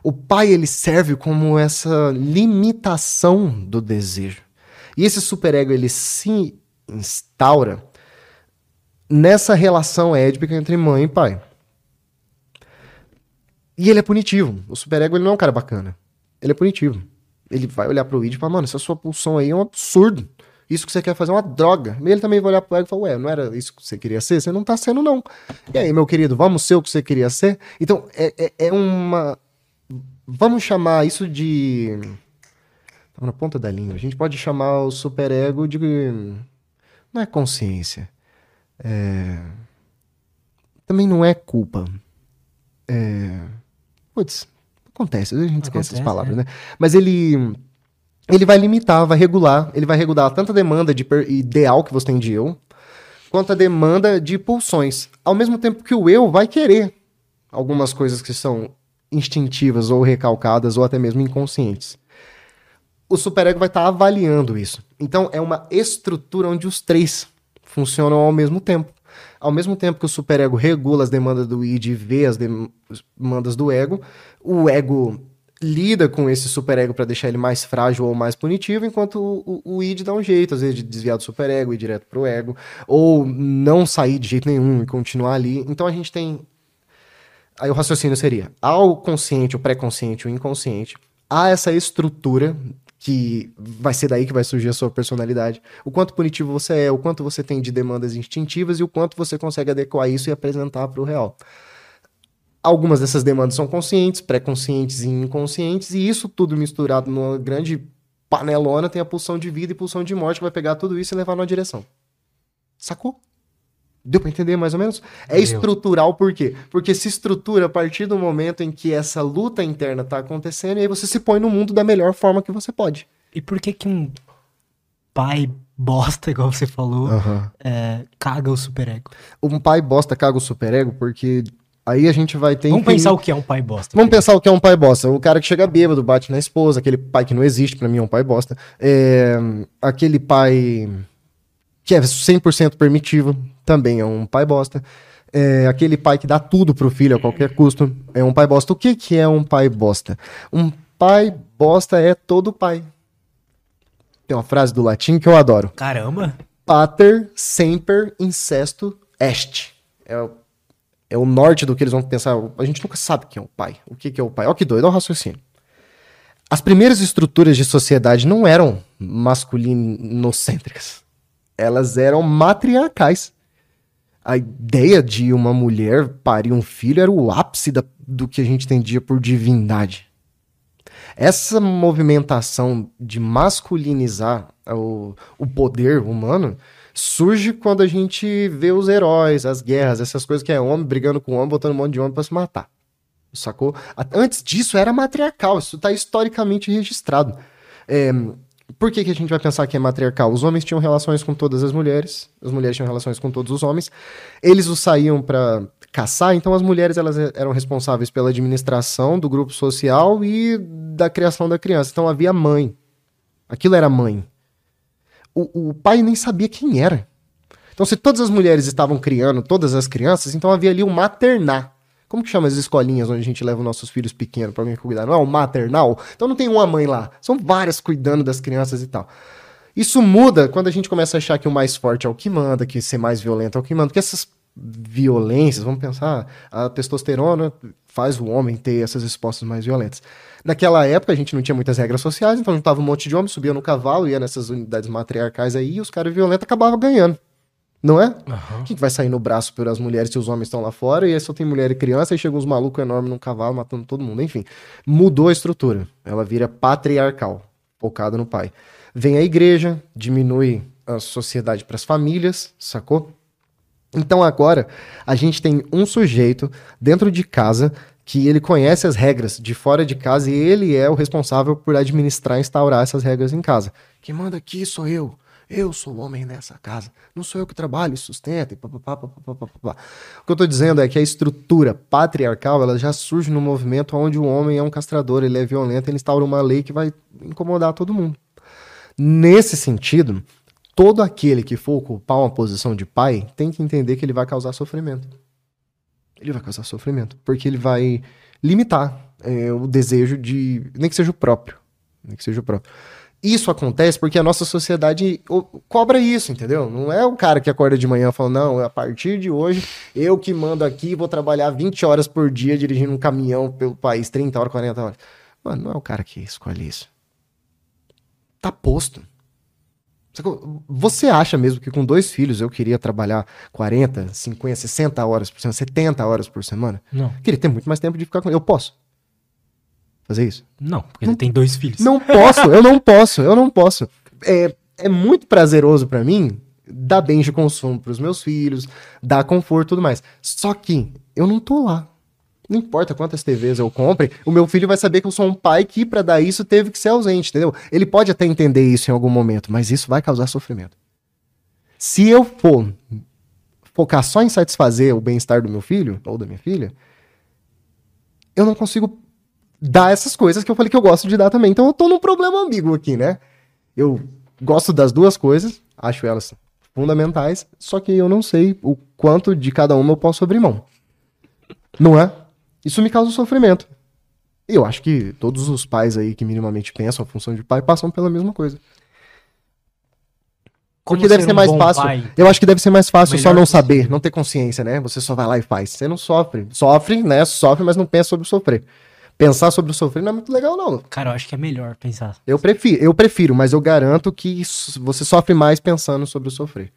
O pai ele serve como essa limitação do desejo. E esse superego ele se instaura nessa relação édpica entre mãe e pai. E ele é punitivo. O superego ele não é um cara bacana. Ele é punitivo. Ele vai olhar pro id e falar, mano, essa sua pulsão aí é um absurdo. Isso que você quer fazer é uma droga. E ele também vai olhar pro ego e falar, ué, não era isso que você queria ser? Você não tá sendo, não. E aí, meu querido, vamos ser o que você queria ser? Então, é, é, é uma. Vamos chamar isso de. Tá na ponta da língua. A gente pode chamar o superego de. Não é consciência. É... Também não é culpa. É... Putz, acontece, a gente acontece, esquece essas palavras, é. né? Mas ele ele vai limitar, vai regular, ele vai regular tanto a demanda de ideal que você tem de eu, quanto a demanda de pulsões. Ao mesmo tempo que o eu vai querer algumas coisas que são instintivas ou recalcadas ou até mesmo inconscientes. O superego vai estar tá avaliando isso. Então é uma estrutura onde os três funcionam ao mesmo tempo. Ao mesmo tempo que o superego regula as demandas do id e vê as demandas do ego, o ego lida com esse superego para deixar ele mais frágil ou mais punitivo, enquanto o, o, o, id dá um jeito, às vezes, de desviar do superego e ir direto pro ego, ou não sair de jeito nenhum e continuar ali. Então a gente tem. Aí o raciocínio seria: ao consciente, o pré-consciente, o inconsciente, há essa estrutura que vai ser daí que vai surgir a sua personalidade. O quanto punitivo você é, o quanto você tem de demandas instintivas e o quanto você consegue adequar isso e apresentar para o real. Algumas dessas demandas são conscientes, pré-conscientes e inconscientes, e isso tudo misturado numa grande panelona tem a pulsão de vida e pulsão de morte que vai pegar tudo isso e levar numa direção. Sacou? Deu pra entender mais ou menos? É Deu. estrutural por quê? Porque se estrutura a partir do momento em que essa luta interna tá acontecendo e aí você se põe no mundo da melhor forma que você pode. E por que que um pai bosta, igual você falou, uhum. é, caga o superego? Um pai bosta caga o superego porque aí a gente vai ter... Vamos pensar o que é um pai bosta. Vamos pensar o que é um pai bosta. O cara que chega bêbado, bate na esposa, aquele pai que não existe, para mim é um pai bosta. É, aquele pai que é 100% permitivo, também é um pai bosta. É aquele pai que dá tudo pro filho a qualquer custo, é um pai bosta. O que, que é um pai bosta? Um pai bosta é todo pai. Tem uma frase do latim que eu adoro. Caramba! Pater semper incesto est. É o, é o norte do que eles vão pensar. A gente nunca sabe quem é o pai. O que, que é o pai? Olha que doido, olha o raciocínio. As primeiras estruturas de sociedade não eram masculinocêntricas elas eram matriarcais. A ideia de uma mulher parir um filho era o ápice da, do que a gente entendia por divindade. Essa movimentação de masculinizar o, o poder humano surge quando a gente vê os heróis, as guerras, essas coisas que é homem brigando com homem, botando um monte de homem para se matar. Sacou? Antes disso era matriarcal, isso está historicamente registrado. É, por que, que a gente vai pensar que é matriarcal? Os homens tinham relações com todas as mulheres, as mulheres tinham relações com todos os homens. Eles os saíam para caçar, então as mulheres elas eram responsáveis pela administração do grupo social e da criação da criança. Então havia mãe. Aquilo era mãe. O, o pai nem sabia quem era. Então, se todas as mulheres estavam criando todas as crianças, então havia ali o maternar. Como que chama as escolinhas onde a gente leva os nossos filhos pequenos para alguém cuidar? Não é o maternal? Então não tem uma mãe lá. São várias cuidando das crianças e tal. Isso muda quando a gente começa a achar que o mais forte é o que manda, que ser mais violento é o que manda, porque essas violências, vamos pensar, a testosterona faz o homem ter essas respostas mais violentas. Naquela época a gente não tinha muitas regras sociais, então juntava um monte de homens, subia no cavalo, ia nessas unidades matriarcais aí, e os caras violentos acabavam ganhando. Não é? Uhum. Quem vai sair no braço pelas mulheres se os homens estão lá fora e aí só tem mulher e criança e chegam uns malucos enormes num cavalo matando todo mundo. Enfim, mudou a estrutura. Ela vira patriarcal, focada no pai. Vem a igreja, diminui a sociedade para as famílias, sacou? Então agora a gente tem um sujeito dentro de casa que ele conhece as regras de fora de casa e ele é o responsável por administrar e instaurar essas regras em casa. Quem manda aqui sou eu. Eu sou o homem nessa casa. Não sou eu que trabalho e sustento. E O que eu estou dizendo é que a estrutura patriarcal ela já surge no movimento onde o homem é um castrador, ele é violento, ele instaura uma lei que vai incomodar todo mundo. Nesse sentido, todo aquele que for ocupar uma posição de pai tem que entender que ele vai causar sofrimento. Ele vai causar sofrimento, porque ele vai limitar é, o desejo de. nem que seja o próprio. Nem que seja o próprio. Isso acontece porque a nossa sociedade cobra isso, entendeu? Não é o cara que acorda de manhã falando, não, a partir de hoje, eu que mando aqui, vou trabalhar 20 horas por dia dirigindo um caminhão pelo país, 30 horas, 40 horas. Mano, não é o cara que escolhe isso. Tá posto. Você acha mesmo que com dois filhos eu queria trabalhar 40, 50, 60 horas por semana, 70 horas por semana? Não. Queria ter muito mais tempo de ficar com ele. Eu posso fazer isso? Não, porque não, ele tem dois filhos. Não posso, eu não posso, eu não posso. É, é muito prazeroso para mim dar bens de consumo para os meus filhos, dar conforto e tudo mais. Só que eu não tô lá. Não importa quantas TVs eu compre, o meu filho vai saber que eu sou um pai que, para dar isso, teve que ser ausente, entendeu? Ele pode até entender isso em algum momento, mas isso vai causar sofrimento. Se eu for focar só em satisfazer o bem-estar do meu filho ou da minha filha, eu não consigo dar essas coisas que eu falei que eu gosto de dar também. Então eu tô num problema ambíguo aqui, né? Eu gosto das duas coisas, acho elas fundamentais, só que eu não sei o quanto de cada uma eu posso abrir mão. Não é? Isso me causa sofrimento. E eu acho que todos os pais aí que minimamente pensam a função de pai passam pela mesma coisa. Como Porque deve ser, um mais fácil. Pai? Eu acho que deve ser mais fácil só não saber, não ter consciência, né? Você só vai lá e faz. Você não sofre. Sofre, né? Sofre, mas não pensa sobre sofrer pensar sobre o sofrer não é muito legal, não. Cara, eu acho que é melhor pensar. Eu prefiro, eu prefiro, mas eu garanto que você sofre mais pensando sobre o sofrer.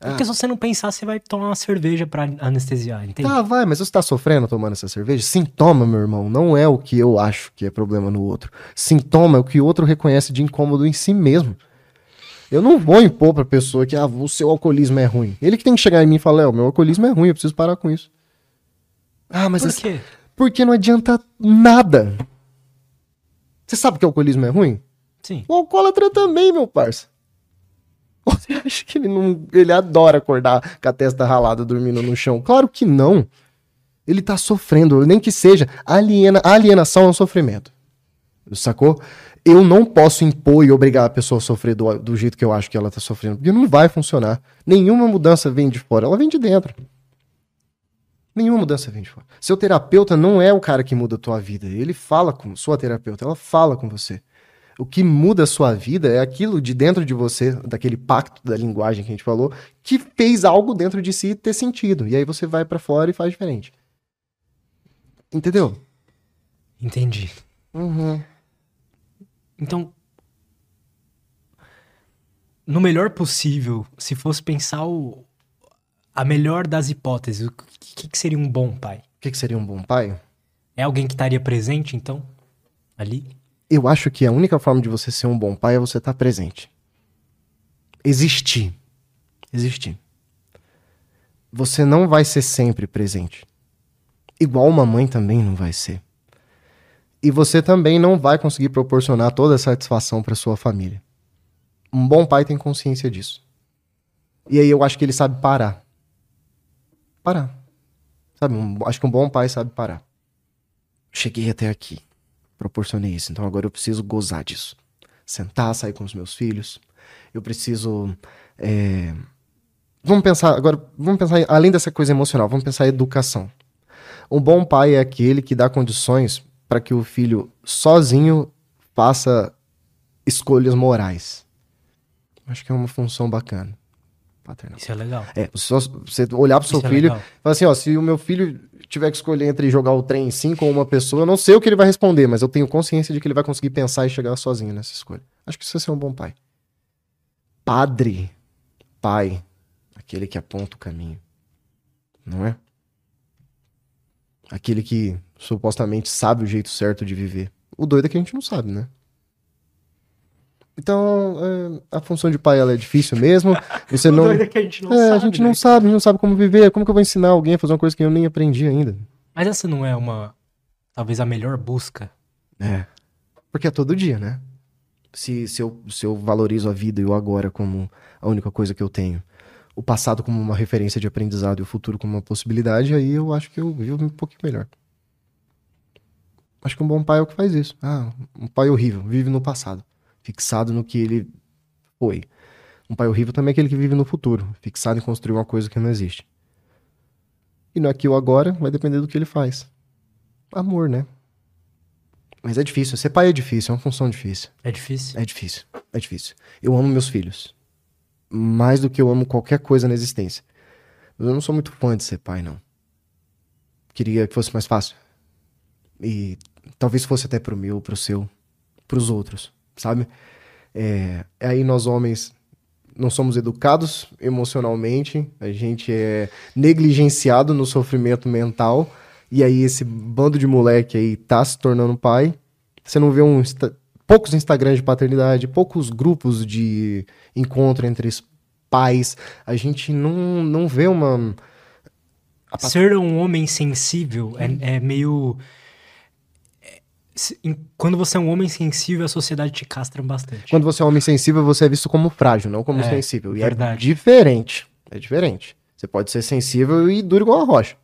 Porque ah. se você não pensar, você vai tomar uma cerveja para anestesiar, entende? Tá, vai, mas você tá sofrendo tomando essa cerveja? Sintoma, meu irmão, não é o que eu acho que é problema no outro. Sintoma é o que o outro reconhece de incômodo em si mesmo. Eu não vou impor pra pessoa que ah, o seu alcoolismo é ruim. Ele que tem que chegar em mim e falar, é, o meu alcoolismo é ruim, eu preciso parar com isso. Ah, mas... Por quê? Porque não adianta nada. Você sabe que o alcoolismo é ruim? Sim. O alcoólatra também, meu parça. Você *laughs* acha que ele não. Ele adora acordar com a testa ralada dormindo no chão? Claro que não. Ele tá sofrendo, nem que seja. Aliena, alienação é um sofrimento. Sacou? Eu não posso impor e obrigar a pessoa a sofrer do, do jeito que eu acho que ela tá sofrendo, porque não vai funcionar. Nenhuma mudança vem de fora, ela vem de dentro. Nenhuma mudança vem de fora. Seu terapeuta não é o cara que muda a tua vida. Ele fala com sua terapeuta, ela fala com você. O que muda a sua vida é aquilo de dentro de você, daquele pacto da linguagem que a gente falou, que fez algo dentro de si ter sentido. E aí você vai para fora e faz diferente. Entendeu? Entendi. Uhum. Então, no melhor possível, se fosse pensar o, a melhor das hipóteses, o que, que seria um bom pai? O que, que seria um bom pai? É alguém que estaria presente, então? Ali? Eu acho que a única forma de você ser um bom pai é você estar presente. Existir. Existir. Você não vai ser sempre presente. Igual uma mãe também não vai ser. E você também não vai conseguir proporcionar toda a satisfação para sua família. Um bom pai tem consciência disso. E aí eu acho que ele sabe parar parar. Sabe, um, acho que um bom pai sabe parar. Cheguei até aqui, proporcionei isso, então agora eu preciso gozar disso. Sentar, sair com os meus filhos. Eu preciso. É... Vamos pensar, agora, vamos pensar, além dessa coisa emocional, vamos pensar educação. Um bom pai é aquele que dá condições para que o filho sozinho faça escolhas morais. Acho que é uma função bacana. Paternal. Isso é legal. É, só você olhar pro seu Isso é filho e falar assim, ó, se o meu filho tiver que escolher entre jogar o trem em si com uma pessoa, eu não sei o que ele vai responder, mas eu tenho consciência de que ele vai conseguir pensar e chegar sozinho nessa escolha. Acho que isso é ser um bom pai. Padre, pai, aquele que aponta o caminho. Não é? Aquele que supostamente sabe o jeito certo de viver. O doido é que a gente não sabe, né? Então, é, a função de pai ela é difícil mesmo. *laughs* Você não. doido é que a gente não É, sabe. a gente né? não sabe, a gente não sabe como viver. Como que eu vou ensinar alguém a fazer uma coisa que eu nem aprendi ainda? Mas essa não é uma. Talvez a melhor busca. É. Porque é todo dia, né? Se, se, eu, se eu valorizo a vida e o agora como a única coisa que eu tenho, o passado como uma referência de aprendizado e o futuro como uma possibilidade, aí eu acho que eu vivo um pouquinho melhor. Acho que um bom pai é o que faz isso. Ah, um pai horrível, vive no passado, fixado no que ele foi. Um pai horrível também é aquele que vive no futuro, fixado em construir uma coisa que não existe. E no aqui ou agora vai depender do que ele faz. Amor, né? Mas é difícil. Ser pai é difícil, é uma função difícil. É difícil. É difícil. É difícil. Eu amo meus filhos. Mais do que eu amo qualquer coisa na existência. Mas eu não sou muito fã de ser pai, não. Queria que fosse mais fácil. E talvez fosse até pro meu, pro seu, pros outros, sabe? É, aí nós homens não somos educados emocionalmente, a gente é negligenciado no sofrimento mental, e aí esse bando de moleque aí tá se tornando pai. Você não vê um insta- poucos Instagrams de paternidade, poucos grupos de encontro entre pais. A gente não, não vê uma. Ser um homem sensível é, é meio. É, Quando você é um homem sensível, a sociedade te castra bastante. Quando você é homem sensível, você é visto como frágil, não como É, sensível. E verdade. é diferente. É diferente. Você pode ser sensível e duro igual a rocha.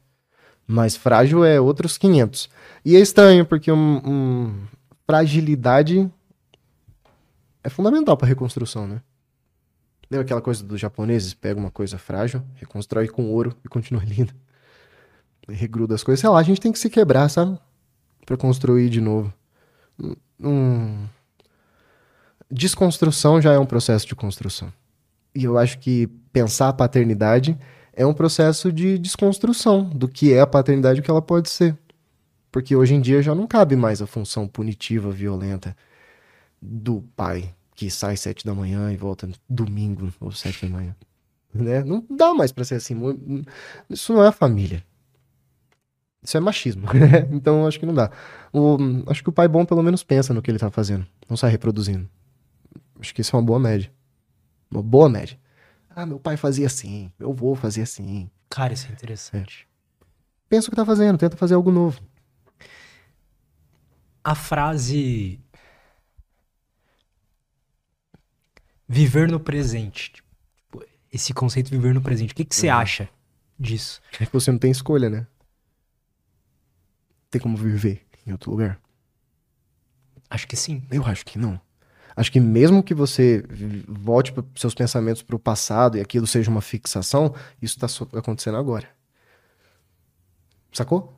Mas frágil é outros 500. E é estranho, porque um, um- fragilidade é fundamental para reconstrução, né? Lembra aquela coisa dos japoneses? Pega uma coisa frágil, reconstrói com ouro e continua *laughs* linda. E regruda as coisas. Sei lá, a gente tem que se quebrar, sabe? Pra construir de novo. Um... Desconstrução já é um processo de construção. E eu acho que pensar a paternidade é um processo de desconstrução do que é a paternidade e o que ela pode ser. Porque hoje em dia já não cabe mais a função punitiva, violenta do pai que sai sete da manhã e volta domingo ou sete da manhã. Né? Não dá mais pra ser assim. Mu- Isso não é família. Isso é machismo. *laughs* né? então eu acho que não dá. O- acho que o pai bom pelo menos pensa no que ele tá fazendo. Não sai reproduzindo. Acho que isso é uma boa média. Uma boa média. Ah, meu pai fazia assim. Meu avô fazia assim. Cara, isso é interessante. Pensa o que tá fazendo. Tenta fazer algo novo. A frase. Viver no presente. Tipo, esse conceito de viver no presente. O que, que você Uhum. acha disso? É que você não tem escolha, né? Tem como viver em outro lugar? Acho que sim. Eu acho que não. Acho que mesmo que você volte para seus pensamentos para o passado e aquilo seja uma fixação, isso está acontecendo agora. Sacou?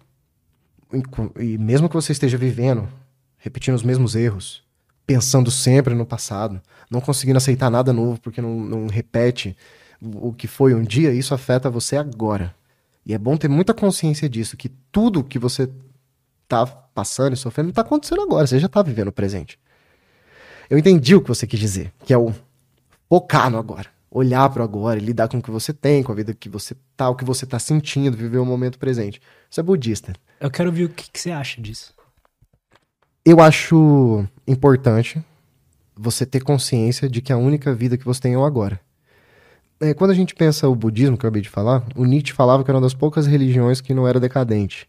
E mesmo que você esteja vivendo, repetindo os mesmos erros, pensando sempre no passado, não conseguindo aceitar nada novo porque não, não repete o que foi um dia, isso afeta você agora. E é bom ter muita consciência disso, que tudo que você tá passando e sofrendo tá acontecendo agora, você já tá vivendo o presente. Eu entendi o que você quis dizer, que é o focar no agora, olhar pro agora, e lidar com o que você tem, com a vida que você tá, o que você tá sentindo, viver o momento presente. Isso é budista. Eu quero ver o que, que você acha disso. Eu acho importante você ter consciência de que a única vida que você tem é o agora. É, quando a gente pensa o budismo, que eu acabei de falar, o Nietzsche falava que era uma das poucas religiões que não era decadente.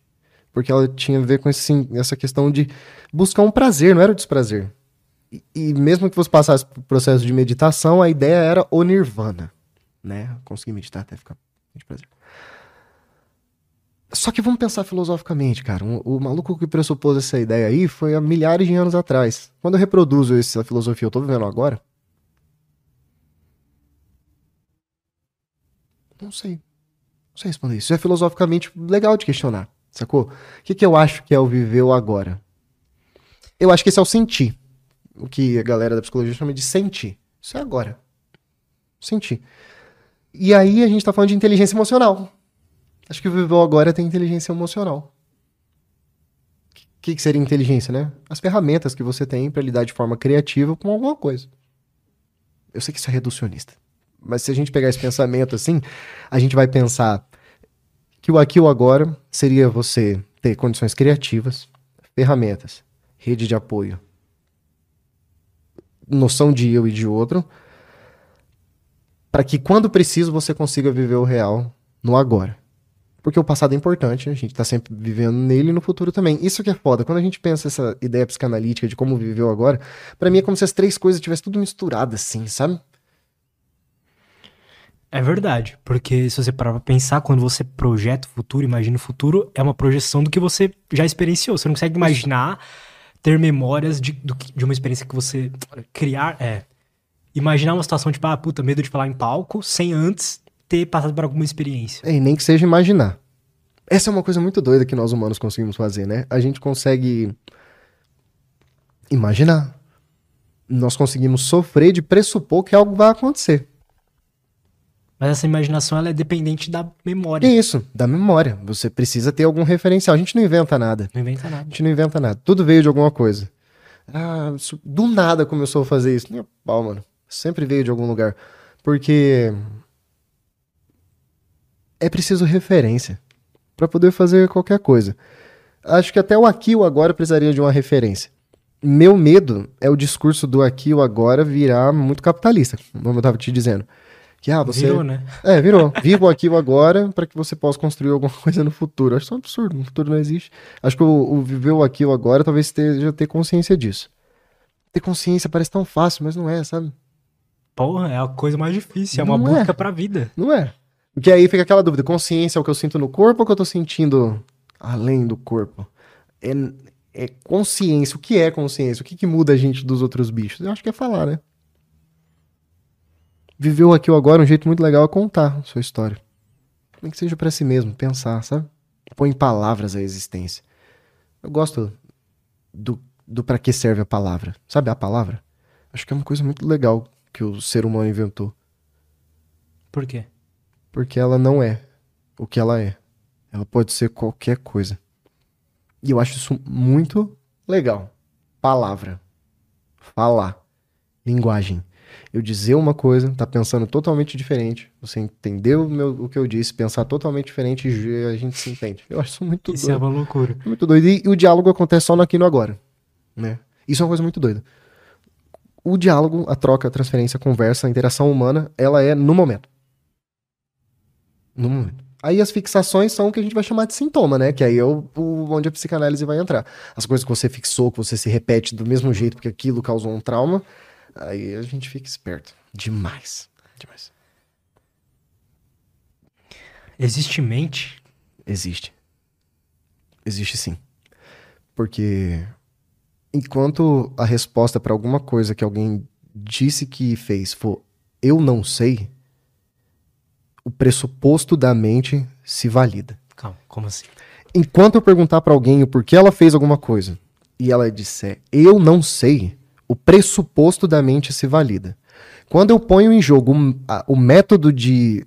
Porque ela tinha a ver com esse, essa questão de buscar um prazer, não era o desprazer. E, e mesmo que você passasse por processo de meditação, a ideia era o nirvana. Né? Conseguir meditar até ficar de prazer. Só que vamos pensar filosoficamente, cara. Um- o maluco que pressupôs essa ideia aí foi há milhares de anos atrás. Quando eu reproduzo essa filosofia, eu tô vivendo agora? Não sei. Não sei responder isso. Isso é filosoficamente legal de questionar, sacou? O que, que eu acho que é o viver o agora? Eu acho que esse é o sentir. O que a galera da psicologia chama de sentir. Isso é agora. Sentir. E aí a gente tá falando de inteligência emocional. Acho que o Viveu Agora tem inteligência emocional. O que, que seria inteligência, né? As ferramentas que você tem para lidar de forma criativa com alguma coisa. Eu sei que isso é reducionista. Mas se a gente pegar esse pensamento assim, a gente vai pensar que o aqui e o agora seria você ter condições criativas, ferramentas, rede de apoio, noção de eu e de outro, para que quando preciso você consiga viver o real no agora. Porque o passado é importante, a gente tá sempre vivendo nele e no futuro também. Isso que é foda. Quando a gente pensa essa ideia psicanalítica de como viveu agora, para mim é como se as três coisas tivessem tudo misturado assim, sabe? É verdade, porque se você parar pra pensar, quando você projeta o futuro, imagina o futuro, é uma projeção do que você já experienciou. Você não consegue imaginar ter memórias de, do, de uma experiência que você criar. É. Imaginar uma situação tipo, ah, puta, medo de falar em palco, sem antes ter passado por alguma experiência. É, e nem que seja imaginar. Essa é uma coisa muito doida que nós humanos conseguimos fazer, né? A gente consegue imaginar. Nós conseguimos sofrer de pressupor que algo vai acontecer. Mas essa imaginação ela é dependente da memória. Isso, da memória. Você precisa ter algum referencial. A gente não inventa nada. Não inventa nada. A gente não inventa nada. Tudo veio de alguma coisa. Ah, do nada começou a fazer isso. A pau, mano. Sempre veio de algum lugar. Porque é preciso referência para poder fazer qualquer coisa. Acho que até o aqui o agora precisaria de uma referência. Meu medo é o discurso do aqui o agora virar muito capitalista, como eu tava te dizendo. Que ah, você Virou, né? é, virou. Viva o aqui e o agora para que você possa construir alguma *laughs* coisa no futuro. Acho isso um absurdo. No futuro não existe. Acho que o, o viver o aqui e o agora talvez esteja ter consciência disso. Ter consciência parece tão fácil, mas não é, sabe? Porra, é a coisa mais difícil. É uma Não é. busca pra vida. Não é. Porque aí fica aquela dúvida: consciência é o que eu sinto no corpo ou o que eu tô sentindo além do corpo? É, é consciência. O que é consciência? O que, que muda a gente dos outros bichos? Eu acho que é falar, né? Viver o aqui e o agora, um jeito muito legal é contar a sua história. Nem que seja pra si mesmo, pensar, sabe? Põe em palavras a existência. Eu gosto do, do para que serve a palavra. Sabe a palavra? Acho que é uma coisa muito legal que o ser humano inventou. Por quê? Porque ela não é o que ela é. Ela pode ser qualquer coisa. E eu acho isso muito legal. Palavra. Falar. Linguagem. Eu dizer uma coisa, tá pensando totalmente diferente. Você entendeu o, meu- o que eu disse, pensar totalmente diferente e a gente se entende. Eu acho isso muito Isso é doido. uma loucura. Muito doido. E, e o diálogo acontece só no aqui no agora. Né? Isso é uma coisa muito doida. O diálogo, a troca, a transferência, a conversa, a interação humana, ela é no momento. No momento. Aí as fixações são o que a gente vai chamar de sintoma, né? Que aí é o, o- onde a psicanálise vai entrar. As coisas que você fixou, que você se repete do mesmo jeito porque aquilo causou um trauma, aí a gente fica esperto. Demais. Demais. Existe mente? Existe. Existe sim. Porque enquanto a resposta para alguma coisa que alguém disse que fez for eu não sei, o pressuposto da mente se valida. Calma, como assim? Enquanto eu perguntar para alguém o porquê ela fez alguma coisa e ela disser eu não sei, o pressuposto da mente se valida. Quando eu ponho em jogo um- a- o método de,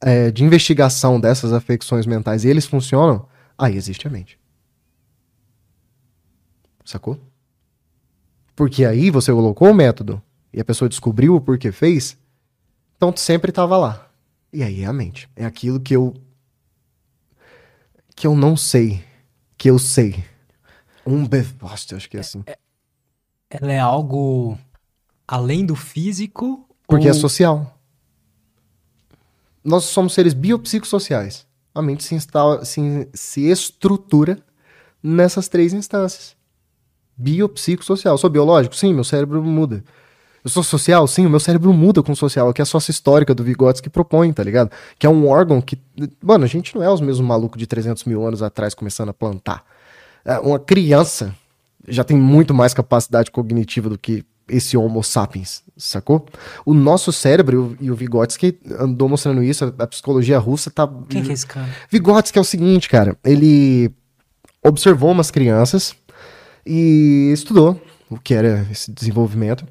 é, de investigação dessas afecções mentais e eles funcionam, aí existe a mente. Sacou? Porque aí você colocou o método e a pessoa descobriu o porquê fez, então sempre estava lá. E aí é a mente. É aquilo que eu que eu não sei, que eu sei. Um bevoste, acho que é assim. Ela é algo além do físico? Porque é ou- social. Nós somos seres biopsicossociais. A mente se, instala, se, se estrutura nessas três instâncias. Biopsicossocial. Eu sou biológico? Sim, meu cérebro muda. Eu sou social? Sim, o meu cérebro muda com o social, que é a sócia histórica do Vygotsky propõe, tá ligado? Que é um órgão que. Mano, a gente não é os mesmos malucos de 300 mil anos atrás começando a plantar. É, Uma criança já tem muito mais capacidade cognitiva do que esse Homo sapiens, sacou? O nosso cérebro, e o Vygotsky andou mostrando isso, a, psicologia russa tá. Quem que é esse cara? Vygotsky é o seguinte, cara, ele observou umas crianças e estudou o que era esse desenvolvimento.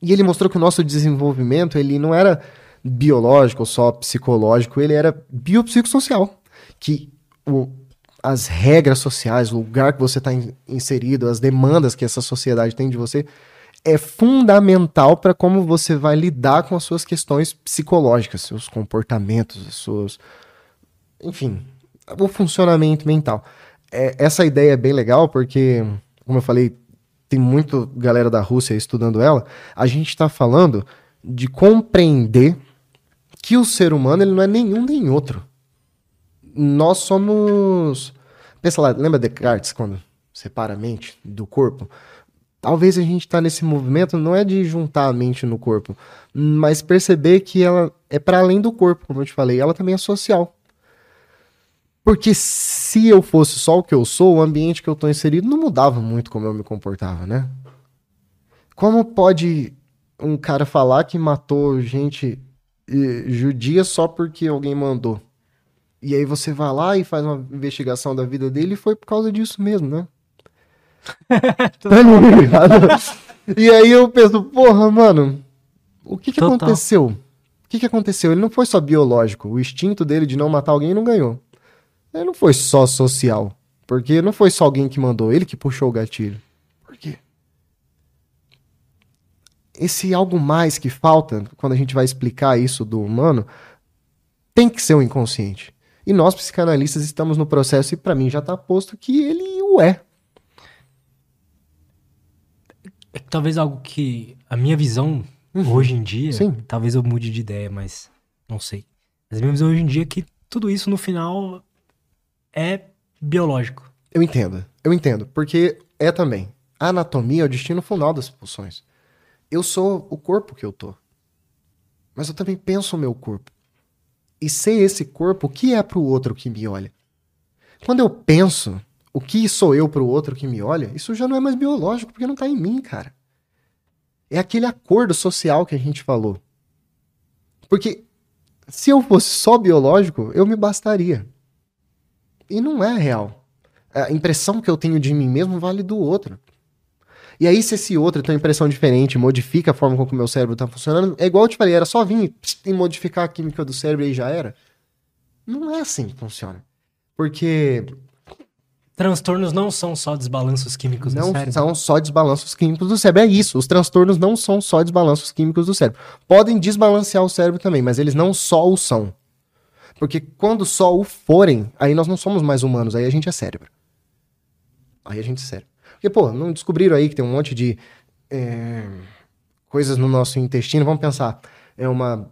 E ele mostrou que o nosso desenvolvimento, ele não era biológico ou só psicológico, ele era biopsicossocial. Que o, as regras sociais, o lugar que você está in, inserido, as demandas que essa sociedade tem de você, é fundamental para como você vai lidar com as suas questões psicológicas, seus comportamentos, as suas. Enfim, o funcionamento mental. É, essa ideia é bem legal porque, como eu falei, tem muito galera da Rússia estudando ela. A gente está falando de compreender que o ser humano ele não é nenhum nem outro. Nós somos. Pensa lá, lembra Descartes quando separa a mente do corpo? Talvez a gente está nesse movimento não é de juntar a mente no corpo, mas perceber que ela é para além do corpo, como eu te falei, ela também é social. Porque se eu fosse só o que eu sou, o ambiente que eu estou inserido não mudava muito como eu me comportava, né? Como pode um cara falar que matou gente eh, judia só porque alguém mandou? E aí você vai lá e faz uma investigação da vida dele e foi por causa disso mesmo, né? *laughs* tá e aí eu penso, porra, mano, o que que Total. aconteceu? O que que aconteceu? Ele não foi só biológico. O instinto dele de não matar alguém não ganhou. Ele não foi só social. Porque não foi só alguém que mandou, ele que puxou o gatilho. Por quê? Esse algo mais que falta, quando a gente vai explicar isso do humano, tem que ser o um inconsciente. E nós, psicanalistas, estamos no processo, e para mim já está posto que ele o é. É que talvez algo que a minha visão uhum. hoje em dia, Sim. talvez eu mude de ideia, mas não sei. Mas a minha visão hoje em dia é que tudo isso no final é biológico. Eu entendo, eu entendo, porque é também. A anatomia é o destino final das pulsões. Eu sou o corpo que eu tô. Mas eu também penso o meu corpo. E ser esse corpo, o que é pro outro que me olha? Quando eu penso o que sou eu para o outro que me olha, isso já não é mais biológico, porque não está em mim, cara. É aquele acordo social que a gente falou. Porque se eu fosse só biológico, eu me bastaria. E não é real. A impressão que eu tenho de mim mesmo vale do outro. E aí, se esse outro tem uma impressão diferente, modifica a forma como o meu cérebro está funcionando, é igual eu te falei, era só vir e modificar a química do cérebro e já era. Não é assim que funciona. Porque Transtornos não são só desbalanços químicos não do cérebro. Não são só desbalanços químicos do cérebro. É isso. Os transtornos não são só desbalanços químicos do cérebro. Podem desbalancear o cérebro também, mas eles não só o são. Porque quando só o forem, aí nós não somos mais humanos, aí a gente é cérebro. Aí a gente é cérebro. Porque, pô, não descobriram aí que tem um monte de é, coisas no nosso intestino. Vamos pensar. É uma,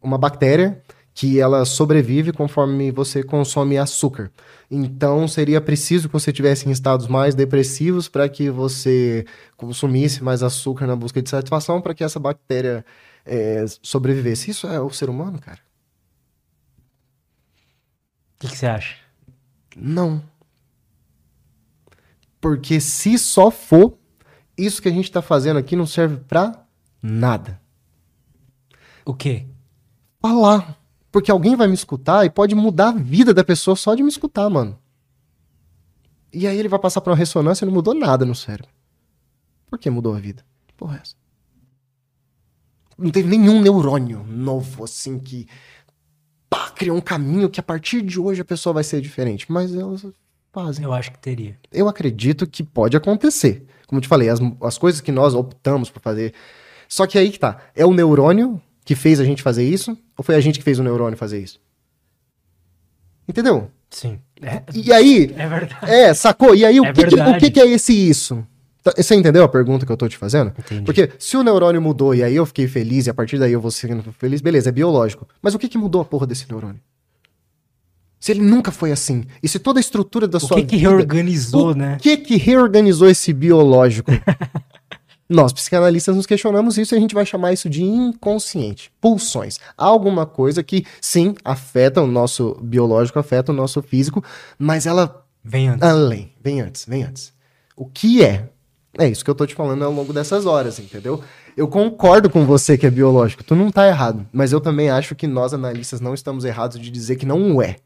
uma bactéria que ela sobrevive conforme você consome açúcar. Então seria preciso que você tivesse em estados mais depressivos para que você consumisse mais açúcar na busca de satisfação para que essa bactéria é, sobrevivesse. Isso é o ser humano, cara? O que, você acha? Não. Porque se só for, isso que a gente está fazendo aqui não serve para nada. O quê? Falar. Porque alguém vai me escutar e pode mudar a vida da pessoa só de me escutar, mano. E aí ele vai passar por uma ressonância e não mudou nada no cérebro. Por que mudou a vida? Porra, é essa. Não teve nenhum neurônio novo, assim, que pá, criou um caminho que a partir de hoje a pessoa vai ser diferente. Mas elas fazem. Eu acho que teria. Eu acredito que pode acontecer. Como eu te falei, as, as coisas que nós optamos por fazer. Só que aí que tá. É o neurônio que fez a gente fazer isso? Ou foi a gente que fez o neurônio fazer isso? Entendeu? Sim. É, e aí. É verdade. É, sacou? E aí, é o, que, que, o que, que é esse isso? Tá, você entendeu a pergunta que eu tô te fazendo? Entendi. Porque se o neurônio mudou e aí eu fiquei feliz e a partir daí eu vou sendo feliz, beleza, é biológico. Mas o que que mudou a porra desse neurônio? Se ele nunca foi assim. E se toda a estrutura da o sua que vida... O que que reorganizou, né? O que que reorganizou esse biológico? *laughs* Nós, psicanalistas, nos questionamos isso e a gente vai chamar isso de inconsciente, pulsões. Alguma coisa que, sim, afeta o nosso biológico, afeta o nosso físico, mas ela. Vem antes. Além, vem antes, vem antes. O que é? É isso que eu tô te falando ao longo dessas horas, entendeu? Eu concordo com você que é biológico, tu não tá errado, mas eu também acho que nós, analistas, não estamos errados de dizer que não é.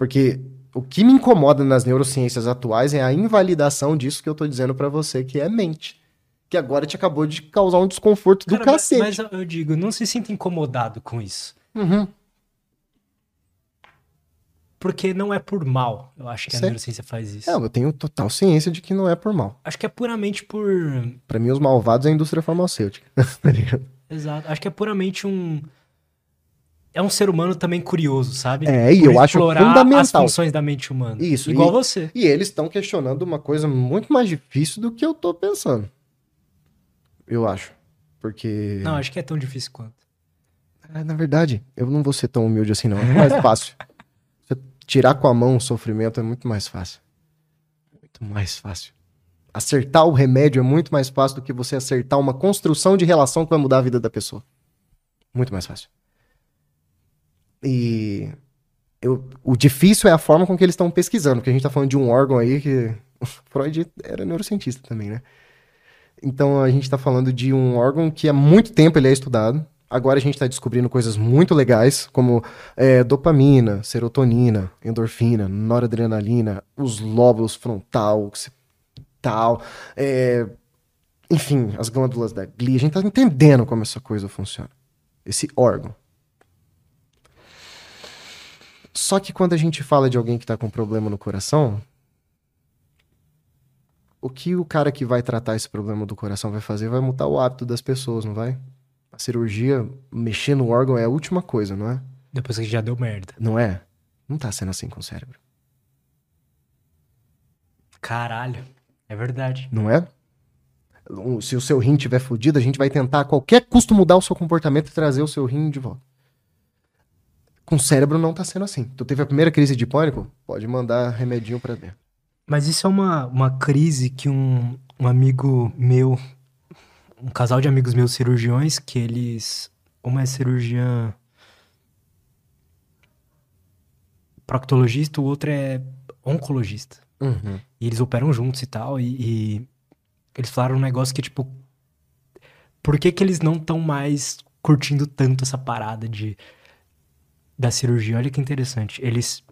Porque o que me incomoda nas neurociências atuais é a invalidação disso que eu tô dizendo para você, que é mente que agora te acabou de causar um desconforto do Cara, mas, cacete. mas eu- digo, não se sinta incomodado com isso. Uhum. Porque não é por mal. Eu acho que a Certo. neurociência faz isso. É, eu tenho total ciência de que não é por mal. Acho que é puramente por. Pra mim, os malvados é a indústria farmacêutica. *laughs* tá? Exato. Acho que é puramente um. É um ser humano também curioso, sabe? É, e Por eu acho fundamental. as funções da mente humana. Isso, Igual e- você. E eles estão questionando uma coisa muito mais difícil do que eu tô pensando. Eu acho. Porque. Não, acho que é tão difícil quanto. É, na verdade, eu não vou ser tão humilde assim, não. É mais *laughs* fácil. Você tirar com a mão o sofrimento é muito mais fácil. Muito mais fácil. Acertar o remédio é muito mais fácil do que você acertar uma construção de relação que vai mudar a vida da pessoa. Muito mais fácil. E eu- o difícil é a forma com que eles estão pesquisando, porque a gente tá falando de um órgão aí que. *laughs* Freud era neurocientista também, né? Então a gente tá falando de um órgão que há muito tempo ele é estudado. Agora a gente está descobrindo coisas muito legais, como é, dopamina, serotonina, endorfina, noradrenalina, os lóbulos frontal, occipital, é, enfim, as glândulas da glia. A gente está entendendo como essa coisa funciona, esse órgão. Só que quando a gente fala de alguém que está com problema no coração, o que o cara que vai tratar esse problema do coração vai fazer vai mudar o hábito das pessoas, não vai? A cirurgia, mexer no órgão é a última coisa, não é? Depois que já deu merda. Não é? Não tá sendo assim com o cérebro. Caralho. É verdade. Não é? Se o seu rim tiver fudido, a gente vai tentar a qualquer custo mudar o seu comportamento e trazer o seu rim de volta. Com o cérebro não tá sendo assim. Tu teve a primeira crise de pânico? Pode mandar remedinho pra dentro. Mas isso é uma, uma crise que um, um amigo meu, um casal de amigos meus cirurgiões, que eles. Uma é cirurgiã proctologista, o outro é oncologista. Uhum. E eles operam juntos e tal. E, e eles falaram um negócio que, tipo. Por que, que eles não estão mais curtindo tanto essa parada de da cirurgia? Olha que interessante. Eles.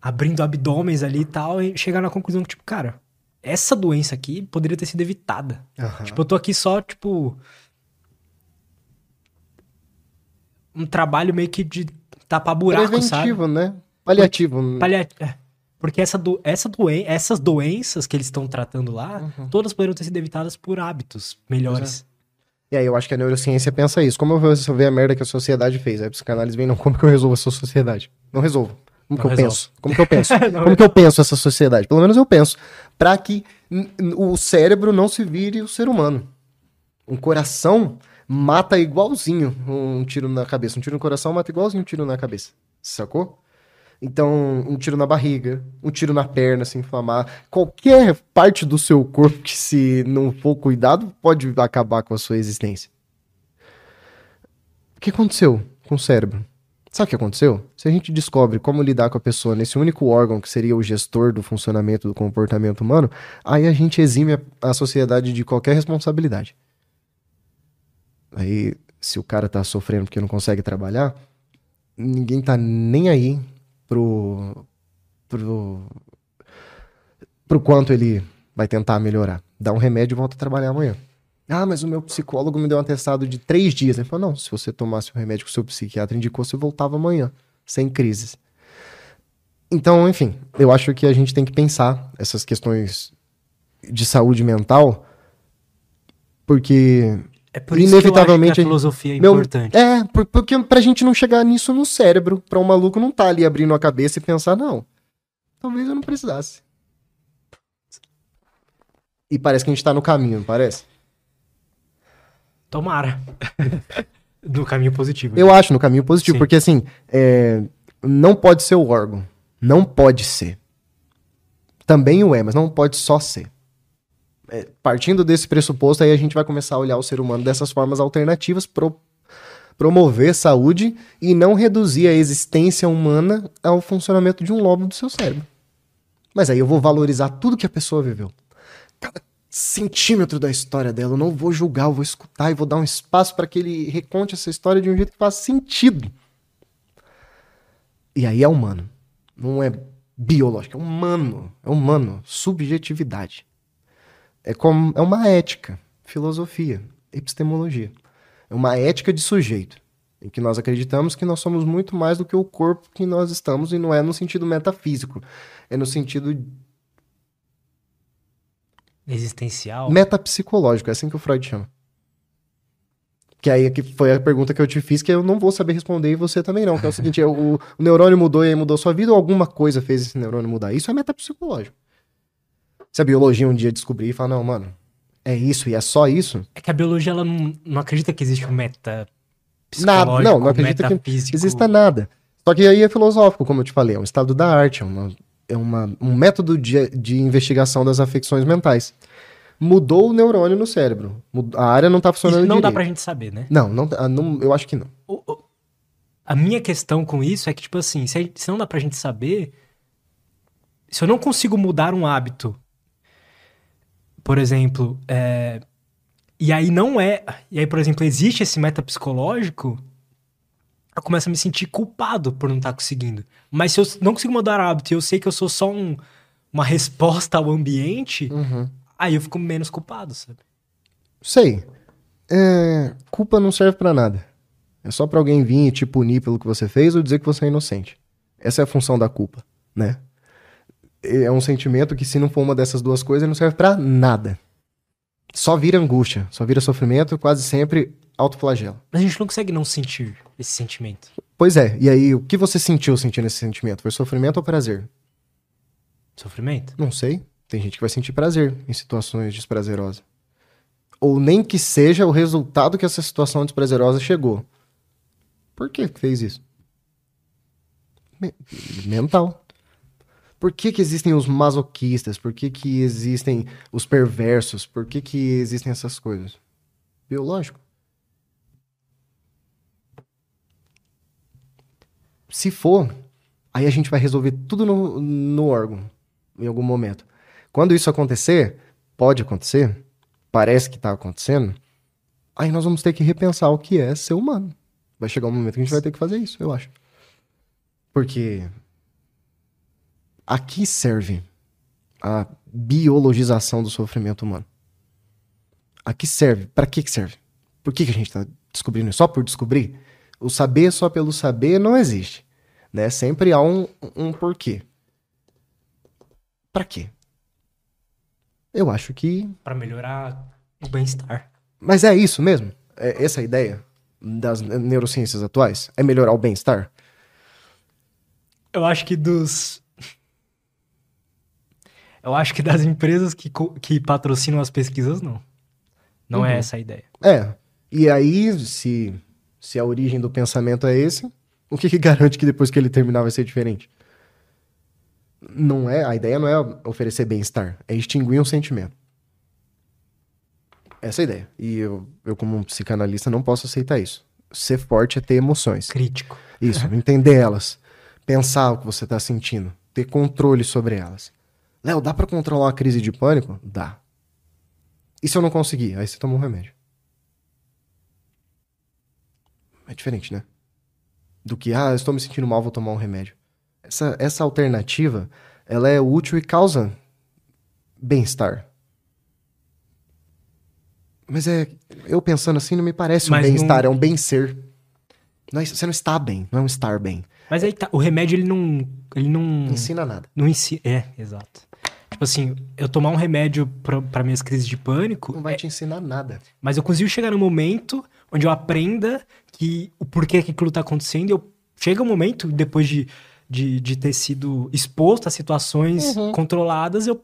Abrindo abdômenes ali e tal, e chegaram na conclusão que, tipo, cara, essa doença aqui poderia ter sido evitada. Aham. Tipo, eu tô aqui só, tipo. Um trabalho meio que de tapar buraco, sabe? Preventivo, né? Paliativo. Palia- é. Porque essa do... essa doen... essas doenças que eles estão tratando lá, Uhum. todas poderiam ter sido evitadas por hábitos melhores. E aí eu acho que a neurociência pensa isso. Como eu vou resolver a merda que a sociedade fez? Aí a psicanálise vem, não, como que eu resolvo essa sociedade? Não resolvo. Como Não que eu resolve. penso? Como que eu *laughs* penso? Como que eu penso essa sociedade? Pelo menos eu penso. Pra que o cérebro não se vire o ser humano. Um coração mata igualzinho um tiro na cabeça. Um tiro no coração mata igualzinho um tiro na cabeça. Sacou? Então, um tiro na barriga, um tiro na perna, se inflamar. Qualquer parte do seu corpo que, se não for cuidado, pode acabar com a sua existência. O que aconteceu com o cérebro? Sabe o que aconteceu? Se a gente descobre como lidar com a pessoa nesse único órgão que seria o gestor do funcionamento do comportamento humano, aí a gente exime a, sociedade de qualquer responsabilidade. Aí, se o cara tá sofrendo porque não consegue trabalhar, ninguém tá nem aí pro, pro, pro quanto ele vai tentar melhorar. Dá um remédio e volta a trabalhar amanhã. Ah, mas o meu psicólogo me deu um atestado de três dias. Ele falou, não, se você tomasse o remédio que o seu psiquiatra indicou, você voltava amanhã, sem crises. Então, enfim, eu acho que a gente tem que pensar essas questões de saúde mental, porque É por isso Inevitavelmente, que a filosofia é meu- importante. é, por- porque pra gente não chegar nisso no cérebro, pra um maluco não tá ali abrindo a cabeça e pensar, não, talvez eu não precisasse. E parece que a gente tá no caminho, não parece? Tomara. *laughs* no caminho positivo. Eu acho no caminho positivo, Sim. porque assim, é, não pode ser o órgão. Não pode ser. Também o é, mas não pode só ser. É, partindo desse pressuposto, aí a gente vai começar a olhar o ser humano dessas formas alternativas, pro- promover saúde e não reduzir a existência humana ao funcionamento de um lobo do seu cérebro. Mas aí eu vou valorizar tudo que a pessoa viveu. Cada centímetro da história dela, eu não vou julgar, eu vou escutar e vou dar um espaço para que ele reconte essa história de um jeito que faça sentido. E aí é humano. Não é biológico, é humano. É humano. Subjetividade. É, como, é uma ética, filosofia, epistemologia. É uma ética de sujeito, em que nós acreditamos que nós somos muito mais do que o corpo que nós estamos, e não é no sentido metafísico, é no sentido Existencial. metapsicológico, é assim que o Freud chama. Que aí que foi a pergunta que eu te fiz, que eu não vou saber responder e você também não. Que é o seguinte, *laughs* é o, o neurônio mudou e aí mudou sua vida ou alguma coisa fez esse neurônio mudar? Isso é metapsicológico. Se a biologia um dia descobrir e falar, não, mano, é isso e é só isso, É que a biologia ela não, não acredita que existe um meta Nada, não, não acredita que exista nada. Só que aí é filosófico, como eu te falei, é um estado da arte, é, uma, é uma, um método de, de investigação das afecções mentais. Mudou o neurônio no cérebro. A área não tá funcionando Isso não dá direito. pra gente saber, né? Não, não, ah, não, eu acho que não. O- o- a minha questão com isso é que, tipo assim, se, gente- se não dá pra gente saber, se eu não consigo mudar um hábito, por exemplo, é, e aí não é. E aí, por exemplo, existe esse metapsicológico, eu começo a me sentir culpado por não estar conseguindo. Mas se eu não consigo mudar o hábito e eu sei que eu sou só um- uma resposta ao ambiente, aí eu fico menos culpado, sabe? Sei. É, culpa não serve pra nada. É só pra alguém vir e te punir pelo que você fez ou dizer que você é inocente. Essa é a função da culpa, né? É um sentimento que se não for uma dessas duas coisas, ele não serve pra nada. Só vira angústia, só vira sofrimento, quase sempre autoflagelo. Mas a gente não consegue não sentir esse sentimento. Pois é, e aí o que você sentiu sentindo esse sentimento? Foi sofrimento ou prazer? Sofrimento? Não sei. Tem gente que vai sentir prazer em situações desprazerosas. Ou nem que seja o resultado que essa situação desprazerosa chegou. Por que que fez isso? Me- mental. Por que, que existem os masoquistas? Por que, que existem os perversos? Por que, que existem essas coisas? Biológico. Se for, aí a gente vai resolver tudo no, no órgão, em algum momento. Quando isso acontecer, pode acontecer, parece que está acontecendo, aí nós vamos ter que repensar o que é ser humano. Vai chegar um momento que a gente vai ter que fazer isso, eu acho. Porque aqui serve a biologização do sofrimento humano. Aqui serve. Para que que serve? Por que, que a gente está descobrindo isso? Só por descobrir? O saber só pelo saber não existe. Né? Sempre há um, um porquê. Para quê? Eu acho que. Pra melhorar o bem-estar. Mas é isso mesmo? É essa a ideia das neurociências atuais? É melhorar o bem-estar? Eu acho que dos. Eu acho que das empresas que, que patrocinam as pesquisas, não. Não é Uhum. essa a ideia. É. E aí, se, se a origem do pensamento é esse, o que, que garante que depois que ele terminar vai ser diferente? Não é, a ideia não é oferecer bem-estar, é extinguir um sentimento. Essa é a ideia. E eu, eu, como um psicanalista, não posso aceitar isso. Ser forte é ter emoções. Crítico. Isso, *laughs* entender elas. Pensar o que você tá sentindo. Ter controle sobre elas. Léo, dá pra controlar uma crise de pânico? Dá. E se eu não conseguir? Aí você toma um remédio. É diferente, né? Do que, ah, eu estou me sentindo mal, vou tomar um remédio. Essa, essa alternativa, ela é útil e causa bem-estar. Mas é, eu pensando assim, não me parece um Mas bem-estar, não- é um bem-ser. Não é- Você não está bem, não é um estar bem. Mas aí tá, o remédio ele não. Ele não. Não ensina nada. Não ensina. É, exato. Tipo assim, eu tomar um remédio pra minhas crises de pânico, Não vai é- te ensinar nada. mas eu consigo chegar num momento onde eu aprenda que o porquê que aquilo tá acontecendo. E eu chega um momento, depois de, de, de ter sido exposto a situações Uhum. controladas, eu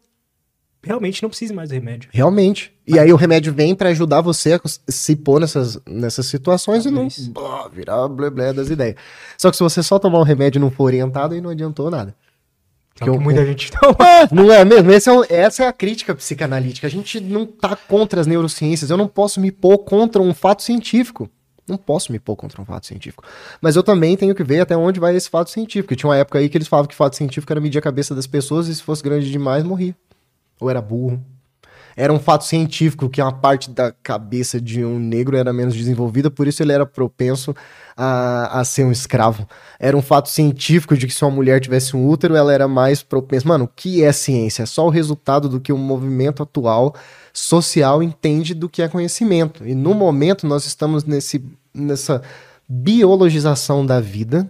realmente não preciso mais do remédio. Realmente. E aí o remédio vem pra ajudar você a se pôr nessas, nessas situações e não blá, virar bleblé das ideias. Só que se você só tomar o remédio e não for orientado, aí não adiantou nada. Que é que eu- muita gente *laughs* toma. Não é mesmo? É o- essa é a crítica psicanalítica. A gente não tá contra as neurociências. Eu não posso me pôr contra um fato científico. Não posso me pôr contra um fato científico. Mas eu também tenho que ver até onde vai esse fato científico. E tinha uma época aí que eles falavam que fato científico era medir a cabeça das pessoas e se fosse grande demais, morria. Ou era burro. Era um fato científico que uma parte da cabeça de um negro era menos desenvolvida, por isso ele era propenso a, a ser um escravo. Era um fato científico de que se uma mulher tivesse um útero, ela era mais propensa. Mano, o que é ciência? É só o resultado do que o movimento atual social entende do que é conhecimento. E no momento nós estamos nesse, nessa biologização da vida,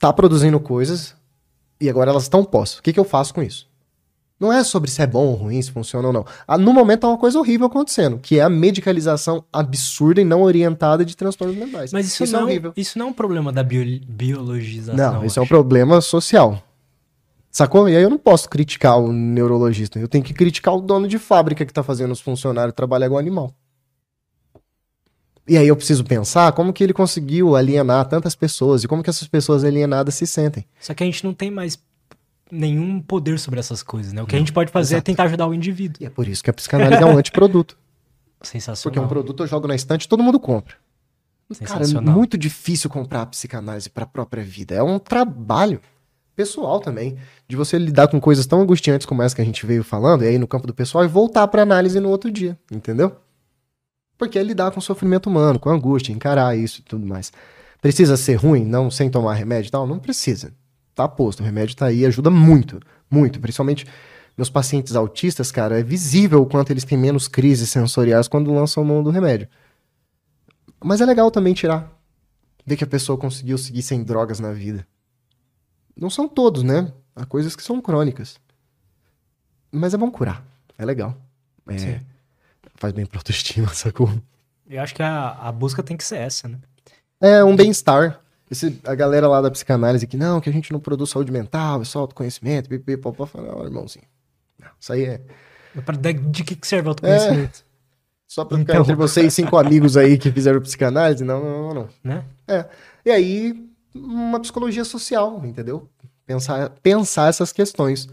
tá produzindo coisas e agora elas estão postas. O que, que eu faço com isso? Não é sobre se é bom ou ruim, se funciona ou não. Ah, no momento há uma coisa horrível acontecendo, que é a medicalização absurda e não orientada de transtornos mentais. Mas isso, isso não, é horrível. Isso não é um problema da bio, biologização. Não, isso acho. é um problema social. Sacou? E aí eu não posso criticar o neurologista. Eu tenho que criticar o dono de fábrica que tá fazendo os funcionários trabalhar igual animal. E aí eu preciso pensar como que ele conseguiu alienar tantas pessoas e como que essas pessoas alienadas se sentem. Só que a gente não tem mais nenhum poder sobre essas coisas, né? O que não, a gente pode fazer é exato. é tentar ajudar o indivíduo. E é por isso que a psicanálise é um *laughs* antiproduto. Sensacional. Porque um produto eu jogo na estante e todo mundo compra. Cara, é muito difícil comprar a psicanálise para a própria vida. É um trabalho pessoal também, de você lidar com coisas tão angustiantes como essa que a gente veio falando, e aí no campo do pessoal, e voltar para análise no outro dia, entendeu? Porque é lidar com o sofrimento humano, com angústia, encarar isso e tudo mais. Precisa ser ruim, não sem tomar remédio e tal? Não precisa. Tá posto, o remédio tá aí, ajuda muito, muito. Principalmente meus pacientes autistas, cara, é visível o quanto eles têm menos crises sensoriais quando lançam mão do remédio. Mas é legal também tirar. Ver que a pessoa conseguiu seguir sem drogas na vida. Não são todos, né? Há coisas que são crônicas. Mas é bom curar. É legal. É, faz bem pra autoestima, *laughs* sacou? Eu acho que a, a busca tem que ser essa, né? É, um bem-estar. Esse, a galera lá da psicanálise que não, que a gente não produz saúde mental, é só autoconhecimento, pipi, popó, fala, não, irmãozinho. Não, isso aí é. De que, que serve autoconhecimento? É, só pra então... ficar entre vocês cinco amigos aí que fizeram psicanálise? Não, não, não. Né? É. E aí, uma psicologia social, entendeu? Pensar, pensar essas questões.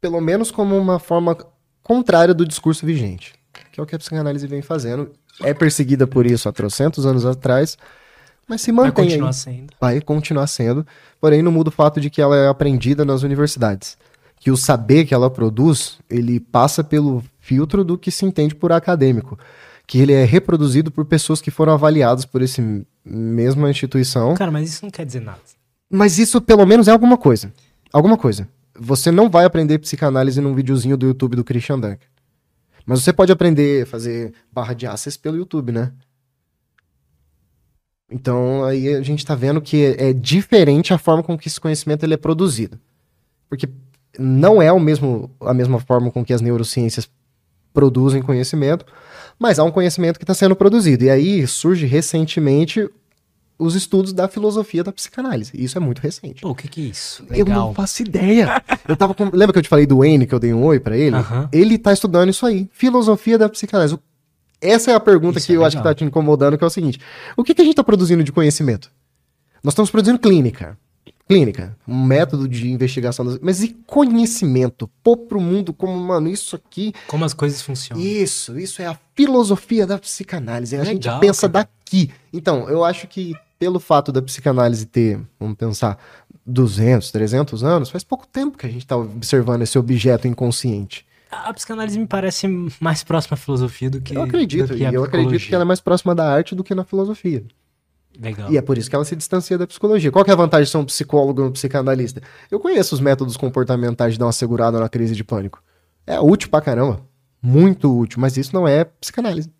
Pelo menos como uma forma contrária do discurso vigente que é o que a psicanálise vem fazendo. É perseguida por isso há trocentos anos atrás, mas se mantém. Vai continuar aí. sendo. Vai continuar sendo. Porém, não muda o fato de que ela é aprendida nas universidades. Que o saber que ela produz, ele passa pelo filtro do que se entende por acadêmico. Que ele é reproduzido por pessoas que foram avaliadas por esse mesma instituição. Cara, mas isso não quer dizer nada. Mas isso pelo menos é alguma coisa. Alguma coisa. Você não vai aprender psicanálise num videozinho do YouTube do Christian Dunker. Mas você pode aprender a fazer barra de access pelo YouTube, né? Então aí a gente está vendo que é, diferente a forma com que esse conhecimento ele é produzido. Porque não é o mesmo, a mesma forma com que as neurociências produzem conhecimento, mas há um conhecimento que está sendo produzido. E aí surge recentemente os estudos da filosofia da psicanálise. Isso é muito recente. Pô, o que, que é isso? Legal. Eu não faço ideia. eu tava com... Lembra que eu te falei do Wayne, que eu dei um oi para ele? Uh -huh. Ele tá estudando isso aí. Filosofia da psicanálise. Essa é a pergunta isso que é eu legal. acho que tá te incomodando, que é o seguinte. O que, que a gente tá produzindo de conhecimento? Nós estamos produzindo clínica. Clínica, um método de investigação. Das... Mas e conhecimento? Pôr pro mundo como, mano, isso aqui. Como as coisas funcionam. Isso, isso é a filosofia da psicanálise. A Legal, gente pensa cara. daqui. Então, eu acho que pelo fato da psicanálise ter, vamos pensar, 200, 300 anos, faz pouco tempo que a gente está observando esse objeto inconsciente. A psicanálise me parece mais próxima à filosofia do que. Eu acredito, e eu acredito que ela é mais próxima da arte do que na filosofia. Legal. E é por isso que ela se distancia da psicologia. Qual que é a vantagem de ser um psicólogo ou um psicanalista? Eu conheço os métodos comportamentais de dar uma segurada na crise de pânico. É útil pra caramba. Muito útil, mas isso não é psicanálise.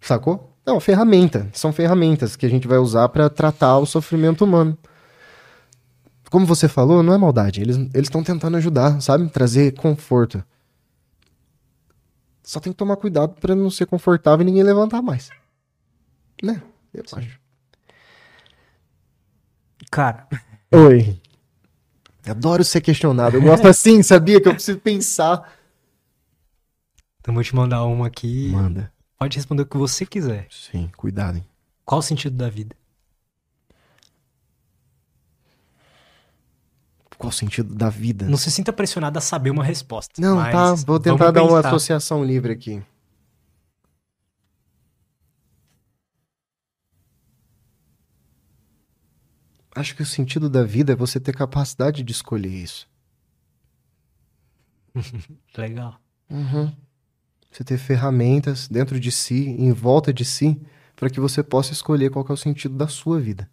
Sacou? Não, ferramenta. São ferramentas que a gente vai usar para tratar o sofrimento humano. Como você falou, não é maldade. Eles estão tentando ajudar, sabe? Trazer conforto. Só tem que tomar cuidado para não ser confortável e ninguém levantar mais. Né? Eu Sim. acho. Cara. Oi. Adoro ser questionado. Eu gosto assim, sabia? Que eu preciso pensar. Então vou te mandar uma aqui. Manda. Pode responder o que você quiser. Sim, cuidado. Hein? Qual o sentido da vida? Qual o sentido da vida? Não se sinta pressionado a saber uma resposta. Não, tá. Vou tentar dar uma associação livre aqui. Acho que o sentido da vida é você ter capacidade de escolher isso. *laughs* Legal. Uhum. Você ter ferramentas dentro de si, em volta de si, para que você possa escolher qual é o sentido da sua vida.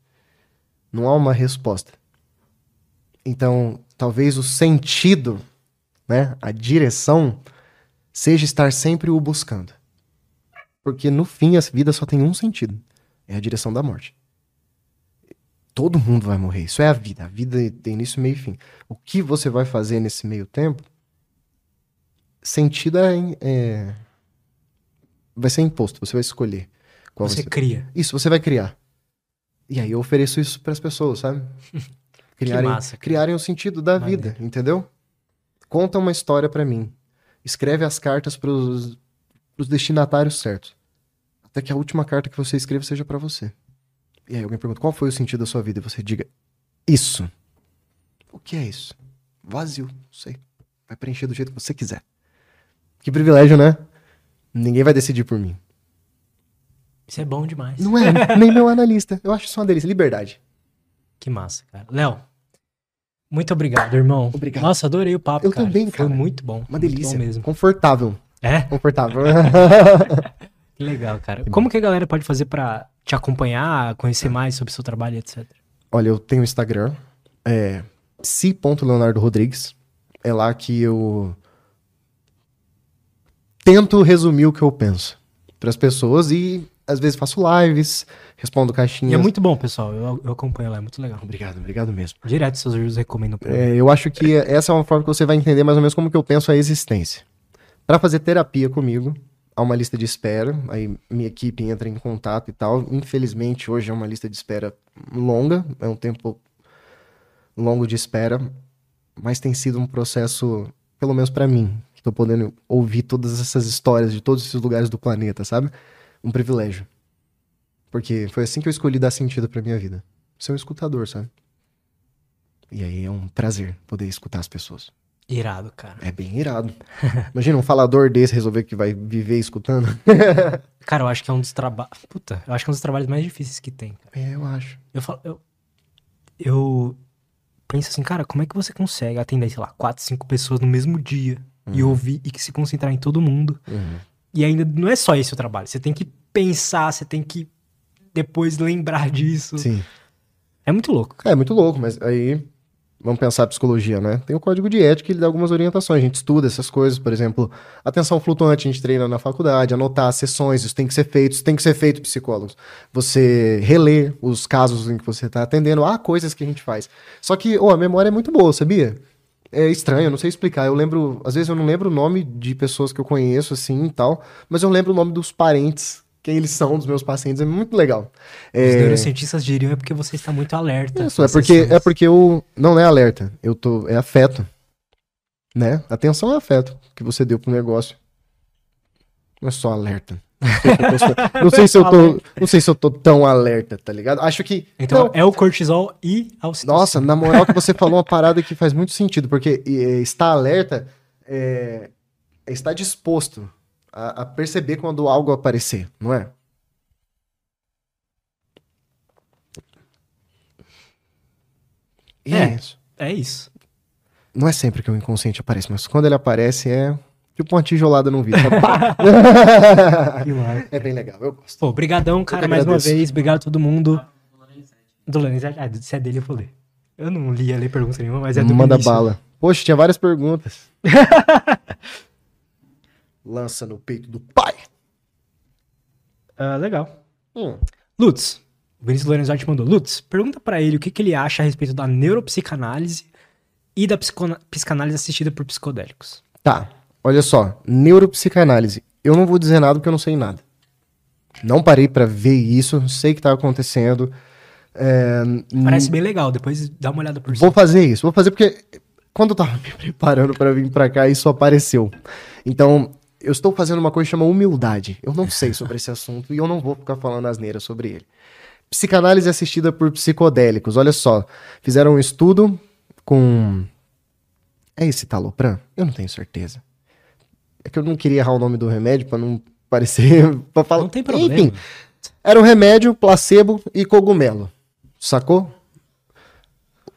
Não há uma resposta. Então, talvez o sentido, né, a direção, seja estar sempre o buscando. Porque no fim a vida só tem um sentido: é a direção da morte. Todo mundo vai morrer. Isso é a vida. A vida tem início, meio e fim. O que você vai fazer nesse meio tempo? Sentido é, é vai ser imposto. Você vai escolher. Qual você, você cria. Isso, você vai criar. E aí eu ofereço isso para as pessoas, sabe? *laughs* Criarem, massa, criarem o sentido da Maneiro. vida, entendeu? Conta uma história para mim. Escreve as cartas pros, pros destinatários certos. Até que a última carta que você escreva seja para você. E aí alguém pergunta, qual foi o sentido da sua vida? E você diga, isso. O que é isso? Vazio, não sei. Vai preencher do jeito que você quiser. Que privilégio, né? Ninguém vai decidir por mim. Isso é bom demais. Não é, nem meu analista. Eu acho isso uma delícia. Liberdade. Que massa, cara. Léo, muito obrigado, irmão. Obrigado. Nossa, adorei o papo, Eu cara. também, cara. Foi muito bom. Uma delícia. mesmo. Confortável. É? Confortável. *laughs* que legal, cara. Como que a galera pode fazer para te acompanhar, conhecer mais sobre o seu trabalho, etc? Olha, eu tenho Instagram, é si.leonardo Rodrigues. É lá que eu tento resumir o que eu penso para as pessoas e às vezes faço lives, respondo caixinhas. E é muito bom, pessoal. Eu, eu acompanho lá, é muito legal. Obrigado, obrigado mesmo. Direto seus vídeos recomendo pra é, Eu acho que essa é uma forma que você vai entender mais ou menos como que eu penso a existência. Para fazer terapia comigo, há uma lista de espera, aí minha equipe entra em contato e tal. Infelizmente, hoje é uma lista de espera longa, é um tempo longo de espera, mas tem sido um processo, pelo menos para mim, que tô podendo ouvir todas essas histórias de todos esses lugares do planeta, sabe? Um privilégio. Porque foi assim que eu escolhi dar sentido pra minha vida. Ser um escutador, sabe? E aí é um prazer poder escutar as pessoas. Irado, cara. É bem irado. *laughs* Imagina um falador desse resolver que vai viver escutando. *laughs* cara, eu acho que é um dos trabalhos. Puta, eu acho que é um dos trabalhos mais difíceis que tem. Cara. É, eu acho. Eu falo. Eu, eu penso assim, cara, como é que você consegue atender, sei lá, quatro, cinco pessoas no mesmo dia uhum. e ouvir e se concentrar em todo mundo? Uhum. E ainda não é só esse o trabalho. Você tem que pensar, você tem que depois lembrar disso. Sim. É muito louco. É, muito louco, mas aí vamos pensar a psicologia, né? Tem o código de ética, ele dá algumas orientações. A gente estuda essas coisas, por exemplo, atenção flutuante, a gente treina na faculdade, anotar as sessões, isso tem que ser feito, isso tem que ser feito, psicólogos. Você reler os casos em que você está atendendo, há coisas que a gente faz. Só que, oh, a memória é muito boa, sabia? É estranho, eu não sei explicar. Eu lembro, às vezes eu não lembro o nome de pessoas que eu conheço assim e tal, mas eu lembro o nome dos parentes, quem eles são dos meus pacientes, é muito legal. Os é... neurocientistas diriam é porque você está muito alerta. Isso, é porque é porque eu não é alerta, eu tô é afeto. Né? Atenção é afeto que você deu pro negócio. Não é só alerta. Não sei se eu tô, não sei se eu tô tão alerta, tá ligado? Acho que Então não. é o cortisol e a Nossa, na moral que você falou uma parada que faz muito sentido, porque estar alerta é, é estar disposto a, a perceber quando algo aparecer, não é? E é, é isso. É isso. Não é sempre que o inconsciente aparece, mas quando ele aparece é Tipo uma tijolada no vidro. *laughs* *laughs* é bem legal, eu gosto. Pô, brigadão, cara, mais uma vez. Obrigado a todo mundo. Do Lorenzetti. Ah, se é dele eu vou ler. Eu não li a ler pergunta nenhuma, mas é do Manda Vinícius. bala. Poxa, tinha várias perguntas. *laughs* Lança no peito do pai. Uh, legal. Hum. Lutz, o Vinícius Lorenzetti mandou. Lutz, pergunta para ele o que, que ele acha a respeito da neuropsicanálise e da psicanálise assistida por psicodélicos. Tá. Olha só, neuropsicanálise. Eu não vou dizer nada porque eu não sei nada. Não parei para ver isso, sei que tá acontecendo. É, Parece bem legal, depois dá uma olhada por Vou fazer isso, vou fazer porque quando eu tava *laughs* me preparando para vir para cá, isso apareceu. Então, eu estou fazendo uma coisa que chama humildade. Eu não sei sobre esse assunto e eu não vou ficar falando asneira sobre ele. Psicanálise assistida por psicodélicos. Olha só, fizeram um estudo com. É esse talopram? Eu não tenho certeza. É que eu não queria errar o nome do remédio para não parecer. *laughs* pra falar. Não tem problema. Enfim, era um remédio, placebo e cogumelo. Sacou?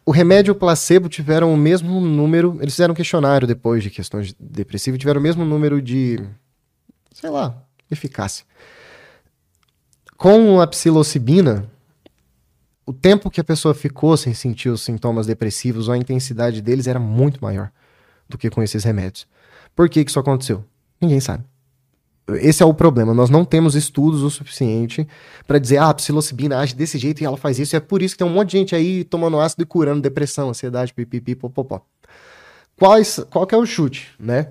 o remédio e o placebo tiveram o mesmo número. Eles fizeram um questionário depois de questões depressivas tiveram o mesmo número de. sei lá, eficácia. Com a psilocibina, o tempo que a pessoa ficou sem sentir os sintomas depressivos ou a intensidade deles era muito maior do que com esses remédios. Por que, que isso aconteceu? Ninguém sabe. Esse é o problema. Nós não temos estudos o suficiente para dizer, ah, a psilocibina age desse jeito e ela faz isso. E é por isso que tem um monte de gente aí tomando ácido e curando depressão, ansiedade, pipipi, popopó. Quais, qual que é o chute, né?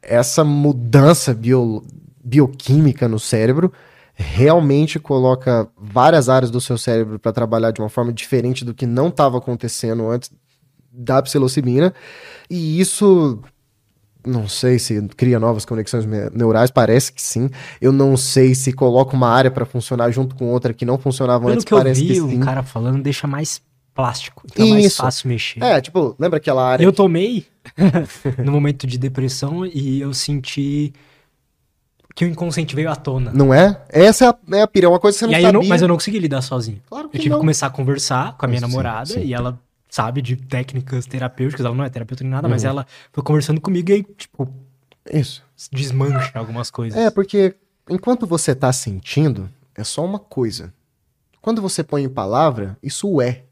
Essa mudança bio, bioquímica no cérebro realmente coloca várias áreas do seu cérebro para trabalhar de uma forma diferente do que não estava acontecendo antes da psilocibina. E isso não sei se cria novas conexões neurais, parece que sim. Eu não sei se coloca uma área para funcionar junto com outra que não funcionava Pelo antes, que eu parece vi, que o sim. cara falando deixa mais plástico. Então é mais Isso. fácil mexer. É, tipo, lembra aquela área Eu tomei *laughs* no momento de depressão e eu senti que o inconsciente veio à tona. Não é? Essa é a, é a pira, é uma coisa que você não e aí eu sabia. não, mas eu não consegui lidar sozinho. Claro Eu que tive não. que começar a conversar com a minha Sim, namorada sim. e ela sabe de técnicas terapêuticas, ela não é terapeuta nem nada, mas Uhum. ela foi conversando comigo e aí, tipo, Isso. desmancha algumas coisas. É, porque enquanto você tá sentindo, é só uma coisa. Quando você põe em palavra, isso é.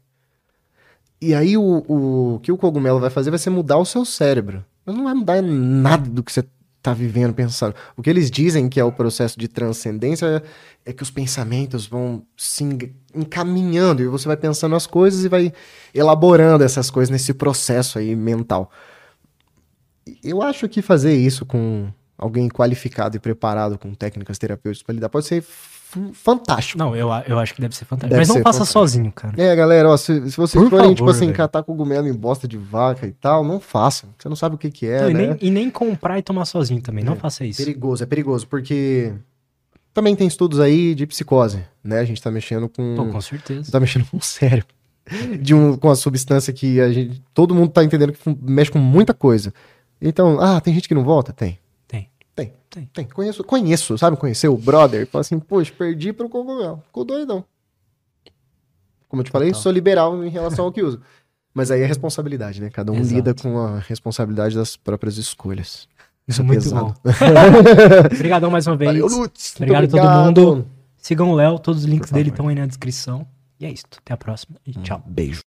E aí o, o que o cogumelo vai fazer vai ser mudar o seu cérebro. Mas não vai mudar nada do que você tá vivendo, pensando. O que eles dizem que é o processo de transcendência é que os pensamentos vão se en- encaminhando e você vai pensando as coisas e vai elaborando essas coisas nesse processo aí mental. Eu acho que fazer isso com alguém qualificado e preparado com técnicas terapêuticas para lidar pode ser fantástico. Não, eu, eu acho que deve ser fantástico. Deve mas não faça fantástico. sozinho, cara. É, galera, ó, se, se vocês Por forem, tipo favor, assim, velho. catar cogumelo em bosta de vaca e tal, não façam. Você não sabe o que que é, Não, e, né? nem, e nem comprar e tomar sozinho também. Não É, faça isso. Perigoso, é perigoso, porque também tem estudos aí de psicose, né? A gente tá mexendo com... Pô, com certeza. tá mexendo com o cérebro. De um, com a substância que a gente, todo mundo tá entendendo que mexe com muita coisa. Então, ah, tem gente que não volta? Tem. Tem. Tem. Conheço, conheço, sabe? Conhecer o brother. Fala assim, poxa, perdi pro cogumelo. Ficou doidão. Como eu te falei, Total. sou liberal em relação ao que uso. Mas aí é responsabilidade, né? Cada um Exato. lida com a responsabilidade das próprias escolhas. Isso é Muito pesado. bom. *laughs* Obrigadão mais uma vez. Valeu, Lutz. Muito Obrigado a todo obrigado. mundo. Sigam o Léo, todos os links dele estão aí na descrição. E é isso. Até a próxima e tchau. Beijo.